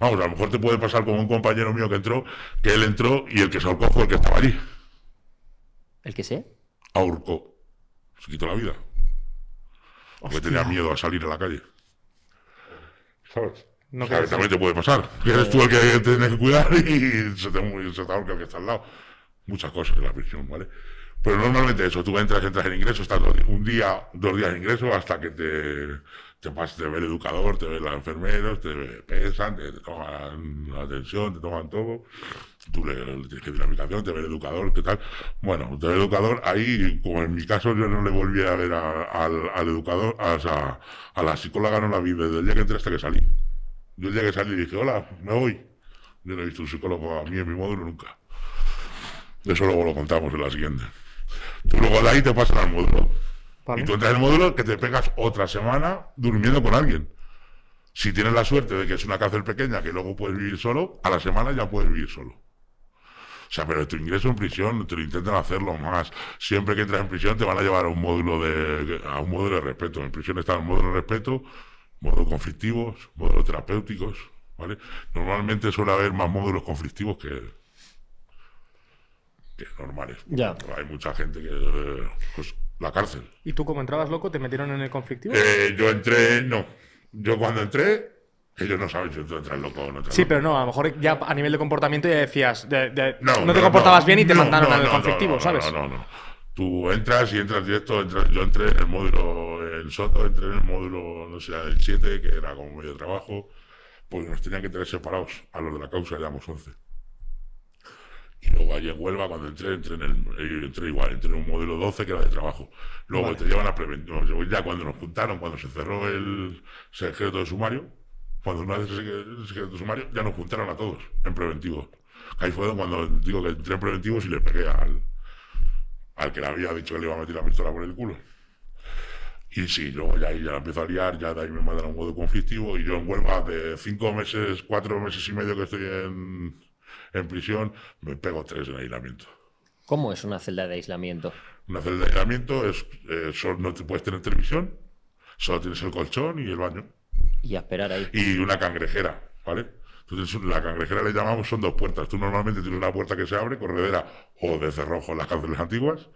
Vamos, a lo mejor te puede pasar como un compañero mío que entró, que él entró y el que se ahorcó fue el que estaba allí. ¿El que sé? Ahorcó. Se quitó la vida. Porque tenía miedo a salir a la calle. ¿Sabes? No O sea, que también te puede pasar. Que eres tú el que tienes que cuidar y se te, se te ahorca el que está al lado. Muchas cosas en la prisión, ¿vale? Pero normalmente eso, tú entras, entras en ingreso, estás un día, dos días en ingreso hasta que te, te, pas- te ve el educador, te ve los enfermeros, te pesan, te, te toman la atención, te toman todo. Tú le, le tienes que dinamización, te ve el educador, ¿qué tal? Bueno, te ve el educador, ahí, como en mi caso, yo no le volví a ver a- al, al educador, a, sea, a la psicóloga no la vi desde el día que entré hasta que salí. Yo el día que salí dije, hola, me voy. Yo no he visto un psicólogo a mí en mi módulo nunca. Eso luego lo contamos en la siguiente. Tú luego de ahí te pasas al módulo. Vale. Y tú entras en el módulo que te pegas otra semana durmiendo con alguien. Si tienes la suerte de que es una cárcel pequeña que luego puedes vivir solo, a la semana ya puedes vivir solo. O sea, pero tu ingreso en prisión te lo intentan hacerlo más. Siempre que entras en prisión te van a llevar a un módulo de, a un módulo de respeto. En prisión está el módulo de respeto, módulos conflictivos, módulos terapéuticos, ¿vale? Normalmente suele haber más módulos conflictivos que, que normales. Ya. Hay mucha gente que, pues, la cárcel. ¿Y tú como entrabas loco te metieron en el conflictivo? Eh, yo entré, no. Yo cuando entré, ellos no saben si tú entras loco o no entras Sí, loco. pero no, a lo mejor ya a nivel de comportamiento ya decías, de- de- no, No, te comportabas bien y te no, mandaron no, al no, conflictivo, no, no, ¿sabes? No, no, no. Tú entras y entras directo. entras- yo entré en el módulo, en Soto, entré en el módulo, no sé, el 7, que era como medio de trabajo, porque nos tenían que tener separados. A los de la causa éramos 11. Y luego allí en Huelva, cuando entré, entré, en el, eh, entré igual, entré en un módulo 12 que era de trabajo. Luego te llevan a preventivo. Ya cuando nos juntaron, cuando se cerró el secreto de sumario, cuando una vez el secreto de sumario, ya nos juntaron a todos en preventivo. Ahí fue cuando digo que entré en preventivo y le pegué al, al que le había dicho que le iba a meter la pistola por el culo. Y sí, luego ya ya la empiezo a liar, ya de ahí me mandan a un modo conflictivo y yo en Huelva de cinco meses, cuatro meses y medio que estoy en, en prisión, me pego tres en aislamiento. ¿Cómo es una celda de aislamiento? Una celda de aislamiento es, eh, solo- no te puedes tener televisión, solo tienes el colchón y el baño. Y a esperar ahí. Y una cangrejera, ¿vale? Entonces, la cangrejera le llamamos, son dos puertas. Tú normalmente tienes una puerta que se abre, corredera o de cerrojo en las cárceles antiguas.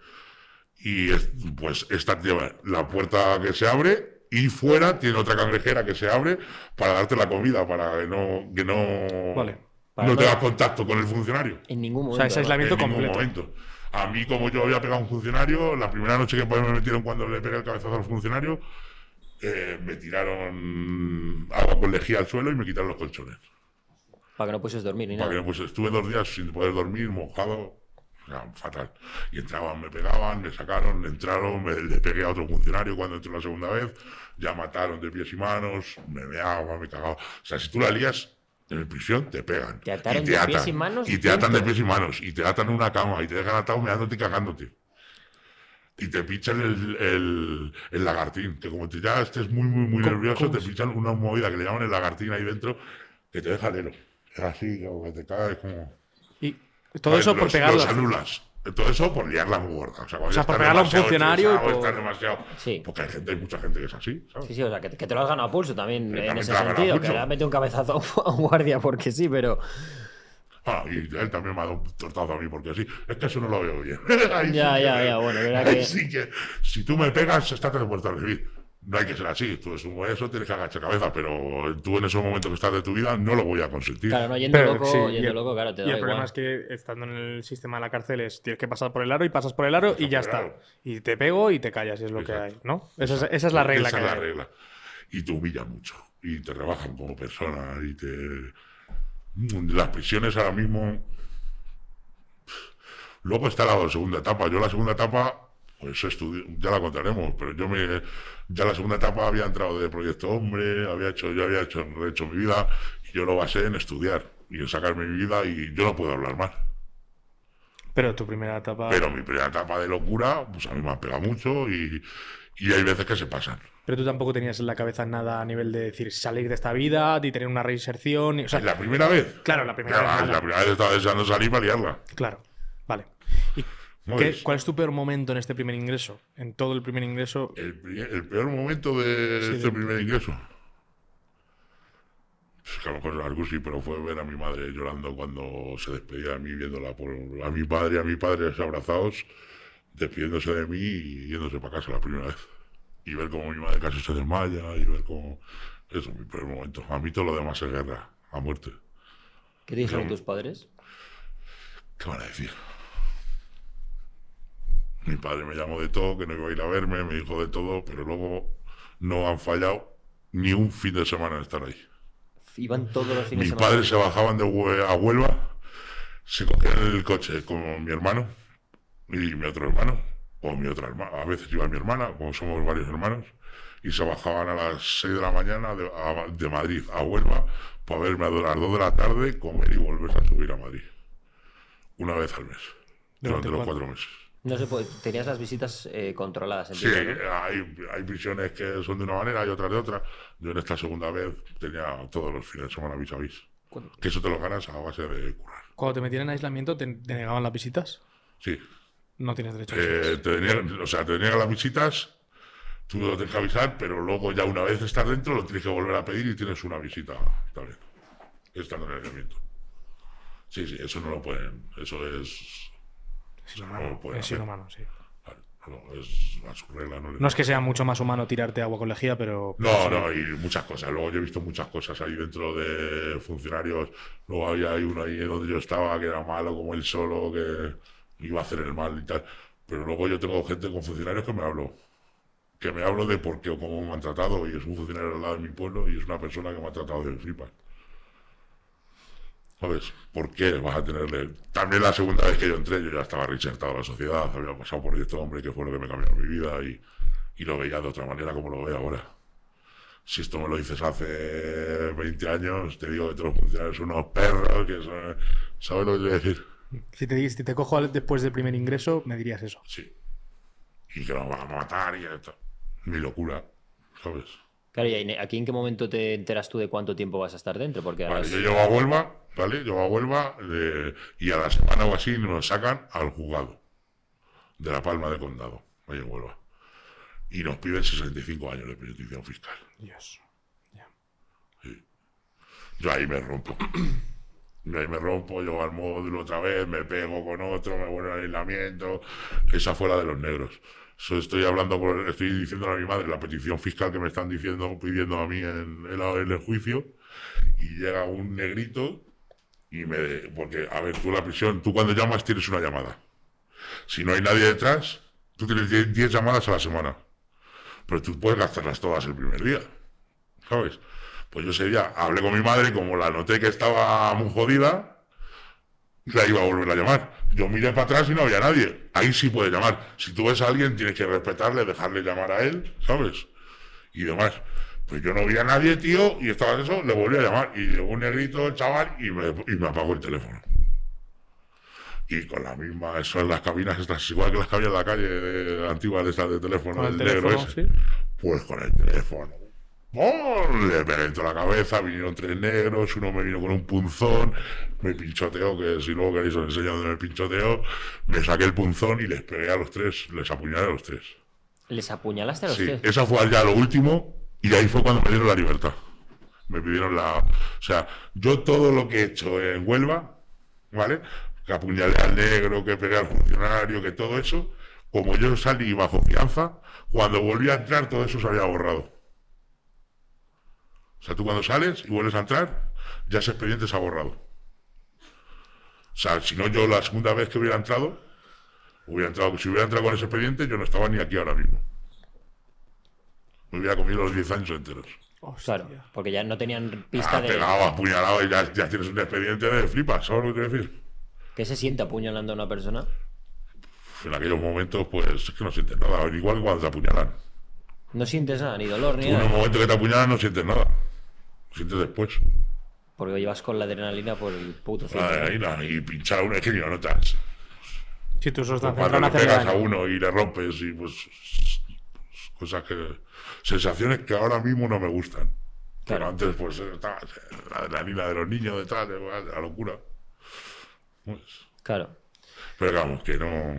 Y es- pues esta lleva la puerta que se abre y fuera tiene otra cangrejera que se abre para darte la comida, para que no, que no, Vale. Para no tengas contacto con el funcionario. En ningún momento. sea, ese ¿no? aislamiento en ningún momento. A mí, como yo había pegado a un funcionario, la primera noche que me metieron cuando le pegué el cabezazo al funcionario, eh, me tiraron agua con lejía al suelo y me quitaron los colchones. Para que no pudieses dormir ni Para que no, pues estuve dos días sin poder dormir, mojado, sea, fatal. Y entraban, me pegaban, me sacaron, entraron, me, le pegué a otro funcionario cuando entró la segunda vez, ya mataron de pies y manos, me meaba, me cagaba. O sea, si tú la lías en el prisión, te pegan. Te ataron y de pies y manos Y te atan de pies y manos, y te atan en una cama, y te dejan atado meándote y cagándote. Y te pichan el, el, el lagartín, que como te ya estés muy, muy, muy ¿Cómo- nervioso, te pichan una movida que le llaman el lagartín ahí dentro, que te deja lelo. Es así, como que te caes como... Todo eso por pegarlo. Los anulas. Todo eso por liarla muy gorda. O sea, por estás pegarle a un funcionario y por- demasiado... Sí. Porque hay gente, hay mucha gente que es así, ¿sabes? Sí, sí, o sea, que, que te lo has ganado a pulso también Sí, en también ese sentido. Que le has metido un cabezazo a un guardia porque sí, pero. Ah, y él también me ha dado un tortazo a mí porque así. Es que eso no lo veo bien. Ya, sí ya, que- ya, bueno, que- sí que si tú me pegas, estás de puerta a recibir. No hay que ser así. Tú es un eso, tienes que agachar cabeza, pero tú en esos momentos que estás de tu vida no lo voy a consentir. Claro, no, yendo Pero, loco, sí, y yendo el- loco, claro, te Y da el igual. problema es que estando en el sistema de la cárcel es tienes que pasar por el aro y pasas por el aro y ya el está. aro. Y te pego y te callas, y es lo que hay. ¿no? Esa es, esa es la regla Esa que es la hay. regla. Y te humillan mucho. Y te rebajan como persona. Y te. Las prisiones ahora mismo. Luego está la segunda etapa. Yo la segunda etapa, pues estudié, ya la contaremos, pero yo me. Ya la segunda etapa había entrado de Proyecto Hombre, había hecho, yo había hecho, hecho mi vida, y yo lo basé en estudiar y en sacarme mi vida, y yo no puedo hablar más. Pero tu primera etapa. Pero mi primera etapa de locura, pues a mí me ha pegado mucho y, y hay veces que se pasan. Pero tú tampoco tenías en la cabeza nada a nivel de decir salir de esta vida, de tener una reinserción. y- o sea, la primera vez. claro, la primera Claro, vez. nada. la primera vez estaba deseando salir para liarla. Claro, vale. ¿Y qué- cuál es tu peor momento en este primer ingreso? En todo el primer ingreso. El, el peor momento de Sí, este de- primer ingreso. Es que a lo mejor es algo sí, pero fue ver a mi madre llorando cuando se despedía de mí, viéndola por a mi padre y a mi padre abrazados, despidiéndose de mí y yéndose para casa la primera vez. Y ver cómo mi madre casi se desmaya y ver cómo. Eso es mi peor momento. A mí todo lo demás es guerra, a muerte. ¿Qué dijeron tus padres? ¿Qué van a decir? Mi padre me llamó de todo, que no iba a ir a verme, me dijo de todo, pero luego no han fallado ni un fin de semana en estar ahí. Iban todos los fines Mis de semana. padres se bajaban de Hue- a Huelva, se cogían el coche con mi hermano y mi otro hermano, o mi otra hermana, a veces iba mi hermana, como somos varios hermanos, y se bajaban a las 6 de la mañana de, a- de Madrid a Huelva para verme a las 2 de la tarde, comer y volver a subir a Madrid. Una vez al mes, ¿Durante durante los cuatro meses. No se puede- tenías las visitas eh, controladas, Sí, entiendo, ¿no? hay, hay prisiones que son de una manera y otras de otra. Yo en esta segunda vez tenía todos los fines de semana vis a vis. Cuando, Que eso te lo ganas a base de curar. cuando te metían en aislamiento, ¿te, te negaban las visitas? Sí. No tienes derecho a Eh, visitas. te deniegan- o sea, te deniegan las visitas, tú lo tienes que avisar, pero luego ya una vez estás dentro lo tienes que volver a pedir y tienes una visita también. Estando en el aislamiento. Sí, sí, eso no lo pueden. Eso es. Es no inhumano, pueden es inhumano, sí. Claro, no, es a su regla. No, le- No es que sea mucho más humano tirarte agua con lejía, pero. pero No, sí. no, y muchas cosas. Luego yo he visto muchas cosas ahí dentro de funcionarios. Luego había uno ahí donde yo estaba que era malo como él solo, que iba a hacer el mal y tal. Pero luego yo tengo gente con funcionarios que me hablo. Que me hablo de por qué o cómo me han tratado. Y es un funcionario al lado de mi pueblo y es una persona que me ha tratado de flipas. ¿Sabes? ¿Por qué vas a tenerle...? También la segunda vez que yo entré, yo ya estaba reinsertado a la sociedad, había pasado por esto, hombre, que fue lo que me cambió mi vida y, y lo veía de otra manera como lo veo ahora. Si esto me lo dices hace 20 años, te digo que todos los funcionarios son unos perros, que son... ¿Sabes lo que quiero decir? Si te, si te cojo después del primer ingreso, me dirías eso. Sí. Y que nos van a matar y esto. Mi locura, ¿sabes? Claro, y aquí en qué momento te enteras tú de cuánto tiempo vas a estar dentro, porque Vale, yo llego a Huelva, ¿vale? Llego a Huelva eh, y a la semana o así nos sacan al juzgado de la Palma de Condado, ahí en Huelva. Y nos piden 65 años de petición fiscal. Dios. Yo ahí me rompo. Yo ahí me rompo, yo al módulo otra vez, me pego con otro, me vuelvo al aislamiento. Esa fue la de los negros. Eso estoy hablando, con- estoy diciendo a mi madre la petición fiscal que me están diciendo, pidiendo a mí en, el juicio. Y llega un negrito y me. Porque, a ver, tú la prisión, tú cuando llamas tienes una llamada. Si no hay nadie detrás, tú tienes 10 10 llamadas a la semana. Pero tú puedes gastarlas todas el primer día. ¿Sabes? Pues yo ese día hablé con mi madre, como la noté que estaba muy jodida, la iba a volver a llamar. Yo miré para atrás y no había nadie. Ahí sí puede llamar. Si tú ves a alguien, tienes que respetarle, dejarle llamar a él, ¿sabes? Y demás. Pues yo no vi a nadie, tío, y estaba eso, le volví a llamar. Y llegó un negrito, el chaval, y me, y me apagó el teléfono. Y con la misma, eso en las cabinas estas, igual que las que había en la calle de, antigua de esas de teléfono, Con el negro teléfono, ese. sí. Pues con el teléfono. ¡Pum! Le toda la cabeza, vinieron tres negros, uno me vino con un punzón, me pinchoteó, que si luego queréis os enseño dónde me pinchoteó, me saqué el punzón y les pegué a los tres, les apuñalé a los tres. ¿Les apuñalaste a los Sí, tres? esa fue ya lo último y ahí fue cuando me dieron la libertad. Me pidieron la... O sea, yo todo lo que he hecho en Huelva, ¿vale? Que apuñalé al negro, que pegué al funcionario, que todo eso, como yo salí bajo fianza, cuando volví a entrar todo eso se había borrado. O sea, tú cuando sales y vuelves a entrar, ya ese expediente se ha borrado. O sea, si no yo la segunda vez que hubiera entrado, hubiera entrado, si hubiera entrado con ese expediente, yo no estaba ni aquí ahora mismo. Me hubiera comido los 10 años enteros. Claro, porque ya no tenían pista Ah, de pegado, apuñalado y ya, ya tienes un expediente de flipas, ¿sabes lo que quiero decir? qué se siente apuñalando a una persona. En aquellos momentos, pues es que no sientes nada, igual que cuando te apuñalan. No sientes nada, ni dolor ni Tú en el nada, momento que te apuñalan no sientes nada. Sientes después. porque llevas con la adrenalina por el puto ahí nada, y pinchar uno, es que ni lo notas. Si tú sos tan Cuando le pegas a uno y le rompes y pues cosas que sensaciones que ahora mismo no me gustan pero antes pues estaba la adrenalina de los niños detrás de la locura Pues, Claro. pero vamos que no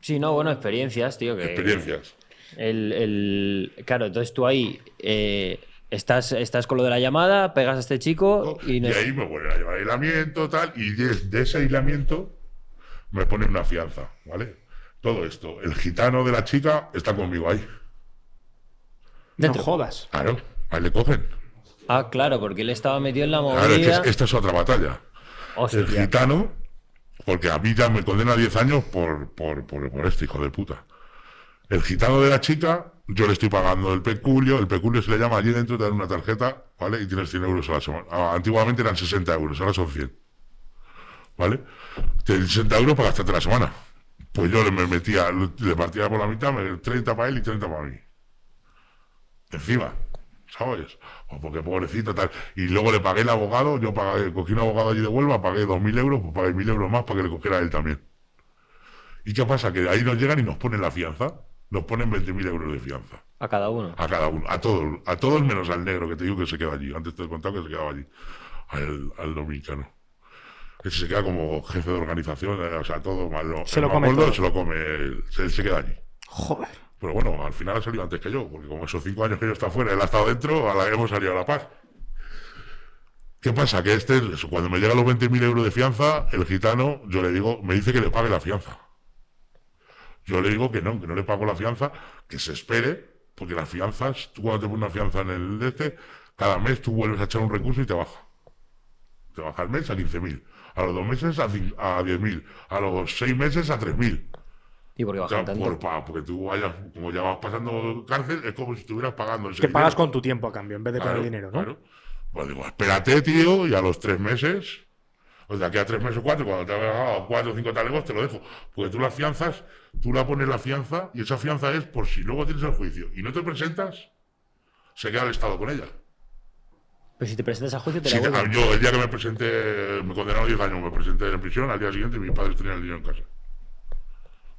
Sí, no, bueno, experiencias, tío. Que experiencias El, el- Claro, entonces tú ahí eh, estás, estás con lo de la llamada, pegas a este chico y, y no- ahí me vuelven a llevar aislamiento tal y de, de ese aislamiento me ponen una fianza vale todo esto el gitano de la chica está conmigo ahí No dentro. jodas. claro ahí le cogen Ah, claro, porque él estaba metido en la movida. claro es que es- esta es otra batalla Hostia. El gitano, porque a mí ya me condena a 10 años por, por, por, por este hijo de puta. El gitano de la chica, yo le estoy pagando el peculio, el peculio se le llama allí dentro, te dan una tarjeta, ¿vale? Y tienes 100 euros a la semana. Ah, Antiguamente eran 60 euros, ahora son 100. ¿Vale? Tienes 60 euros para gastarte la semana. Pues yo le me metía, le partía por la mitad, me- 30 para él y 30 para mí. Encima, ¿sabes? O porque pobrecito tal. Y luego le pagué el abogado, yo pagué, cogí un abogado allí de Huelva, pagué 2.000 euros, pues pagué 1.000 euros más para que le cogiera a él también. ¿Y qué pasa? Que ahí nos llegan y nos ponen la fianza. Nos ponen 20.000 euros de fianza. A cada uno. A cada uno. A todos. A todos menos al negro, que te digo que se queda allí. Antes te he contado que se quedaba allí. Al, al dominicano. Ese se queda como jefe de organización. eh, O sea, todo malo. Se El lo come todo. Se lo come. él, Se, se queda allí. Joder. Pero bueno, al final ha salido antes que yo, porque como esos cinco años que yo estaba fuera, él ha estado dentro, a la hemos salido a la paz. ¿Qué pasa? Que este, cuando me llegan los 20.000 euros de fianza, el gitano, yo le digo, me dice que le pague la fianza. Yo le digo que no, que no le pago la fianza, que se espere, porque las fianzas, tú cuando te pones una fianza en el de este, cada mes tú vuelves a echar un recurso y te baja. Te baja el mes a 15.000, a los dos meses a, a 10.000, a los seis meses a 3.000. ¿Y por qué O sea, bajan tanto? por- pa- porque tú vayas, como ya vas pasando cárcel, es como si estuvieras pagando ese Que pagas dinero. con tu tiempo a cambio, en vez de con Claro, el dinero, ¿no? claro. Pues digo, espérate, tío, y a los tres meses, o de aquí a tres meses o cuatro, cuando te hagas pagado cuatro o cinco talegos, te lo dejo. Porque tú las fianzas, tú la pones la fianza, y esa fianza es por si luego tienes el juicio y no te presentas, se queda el Estado con ella. Pero si te presentas a juicio, te Sí, la yo el día que me presenté, me condenaron a 10 años, me presenté en prisión, al día siguiente mis padres tenían el dinero en casa.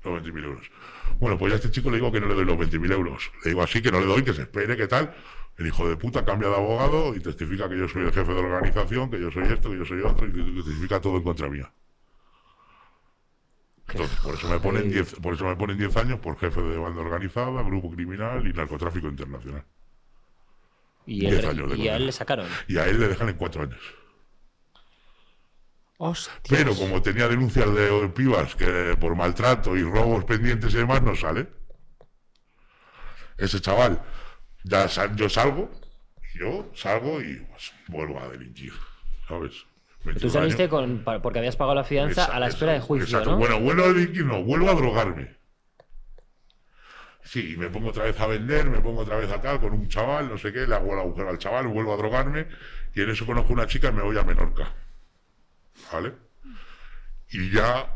Los 20.000 euros. Bueno, pues ya a este chico le digo que no le doy los 20.000 euros. Le digo así, que no le doy, que se espere, que tal. El hijo de puta cambia de abogado y testifica que yo soy el jefe de la organización, que yo soy esto, que yo soy otro, y que testifica todo en contra mía. Entonces, por eso me ponen 10, por eso me ponen 10 años por jefe de banda organizada, grupo criminal y narcotráfico internacional. Y, 10 él- años de y a él le sacaron. Y a él le dejan en 4 años. Pero como tenía denuncias de pibas que por maltrato y robos pendientes y demás, no sale. Ese chaval, ya sal- yo salgo, yo salgo y pues, vuelvo a delinquir, ¿sabes? Tú 21 saliste años. con, porque habías pagado la fianza Esa- a la espera de esa- juicio, exacto. ¿no? Bueno, vuelvo a delinquir, no, vuelvo a drogarme. Sí, y me pongo otra vez a vender, me pongo otra vez a tal, con un chaval, no sé qué, le hago el agujero al chaval, vuelvo a drogarme, y en eso conozco una chica y me voy a Menorca. ¿Vale? Y ya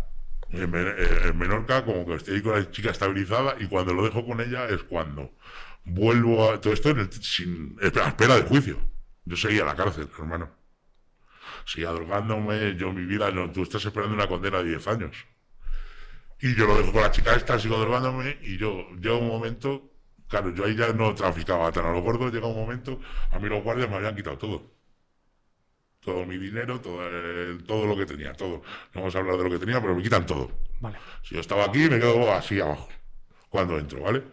en, Men- en Menorca, como que estoy con la chica estabilizada, y cuando lo dejo con ella es cuando vuelvo a. Todo esto en el- sin, a espera de juicio. Yo seguía en la cárcel, hermano. Seguía drogándome, yo mi vida, no, tú estás esperando una condena de 10 años. Y yo lo dejo con la chica esta, sigo drogándome, y yo, llega un momento, claro, yo ahí ya no traficaba tan a lo gordo, llega un momento, a mí los guardias me habían quitado todo. Todo mi dinero, todo, el- todo lo que tenía, todo. No vamos a hablar de lo que tenía, pero me quitan todo. Vale. Si yo estaba aquí, me quedo así abajo. Cuando entro, ¿vale?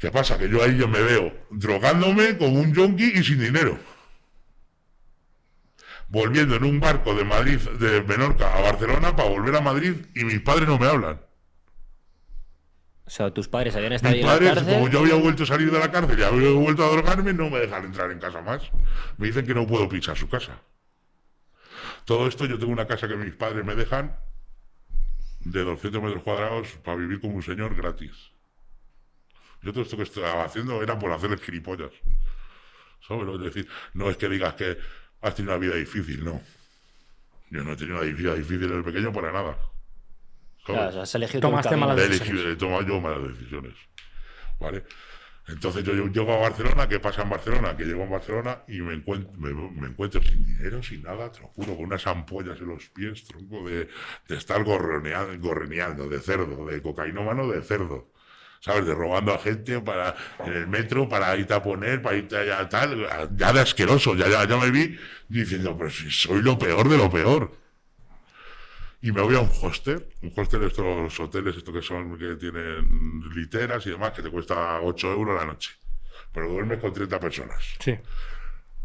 ¿Qué pasa? Que yo ahí yo me veo drogándome como un yonki y sin dinero. Volviendo en un barco de Madrid, de Menorca a Barcelona para volver a Madrid y mis padres no me hablan. O sea, tus padres habían estado Mis en la padres, cárcel. como yo había vuelto a salir de la cárcel y había vuelto a drogarme, no me dejan entrar en casa más. Me dicen que no puedo pisar su casa. Todo esto, yo tengo una casa que mis padres me dejan de 200 metros cuadrados para vivir como un señor gratis. Yo todo esto que estaba haciendo era por hacerles gilipollas. ¿Sabes lo que decir? No es que digas que has tenido una vida difícil, no. Yo no he tenido una vida difícil en el pequeño para nada. ¿Sabes? Claro, has elegido el Tomaste malas decisiones. he tomado yo malas decisiones. ¿Vale? Entonces yo, yo llego a Barcelona, ¿qué pasa en Barcelona? Que llego a Barcelona y me encuentro, me, me encuentro sin dinero, sin nada, te lo juro, con unas ampollas en los pies, tronco, de, de estar gorroneando, gorreneando, de cerdo, de cocainómano de cerdo. ¿Sabes? De robando a gente para en el metro para irte a poner, para irte allá tal, ya de asqueroso, ya, ya, ya me vi diciendo, pero si soy lo peor de lo peor y me voy a un hostel, un hostel estos hoteles estos que son que tienen literas y demás que te cuesta 8 euros la noche, pero duermes con 30 personas. Sí.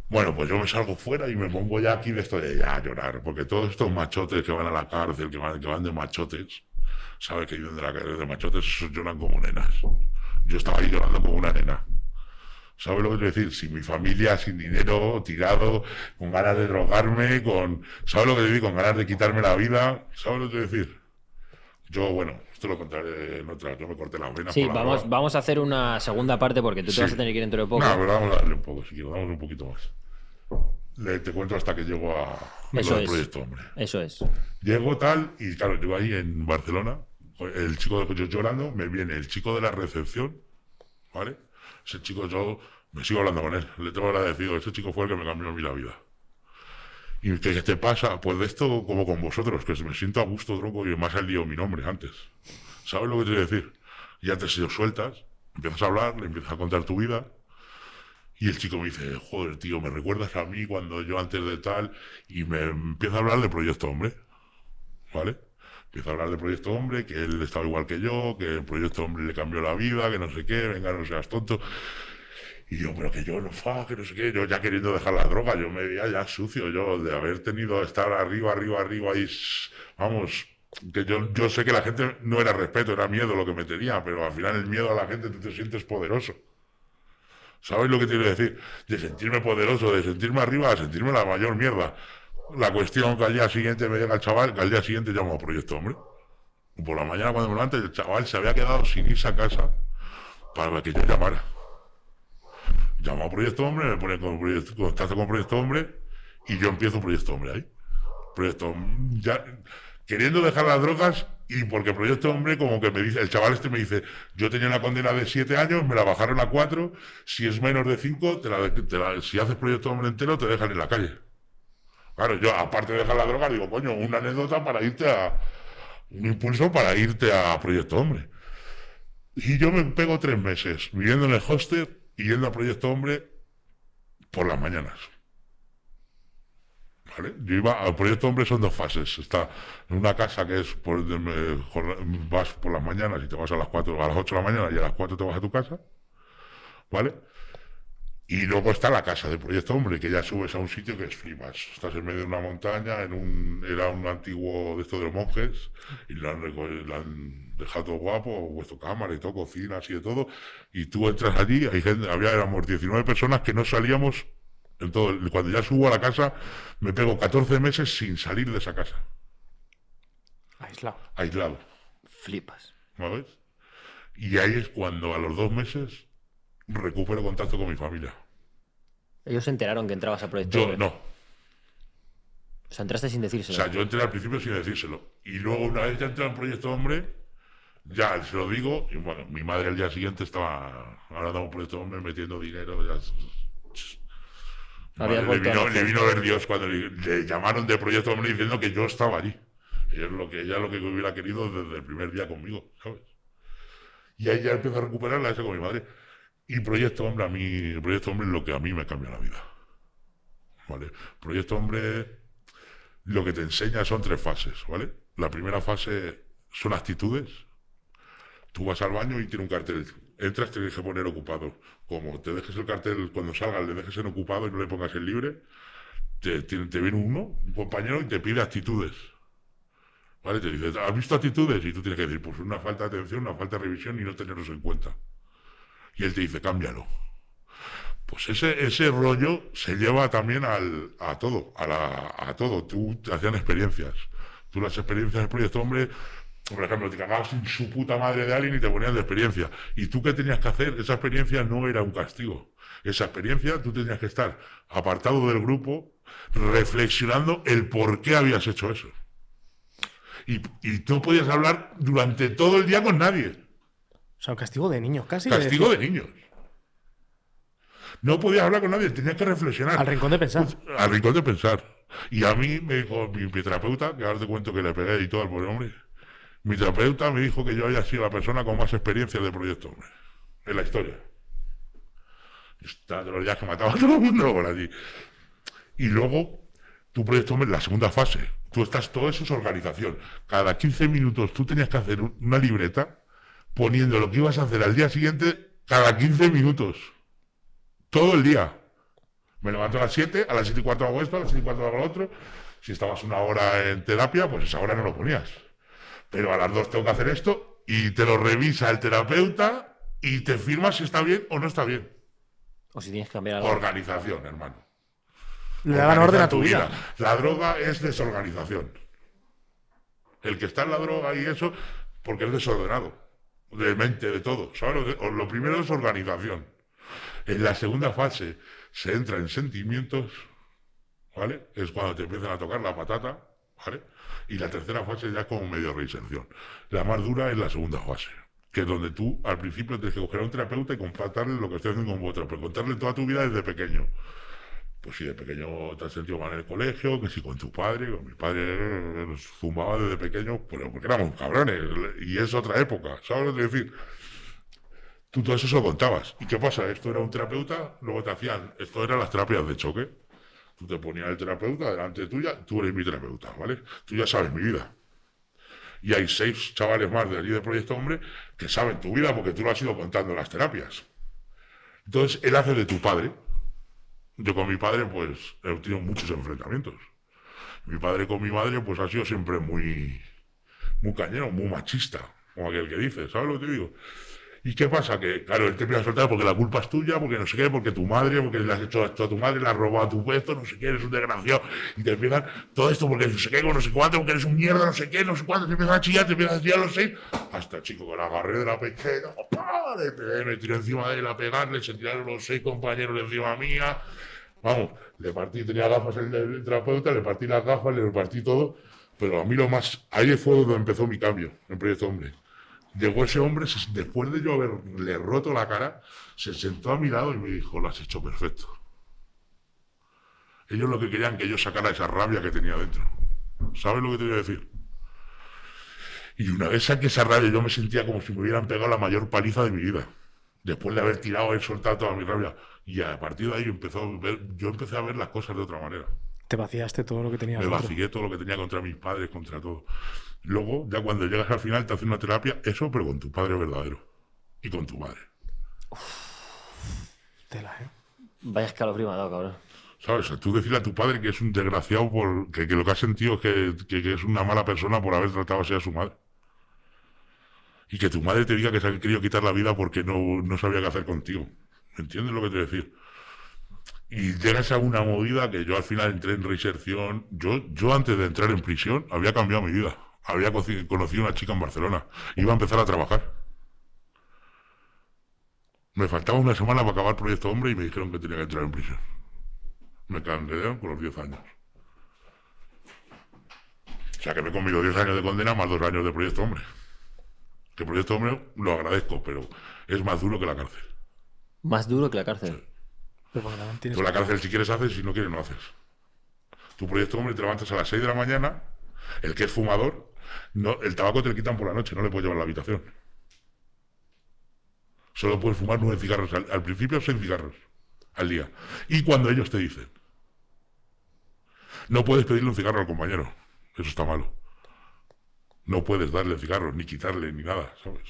Bueno, pues yo me salgo fuera y me pongo ya aquí de esto de ya a llorar, porque todos estos machotes que van a la cárcel, que van, que van de machotes, sabes que viven de la cárcel de machotes, lloran como nenas. Yo estaba ahí llorando como una nena. ¿Sabes lo que quiero decir? Sin mi familia, sin dinero, tirado, con ganas de drogarme, con. ¿Sabes lo que decir? Con ganas de quitarme la vida. ¿Sabes lo que quiero decir? Yo, bueno, esto lo contaré en otra. Yo me corté las venas. Sí, la vamos, vamos a hacer una segunda parte porque tú Sí. te vas a tener que ir dentro de poco. No, pero vamos a darle un poco, si quieres, damos un poquito más. Le, te cuento hasta que llego a, a lo Eso del es. proyecto, hombre. Eso es. Llego tal, y claro, yo ahí en Barcelona, el chico de yo llorando, me viene el chico de la recepción, ¿vale? Ese chico, yo me sigo hablando con él, le tengo agradecido, ese chico fue el que me cambió a mí la vida. ¿Y qué, te pasa? Pues de esto, como con vosotros, que me siento a gusto, tronco, y me ha salido mi nombre antes. ¿Sabes lo que te quiero decir? Ya te si lo sueltas, empiezas a hablar, le empiezas a contar tu vida, y el chico me dice, joder, tío, me recuerdas a mí cuando yo antes de tal, y me empieza a hablar de Proyecto Hombre, ¿vale? Empieza a hablar de Proyecto Hombre, que él estaba igual que yo, que el Proyecto Hombre le cambió la vida, que no sé qué, venga, no seas tonto. Y yo, pero que yo no fa, que no sé qué, yo ya queriendo dejar la droga, yo me veía ya sucio, yo de haber tenido, estar arriba, arriba, arriba, s- vamos, que yo, yo sé que la gente no era respeto, era miedo lo que me tenía, pero al final el miedo a la gente tú te sientes poderoso. ¿Sabes lo que quiero decir? De sentirme poderoso, de sentirme arriba, a sentirme la mayor mierda. La cuestión que al día siguiente me llega el chaval, que al día siguiente llamo a Proyecto Hombre. Por la mañana cuando me levanto, el chaval se había quedado sin irse a casa para que yo llamara. Llamo a Proyecto Hombre, me pone con proyecto, contacto con Proyecto Hombre y yo empiezo Proyecto Hombre ahí. Proyecto ya queriendo dejar las drogas y porque Proyecto Hombre, como que me dice, el chaval este me dice, yo tenía una condena de 7 años, me la bajaron a 4, si es menos de 5, te la, te la- si haces Proyecto Hombre entero, te dejan en la calle. Claro, yo aparte de dejar la droga, digo, coño, una anécdota para irte a. Un impulso para irte a Proyecto Hombre. Y yo me pego tres meses viviendo en el hostel y yendo a Proyecto Hombre por las mañanas. ¿Vale? Yo iba al Proyecto Hombre son dos fases. Está en una casa que es por, jorna- vas por las mañanas y te vas a las 4, a las 8 de la mañana y a las 4 te vas a tu casa. ¿Vale? Y luego está la casa de Proyecto Hombre, que ya subes a un sitio que es flipas. Estás en medio de una montaña, en un, era un antiguo de estos de los monjes, y lo han, lo han dejado todo guapo, puesto cámara y todo, cocinas y de todo. Y tú entras allí, hay gente, había, éramos 19 personas que no salíamos en todo. el- Cuando ya subo a la casa, me pego 14 meses sin salir de esa casa, Aislado. aislado. Flipas. ¿Sabes? Y ahí es cuando a los dos meses recupero contacto con mi familia. Ellos se enteraron que entrabas a Proyecto Yo no. O sea, entraste sin O decírselo. sea, yo entré al principio sin decírselo. Y luego, una vez ya entré al proyecto Hombre, ya se lo digo. Y bueno, mi madre al día siguiente estaba hablando con proyecto Hombre, metiendo dinero. Ya, Habías le, vuelto vino, le vino a ver Dios cuando le, le llamaron de proyecto Hombre diciendo que yo estaba allí. Ella es lo que ella es lo que hubiera querido desde el primer día conmigo, ¿sabes? Y ahí ya empiezo a recuperar la esa con mi madre. Y Proyecto Hombre, a mí, Proyecto Hombre es lo que a mí me cambia la vida. ¿Vale? Proyecto Hombre lo que te enseña son tres fases, ¿vale? La primera fase son actitudes. Tú vas al baño y tiene un cartel. Entras, te deje poner ocupado. Como te dejes el cartel cuando salgas, le dejes en ocupado y no le pongas en libre, te viene uno, un compañero, y te pide actitudes. ¿Vale? Te dice, ¿has visto actitudes? Y tú tienes que decir, pues una falta de atención, una falta de revisión y no tenerlos en cuenta. Y él te dice, cámbialo. Pues ese, ese rollo se lleva también al, a todo, a, la- a todo. Tú te hacían experiencias. Tú las experiencias del proyecto hombre, por ejemplo, te cagabas en su puta madre de alguien y te ponían de experiencia. ¿Y tú qué tenías que hacer? Esa experiencia no era un castigo. Esa experiencia tú tenías que estar apartado del grupo, reflexionando el por qué habías hecho eso. Y, y no podías hablar durante todo el día con nadie. O sea, un castigo de niños casi. Castigo de niños. No podías hablar con nadie, tenías que reflexionar. Al rincón de pensar. Al rincón de pensar. Y a mí me dijo mi, mi terapeuta, que ahora te cuento que le pegué y todo al pobre hombre. Mi terapeuta me dijo que yo había sido la persona con más experiencia de proyecto, hombre. En la historia. Está de los días que mataba a todo el mundo por allí. Y luego, tu proyecto, hombre, la segunda fase. Tú estás, todo eso es organización. Cada 15 minutos tú tenías que hacer un- una libreta poniendo lo que ibas a hacer al día siguiente cada 15 minutos. Todo el día. Me levanto a las 7, a las 7 y cuarto hago esto, a las 7 y cuarto hago lo otro. Si estabas una hora en terapia, pues esa hora no lo ponías. Pero a las 2 tengo que hacer esto y te lo revisa el terapeuta y te firma si está bien o no está bien. O si tienes que cambiar algo. Organización, hermano. Le daban orden a tu vida. La droga es desorganización. El que está en la droga y eso, porque es desordenado. De mente, de todo. ¿sabes? Lo primero es organización. En la segunda fase se entra en sentimientos, ¿vale? Es cuando te empiezan a tocar la patata, ¿vale? Y la tercera fase ya como medio reinserción. La más dura es la segunda fase, que es donde tú al principio tienes que coger a un terapeuta y contarle lo que estoy haciendo con vosotros, pero contarle toda tu vida desde pequeño. Pues si de pequeño te has sentido mal en el colegio, que si con tu padre, con mi padre nos fumaba desde pequeño, pero porque éramos cabrones, y es otra época, ¿sabes lo que decir? Tú todo eso lo contabas. ¿Y qué pasa? Esto era un terapeuta, luego te hacían, esto eran las terapias de choque. Tú te ponías el terapeuta delante tuya, tú eres mi terapeuta, ¿vale? Tú ya sabes mi vida. Y hay seis chavales más de allí de Proyecto Hombre que saben tu vida porque tú lo has ido contando las terapias. Entonces, él hace de tu padre. Yo con mi padre, pues, he tenido muchos enfrentamientos. Mi padre con mi madre, pues, ha sido siempre muy, muy cañero, muy machista, como aquel que dice, ¿sabes lo que te digo? ¿Y qué pasa? Que, claro, él te empieza a soltar porque la culpa es tuya, porque no sé qué, porque tu madre, porque le has hecho esto a tu madre, le has robado a tu puesto, no sé qué, eres un desgraciado. Y te empiezan todo esto porque no sé qué, no sé cuánto, porque eres un mierda, no sé qué, no sé cuánto, te empiezan a chillar, te empiezan a chillar los seis. Hasta el chico que la agarré de la pechera, ¡pah! le pegué, me tiré encima de él a pegarle, se tiraron los seis compañeros encima mía. Vamos, le partí, tenía gafas el, el terapeuta, le partí las gafas, le partí todo. Pero a mí lo más. Ahí fue donde empezó mi cambio en Proyecto Hombre. Llegó ese hombre, después de yo haberle roto la cara, se sentó a mi lado y me dijo: Lo has hecho perfecto. Ellos lo que querían que yo sacara esa rabia que tenía dentro. ¿Sabes lo que te voy a decir? Y una vez saqué esa rabia, yo me sentía como si me hubieran pegado la mayor paliza de mi vida. Después de haber tirado, haber soltado toda mi rabia. Y a partir de ahí empezó a ver, yo empecé a ver las cosas de otra manera. Te vaciaste todo lo que tenías. Me dentro. vacié todo lo que tenía contra mis padres, contra todo. Luego, ya cuando llegas al final, te haces una terapia, eso, pero con tu padre verdadero. Y con tu madre. Tela, ¿eh? Vaya escalofrío me ha dado, cabrón. ¿Sabes? Tú decirle a tu padre que es un desgraciado, por, que, que lo que ha sentido es que, que- que es una mala persona por haber tratado así a su madre. Y que tu madre te diga que se ha querido quitar la vida porque no, no sabía qué hacer contigo. ¿Entiendes lo que te voy a decir? Y llegas a una movida que yo al final entré en reinserción. Yo, yo antes de entrar en prisión había cambiado mi vida. Había conocido a una chica en Barcelona. Iba a empezar a trabajar. Me faltaba una semana para acabar Proyecto Hombre y me dijeron que tenía que entrar en prisión. Me candidaron con los 10 años. O sea que me he comido 10 años de condena más 2 años de Proyecto Hombre. Que Proyecto Hombre lo agradezco, pero es más duro que la cárcel. Más duro que la cárcel. Pero tienes Tú la cárcel si quieres haces, si no quieres no haces. Tu Proyecto Hombre te levantas a las 6 de la mañana, el que es fumador, no, el tabaco te lo quitan por la noche, no le puedes llevar a la habitación. Solo puedes fumar nueve cigarros al, principio, seis cigarros al día. Y cuando ellos te dicen, no puedes pedirle un cigarro al compañero, eso está malo. No puedes darle cigarros, ni quitarle, ni nada, ¿sabes?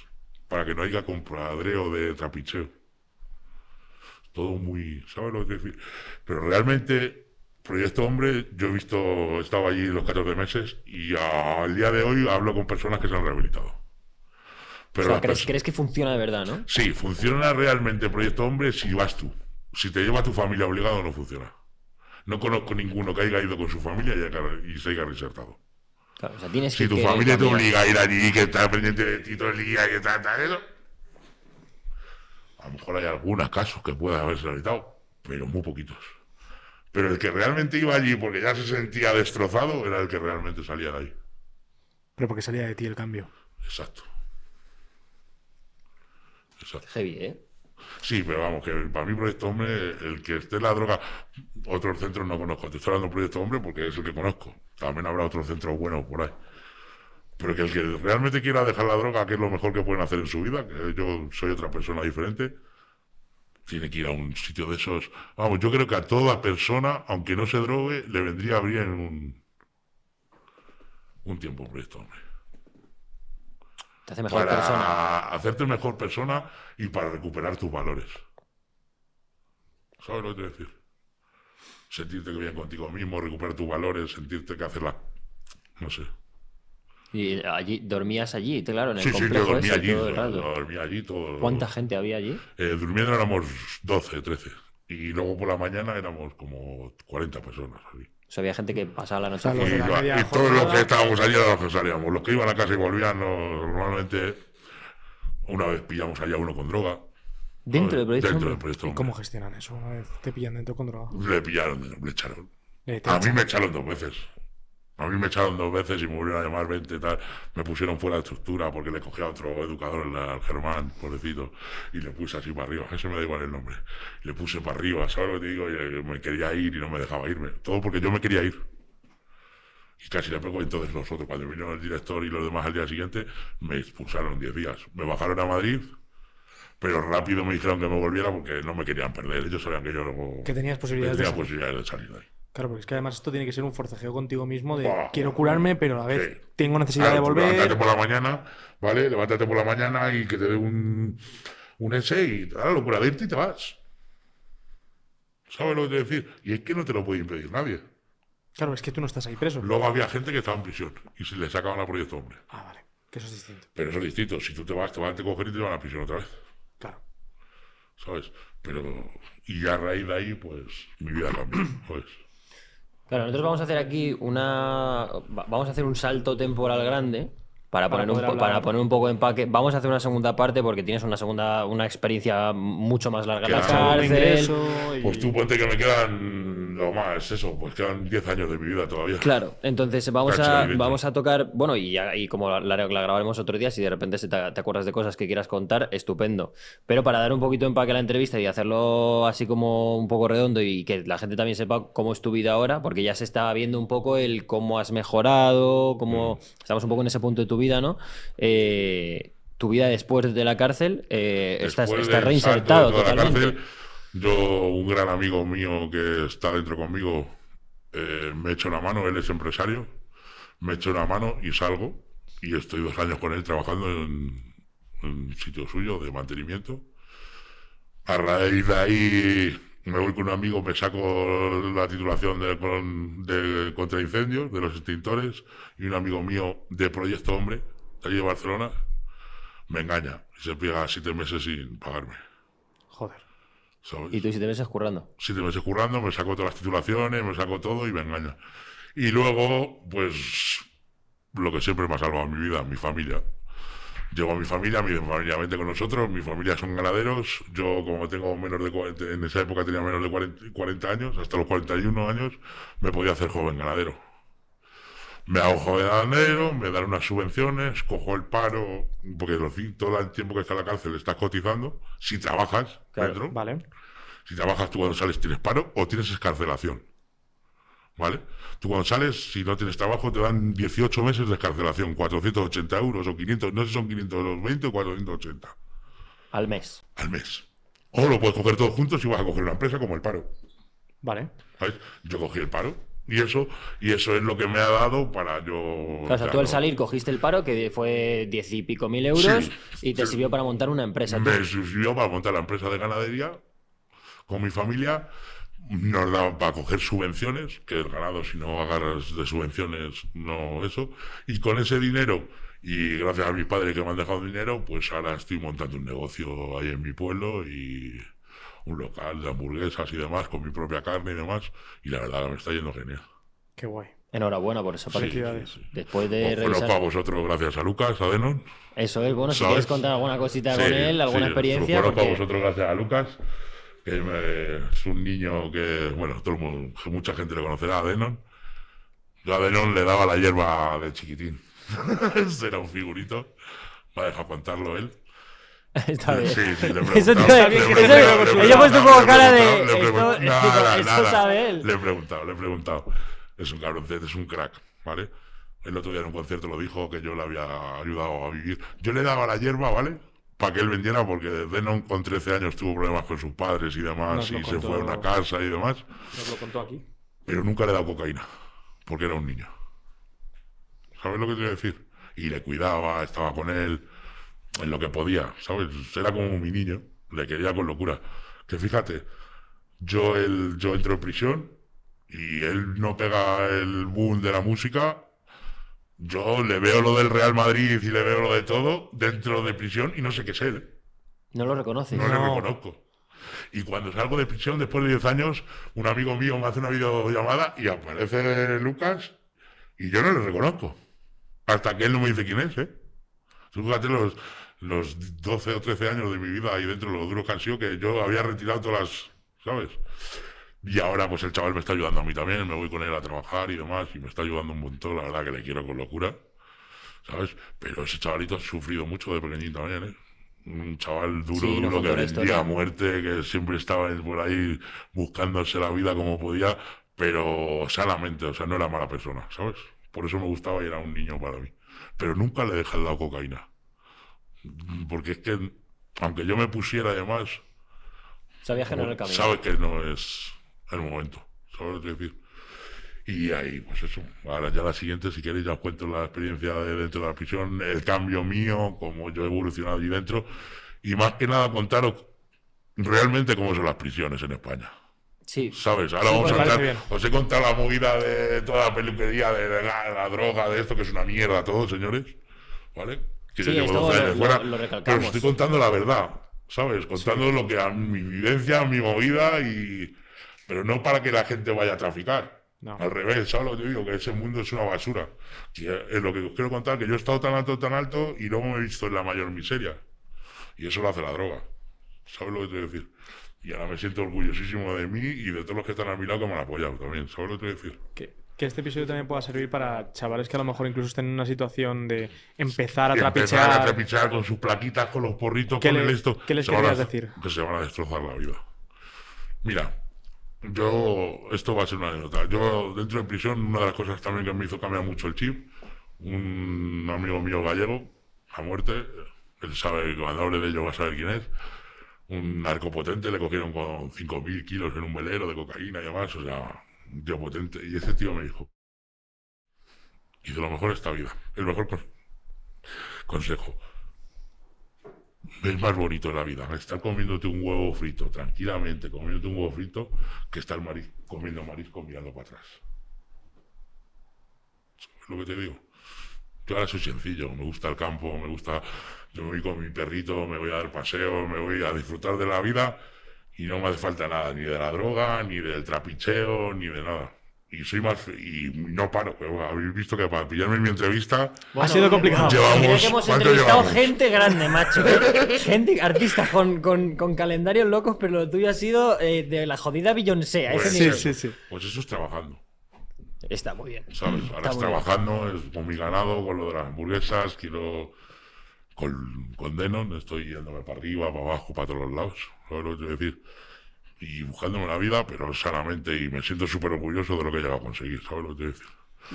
Para que no haya compradreo de trapicheo. Todo muy, ¿sabes lo que decir? Pero realmente, Proyecto Hombre, yo he visto, he estado allí los 14 meses y al día de hoy hablo con personas que se han rehabilitado. Pero o sea, ¿crees, que funciona de verdad, no? Sí, funciona realmente Proyecto Hombre si vas tú. Si te lleva tu familia obligado, no funciona. No conozco ninguno que haya ido con su familia y, se haya reinsertado. Claro, o sea, tienes Si que tu familia te obliga a ir allí, que está pendiente de ti todo el día, que tal, tal, eso. A lo mejor hay algunos casos que pueda haberse evitado, pero muy poquitos. Pero el que realmente iba allí porque ya se sentía destrozado era el que realmente salía de ahí. Pero porque salía de ti el cambio. Exacto. Exacto. Heavy, ¿eh? Sí, pero vamos, que para mí Proyecto Hombre, el que esté en la droga, otros centros no conozco. Te estoy hablando de Proyecto Hombre porque es el que conozco. También habrá otros centros buenos por ahí. Pero que el que realmente quiera dejar la droga, que es lo mejor que pueden hacer en su vida, que yo soy otra persona diferente, tiene que ir a un sitio de esos. Vamos, yo creo que a toda persona, aunque no se drogue, le vendría bien un, un tiempo Proyecto Hombre Te hace mejor para persona. hacerte mejor persona y para recuperar tus valores. ¿Sabes lo que te a decir? Sentirte que bien contigo mismo, recuperar tus valores, sentirte que hacer la... No sé. Y allí, dormías allí, claro, en el Sí, sí, yo complejo dormía ese allí, todo el rato. dormía allí todo. ¿Cuánta gente había allí? Eh, durmiendo éramos 12, 13. Y luego por la mañana éramos como 40 personas. allí. O sea, había gente que pasaba la noche Y, la lo- media y todos los que estábamos allí eran los que salíamos. Los que iban a casa y volvían, no- normalmente una vez pillamos allá uno con droga. Dentro del proyecto. Dentro del proyecto. ¿Y cómo gestionan eso? Una vez te pillan dentro con droga. Le pillaron, le echaron. Eh, A mí me echaron dos veces. A mí me echaron dos veces y me volvieron a llamar 20 y tal. Me pusieron fuera de estructura porque le cogí a otro educador, el- Germán, pobrecito, y le puse así para arriba. Ese me da igual el nombre. Le puse para arriba, ¿sabes lo que te digo? Y, eh, me quería ir y no me dejaba irme. Todo porque yo me quería ir. Y casi le pegó entonces los otros. Cuando vino el director y los demás al día siguiente, me expulsaron 10 días. Me bajaron a Madrid, pero rápido me dijeron que me volviera porque no me querían perder. Ellos sabían que yo no Que tenías posibilidades de tenía salir. posibilidades de salir de ahí. Claro, porque es que además esto tiene que ser un forcejeo contigo mismo de quiero curarme, pero a la vez Sí. tengo necesidad Claro, de volver. Levántate por la mañana, ¿vale? Levántate por la mañana y que te dé un, un y la locura de irte y te vas. ¿Sabes lo que te decir? Y es que no te lo puede impedir nadie. Claro, es que tú no estás ahí preso. Luego había gente que estaba en prisión y se le sacaban a proyecto hombre. Ah, vale. Que eso es distinto. Pero eso es distinto. Si tú te vas, te van a coger y te van a prisión otra vez. Claro. ¿Sabes? Pero. Y a raíz de ahí, pues, mi vida cambió. Pues. Claro, nosotros vamos a hacer aquí una. va- Vamos a hacer un salto temporal grande para Para poner, un, para poner un poco de empaque. Vamos a hacer una segunda parte porque tienes una segunda, una experiencia mucho más larga en la Claro. cárcel. Pues tú ponte que me quedan lo más, eso, pues quedan 10 años de mi vida todavía. Claro, entonces vamos a, vamos a tocar, bueno, y, ya- y como la, la grabaremos otro día, si de repente se te, te acuerdas de cosas que quieras contar, estupendo. Pero para dar un poquito de empaque a la entrevista y hacerlo así como un poco redondo y que la gente también sepa cómo es tu vida ahora, porque ya se está viendo un poco el cómo has mejorado, cómo estamos un poco en ese punto de tu vida, ¿no? Eh, tu vida después de la cárcel, eh, estás, reinsertado la totalmente. Yo, un gran amigo mío que está dentro conmigo, eh, me echa una mano, él es empresario, me echa una mano y salgo. Y estoy dos años con él trabajando en, un sitio suyo de mantenimiento. A raíz de ahí me voy con un amigo, me saco la titulación de, de contra de los extintores, y un amigo mío de Proyecto Hombre, de allí de Barcelona, me engaña y se pega siete meses sin pagarme. ¿Sabes? Y tú si te ves currando. siete meses currando, me saco todas las titulaciones, me saco todo y me engaña. Y luego, pues, lo que siempre me ha salvado mi vida, mi familia. Llego a mi familia, mi familia vente con nosotros, mi familia son ganaderos, yo como tengo menos de 40, en esa época tenía menos de 40, 40 años, hasta los 41 años, me podía hacer joven ganadero. Me hago joven ganadero, me dan unas subvenciones, cojo el paro, porque los, todo el tiempo que está en la cárcel estás cotizando, si trabajas Claro, dentro, Vale. si trabajas tú cuando sales tienes paro o tienes escarcelación. ¿Vale? Tú cuando sales, si no tienes trabajo, te dan 18 meses de escarcelación, 480 euros o 500, no sé si son 520 o 480 Al mes. al mes. O lo puedes coger todos juntos y vas a coger una empresa como el paro. Vale. ¿sabes? Yo cogí el paro y eso, y eso es lo que me ha dado para yo. Claro, o sea, tú al salir cogiste el paro, que fue diez y pico mil euros, Sí, y te sí. sirvió para montar una empresa. tú. Me sirvió para montar la empresa de ganadería con mi familia. Nos daban para coger subvenciones, que el ganado, si no agarras de subvenciones, no eso. Y con ese dinero, y gracias a mis padres que me han dejado dinero, pues ahora estoy montando un negocio ahí en mi pueblo y un local de hamburguesas y demás, con mi propia carne y demás. Y la verdad que me está yendo genial. Qué guay. Enhorabuena por eso. Paco. Sí, Felicidades. sí, sí. Después de Bueno, revisar... para vosotros, gracias a Lucas, a Denon. Eso es, bueno, si ¿Sabes? quieres contar alguna cosita Sí, con él, alguna sí, experiencia. Bueno, para porque- vosotros, gracias a Lucas, que me- es un niño que, bueno, todo el mundo, mucha gente le conocerá, a Denon. Yo a Denon le daba la hierba de chiquitín. Ese era un figurito. Me ha dejado contarlo él. Está bien. Sí, sí, le he Eso te preguntado, iba a le he decir, puesto como cara de, esto- Nada, nada. sabe él. Le he preguntado, le he preguntado. Es un cabroncete, es un crack, ¿vale? El otro día en un concierto lo dijo que yo le había ayudado a vivir. Yo le daba la hierba, ¿vale? Para que él vendiera, porque Denon con 13 años tuvo problemas con sus padres y demás, y se contó- fue a una casa y demás, Nos lo contó aquí. pero nunca le he dado cocaína, porque era un niño. ¿Sabes lo que te voy a decir? Y le cuidaba, estaba con él, en lo que podía, ¿sabes? Era como mi niño, le quería con locura. Que fíjate, yo, él, yo entro en prisión y él no pega el boom de la música. Yo le veo lo del Real Madrid y le veo lo de todo dentro de prisión y no sé qué es él. No lo reconoces. No, le No. reconozco. Y cuando salgo de prisión, después de 10 años, un amigo mío me hace una videollamada y aparece Lucas y yo no le reconozco. Hasta que él no me dice quién es, ¿eh? Tú fíjate los, los 12 o 13 años de mi vida ahí dentro, lo duro que han sido, que yo había retirado todas las, ¿sabes? Y ahora pues el chaval me está ayudando a mí también, me voy con él a trabajar y demás, y me está ayudando un montón, la verdad que le quiero con locura, ¿sabes? Pero ese chavalito ha sufrido mucho de pequeñito también, ¿eh? Un chaval duro, Sí, duro, que la vendía a muerte, que siempre estaba por ahí buscándose la vida como podía, pero sanamente, o sea, no era mala persona, ¿sabes? Por eso me gustaba y era un niño para mí. Pero nunca le he dejado cocaína. Porque es que, aunque yo me pusiera además, Sabías que no era el camino. sabes que no es el momento. ¿Sabes lo que decir? Y ahí, pues eso. Ahora ya la siguiente, si queréis, ya os cuento la experiencia de dentro de la prisión, el cambio mío, cómo yo he evolucionado allí dentro. Y más que nada contaros realmente cómo son las prisiones en España. Sí. ¿Sabes? Ahora Sí, vamos a entrar. Os he contado la movida de toda la peluquería, de la, la droga, de esto, que es una mierda todo, señores. ¿Vale? Que Sí, yo llevo esto 12 lo- años lo- fuera. lo pero estoy contando la verdad, ¿sabes? Contando lo que a mi vivencia, mi movida y. Pero no para que la gente vaya a traficar. No. Al revés, ¿sabes lo que te digo? Que ese mundo es una basura. Que es lo que os quiero contar, que yo he estado tan alto, tan alto y luego me he visto en la mayor miseria. Y eso lo hace la droga. ¿Sabes lo que te quiero decir? Y ahora me siento orgullosísimo de mí y de todos los que están a mi lado que me han apoyado también. ¿Sabes lo que te voy a decir? Que este episodio también pueda servir para chavales que a lo mejor incluso estén en una situación de empezar a Y empezar a trapichear. trapichear con sus plaquitas, con los porritos, ¿Qué con le- el esto. qué les van a- decir? Que se van a destrozar la vida. Mira, yo, esto va a ser una anécdota. Yo, dentro de prisión, una de las cosas también que me hizo cambiar mucho el chip, un amigo mío gallego, a muerte, él sabe, cuando hable de ello va a saber quién es, un narco potente, le cogieron con 5.000 kilos en un velero de cocaína y demás, o sea, tío potente. Y ese tío me dijo, hizo lo mejor esta vida, el mejor con- consejo. Es más bonito en la vida estar comiéndote un huevo frito tranquilamente, comiéndote un huevo frito, que estar maris- comiendo marisco mirando para atrás. ¿Sabes lo que te digo? Yo ahora soy sencillo, me gusta el campo, me gusta, yo me voy con mi perrito, me voy a dar paseo, me voy a disfrutar de la vida y no me hace falta nada, ni de la droga, ni del trapicheo, ni de nada. Y soy más, fe- y no paro, pero habéis visto que para pillarme en mi entrevista, ha sido complicado. Llevamos- que hemos ¿cuánto entrevistado llevamos? gente grande, macho. ¿eh? gente, artistas con, con, con calendarios locos, pero lo tuyo ha sido eh, de la jodida Beyoncé. A ese Pues, Sí, nivel. sí, sí. pues eso es trabajando. Está muy bien. ¿sabes? Ahora Está es bien. trabajando, es con mi ganado, con lo de las hamburguesas, quiero. Con, con Denon, estoy yéndome para arriba, para abajo, para todos los lados, ¿sabes lo que a decir? Y buscándome la vida, pero sanamente, y me siento súper orgulloso de lo que he llegado a conseguir, ¿sabes lo que a decir?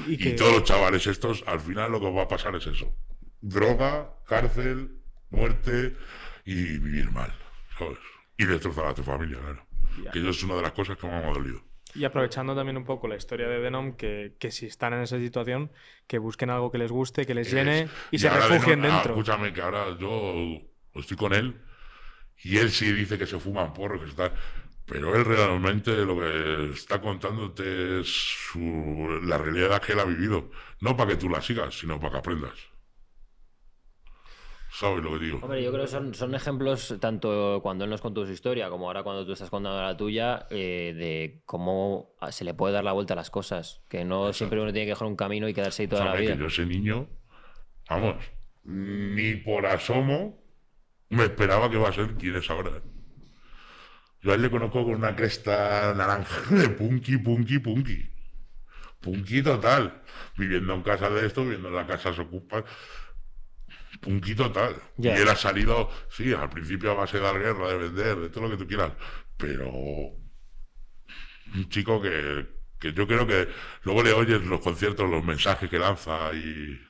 Y Y, que- todos los chavales estos, al final lo que va a pasar es eso. Droga, cárcel, muerte y vivir mal, ¿sabes? Y destrozar a tu familia, claro. Ya. Que eso es una de las cosas que más me ha dolido. Y aprovechando también un poco la historia de Venom, que, que si están en esa situación, que busquen algo que les guste, que les llene y, se ahora de refugien no- ah, dentro. escúchame, que ahora yo estoy con él y él sí dice que se fuman porros, que está. Pero él realmente lo que está contándote es su- la realidad que él ha vivido. No para que tú la sigas, sino para que aprendas. ¿Sabes lo que digo? Hombre, yo creo que son, son ejemplos, tanto cuando él nos contó su historia, como ahora cuando tú estás contando la tuya, eh, de cómo se le puede dar la vuelta a las cosas. Que no siempre uno tiene que dejar un camino y quedarse ahí toda la vida. que yo ese niño, vamos, ni por asomo me esperaba que iba a ser quien es ahora. Yo a él le conozco con una cresta naranja de punky, punky, punky. Punky total. Viviendo en casa de esto, viviendo en la casa se ocupa. Punky total. Ya. Y él ha salido, sí, al principio a base de dar guerra, de vender, de todo lo que tú quieras. Pero un chico que, que yo creo que luego le oyes los conciertos, los mensajes que lanza y,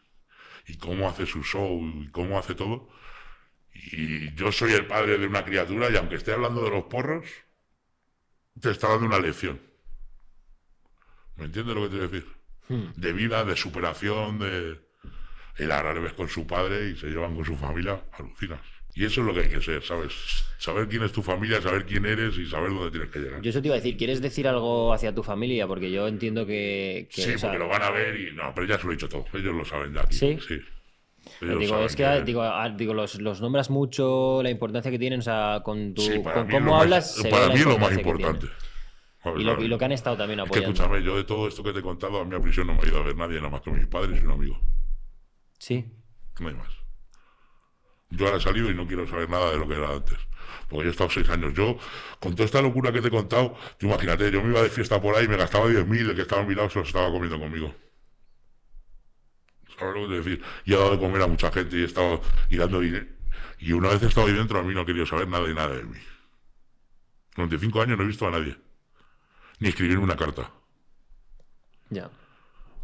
y cómo hace su show y cómo hace todo. Y yo soy el padre de una criatura y aunque esté hablando de los porros, te está dando una lección. ¿Me entiendes lo que te voy a decir? De vida, de superación, de... El ves con su padre y se llevan con su familia, alucinas. Y eso es lo que hay que ser, ¿sabes? Saber quién es tu familia, saber quién eres y saber dónde tienes que llegar. Yo eso te iba a decir, ¿quieres decir algo hacia tu familia? Porque yo entiendo que... que, sí, porque lo van a ver y no, pero ya se lo he dicho todo. Ellos lo saben ya. tío. ¿Sí? Sí. Ellos digo, es que, digo, ah, digo los, los nombras mucho, la importancia que tienen, o sea, con, tu, Sí, con cómo más- hablas, ve para mí es lo más que importante. Joder, Y lo, y lo que han estado también Es que apoyando. escúchame, yo de todo esto que te he contado, a a prisión no me ha ido a ver nadie, nada más que mis padres y un amigo. Sí. No hay más. Yo ahora he salido y no quiero saber nada de lo que era antes. Porque yo he estado seis años. Yo, con toda esta locura que te he contado, tú imagínate, yo me iba de fiesta por ahí y me gastaba 10.000, el que estaba a mi lado se los estaba comiendo conmigo. ¿Sabes lo que te decir? Y he dado de comer a mucha gente y he estado y dando dinero. Y una vez he estado ahí dentro, a mí no he querido saber nada y nada de mí. 95 años no he visto a nadie. Ni escribir una carta. Ya.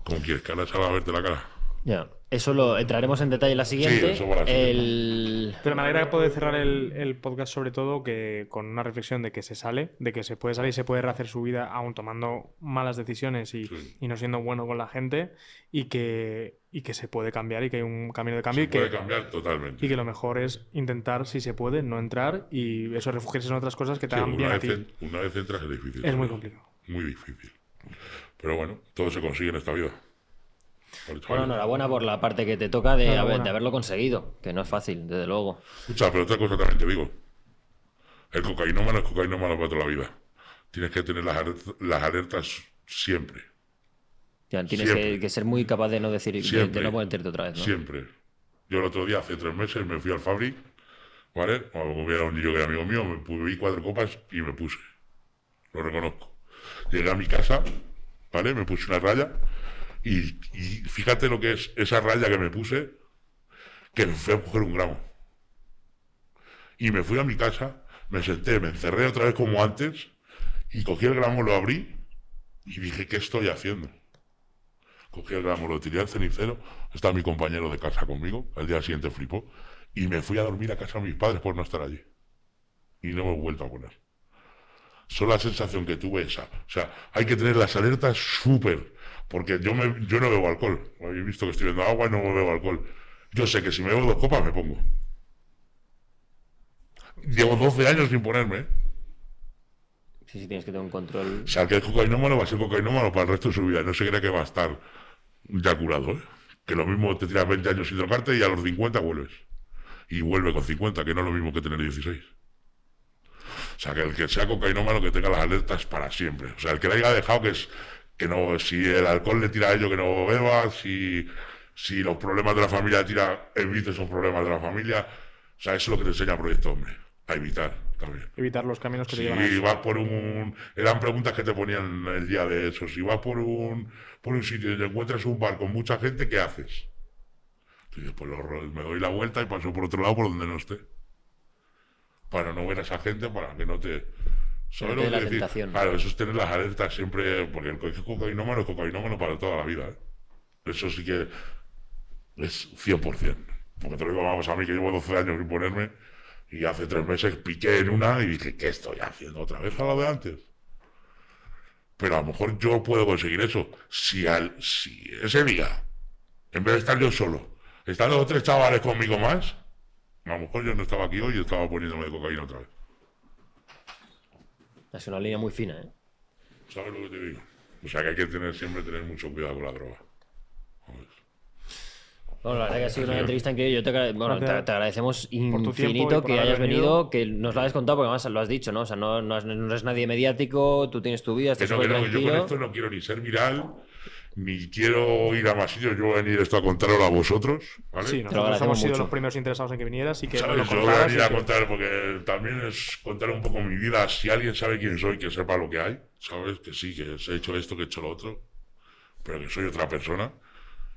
¿Cómo quieres que ahora salga a verte la cara? Ya. Eso lo entraremos en detalle en la siguiente. siguiente. el... Pero me alegra poder cerrar el, el podcast sobre todo que con una reflexión de que se sale, de que se puede salir y se puede rehacer su vida aún tomando malas decisiones y, Sí. y no siendo bueno con la gente y que, y que se puede cambiar y que hay un camino de cambio Se y que, puede cambiar totalmente. y que lo mejor es intentar, si se puede, no entrar y eso refugiarse en otras cosas que te Sí, hagan bien una, a vez, ti. en- una vez entras es difícil. Es muy complicado. Muy difícil. Pero bueno, todo se consigue en esta vida. Bueno, enhorabuena por la parte que te toca de, haber- Enhorabuena. de haberlo conseguido, que no es fácil, desde luego. Escucha, pero otra cosa también te digo. El cocainómano es cocainómano para toda la vida. Tienes que tener las, alertas, las alertas siempre. Ya, tienes Siempre. que, que ser muy capaz de no decir, de, Siempre. de no meterte otra vez, ¿no? Siempre. Yo el otro día, hace tres meses, me fui al Fabric, ¿vale? Como hubiera un niño que era amigo mío, me bebí cuatro copas y me puse. Lo reconozco. Llegué a mi casa, ¿vale? Me puse una raya y, fíjate lo que es esa raya que me puse, que fui a coger un gramo. Y me fui a mi casa, me senté, me encerré otra vez como antes y cogí el gramo, lo abrí y dije, ¿qué estoy haciendo? Cogí el gramo, lo tiré al cenicero, está mi compañero de casa conmigo, al día siguiente flipó, y me fui a dormir a casa de mis padres por no estar allí. Y no me he vuelto a poner. Solo la sensación que tuve esa. O sea, hay que tener las alertas súper, porque yo, me, yo no bebo alcohol. Habéis visto que estoy bebiendo agua y no bebo alcohol. Yo sé que si me bebo dos copas me pongo. Llevo 12 años sin ponerme, ¿eh? Sí, sí, tienes que tener un control. O sea, el que es cocainómano va a ser cocainómano para el resto de su vida. No se cree que va a estar ya curado, ¿eh? Que lo mismo te tiras 20 años sin drogarte y a los 50 vuelves. Y vuelve con 50, que no es lo mismo que tener 16. O sea, que el que sea cocainómano que tenga las alertas para siempre. O sea, el que le haya dejado que es que no, si el alcohol le tira a ello, que no beba, si, si los problemas de la familia tira, evite esos problemas de la familia. O sea, eso es lo que te enseña Proyecto Hombre, a evitar también. Evitar los caminos que te Si llevan a eso. vas por un. Eran preguntas que te ponían el día de eso. Si vas por un, por un sitio y te encuentras un bar con mucha gente, ¿qué haces? Dices, pues lo- me doy la vuelta y paso por otro lado por donde no esté. Para no ver a esa gente, para que no te. ¿Sabes lo que la decir? tentación. Claro, eso es tener las alertas siempre. Porque el cocainómano es cocainómano para toda la vida. ¿eh? Eso sí que es 100%. Porque te lo digo, vamos, a mí que llevo 12 años sin ponerme y hace tres meses piqué en una y dije, ¿qué estoy haciendo otra vez a lo de antes? Pero a lo mejor yo puedo conseguir eso. Si, al, si ese día, en vez de estar yo solo, están los tres chavales conmigo más, a lo mejor yo no estaba aquí hoy y estaba poniéndome de cocaína otra vez. Es una línea muy fina, ¿eh? ¿Sabes lo que te digo? O sea que hay que tener siempre tener mucho cuidado con la droga. Bueno, la verdad que ha sido una entrevista increíble. Yo te, bueno, te, te agradecemos infinito que hayas venido, venido. que nos lo hayas contado, porque además lo has dicho, ¿no? O sea, no, no, no eres nadie mediático, tú tienes tu vida, Que estás no, que súper no, que yo con tranquilo. esto no quiero ni ser viral, ni quiero ir a más sitios. Yo voy a venir esto a contarlo a vosotros. ¿vale? Sí, nosotros hemos sido mucho. los primeros interesados en que vinieras y que ¿Sabes? lo Yo voy a venir a que- contar porque también es contar un poco mi vida. Si alguien sabe quién soy, que sepa lo que hay, ¿sabes? Que sí, que he hecho esto, que he hecho lo otro, pero que soy otra persona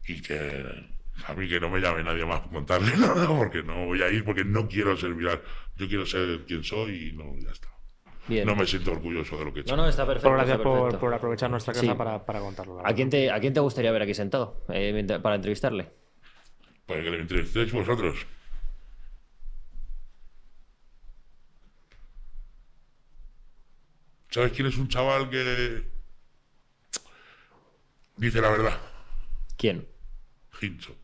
y que a mí que no me llame nadie más para contarle nada porque no voy a ir porque no quiero ser viral. Yo quiero ser quien soy y no, ya está. Bien. No me siento orgulloso de lo que he hecho. No, no, está perfecto. Pero gracias está por, perfecto. por aprovechar nuestra casa Sí. para, para contarlo. ¿A quién, te, ¿A quién te gustaría ver aquí sentado eh, para entrevistarle? Para que le entrevistéis vosotros. ¿Sabes quién es un chaval que dice la verdad? ¿Quién? Hincho.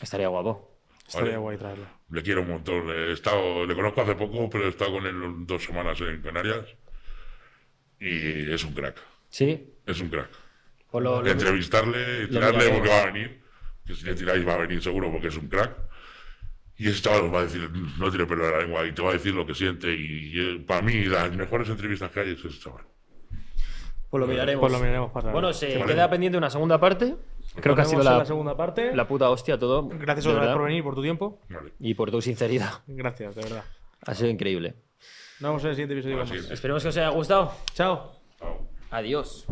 Estaría guapo. Estaría Vale. guay traerlo. Le quiero un montón. He estado, le conozco hace poco, pero he estado con él dos semanas en Canarias. Y es un crack. ¿Sí? Es un crack. Pues lo- lo- Entrevistarle, tirarle porque va a venir. Que si le tiráis va a venir seguro porque es un crack. Y ese chaval os va a decir, no tiene pelo en la lengua, y te va a decir lo que siente. Y, eh, para mí, las mejores entrevistas que hay es ese chaval. Pues lo miraremos. Pues lo miraremos para. Bueno, se Vale. queda pendiente una segunda parte. Creo que ha sido la, segunda parte. la puta hostia todo. Gracias otra vez por venir y por tu tiempo. Vale. Y por tu sinceridad. Gracias, de verdad. Ha sido increíble. Nos vemos en el siguiente episodio. Es. Esperemos que os haya gustado. Chao. Chao. Adiós.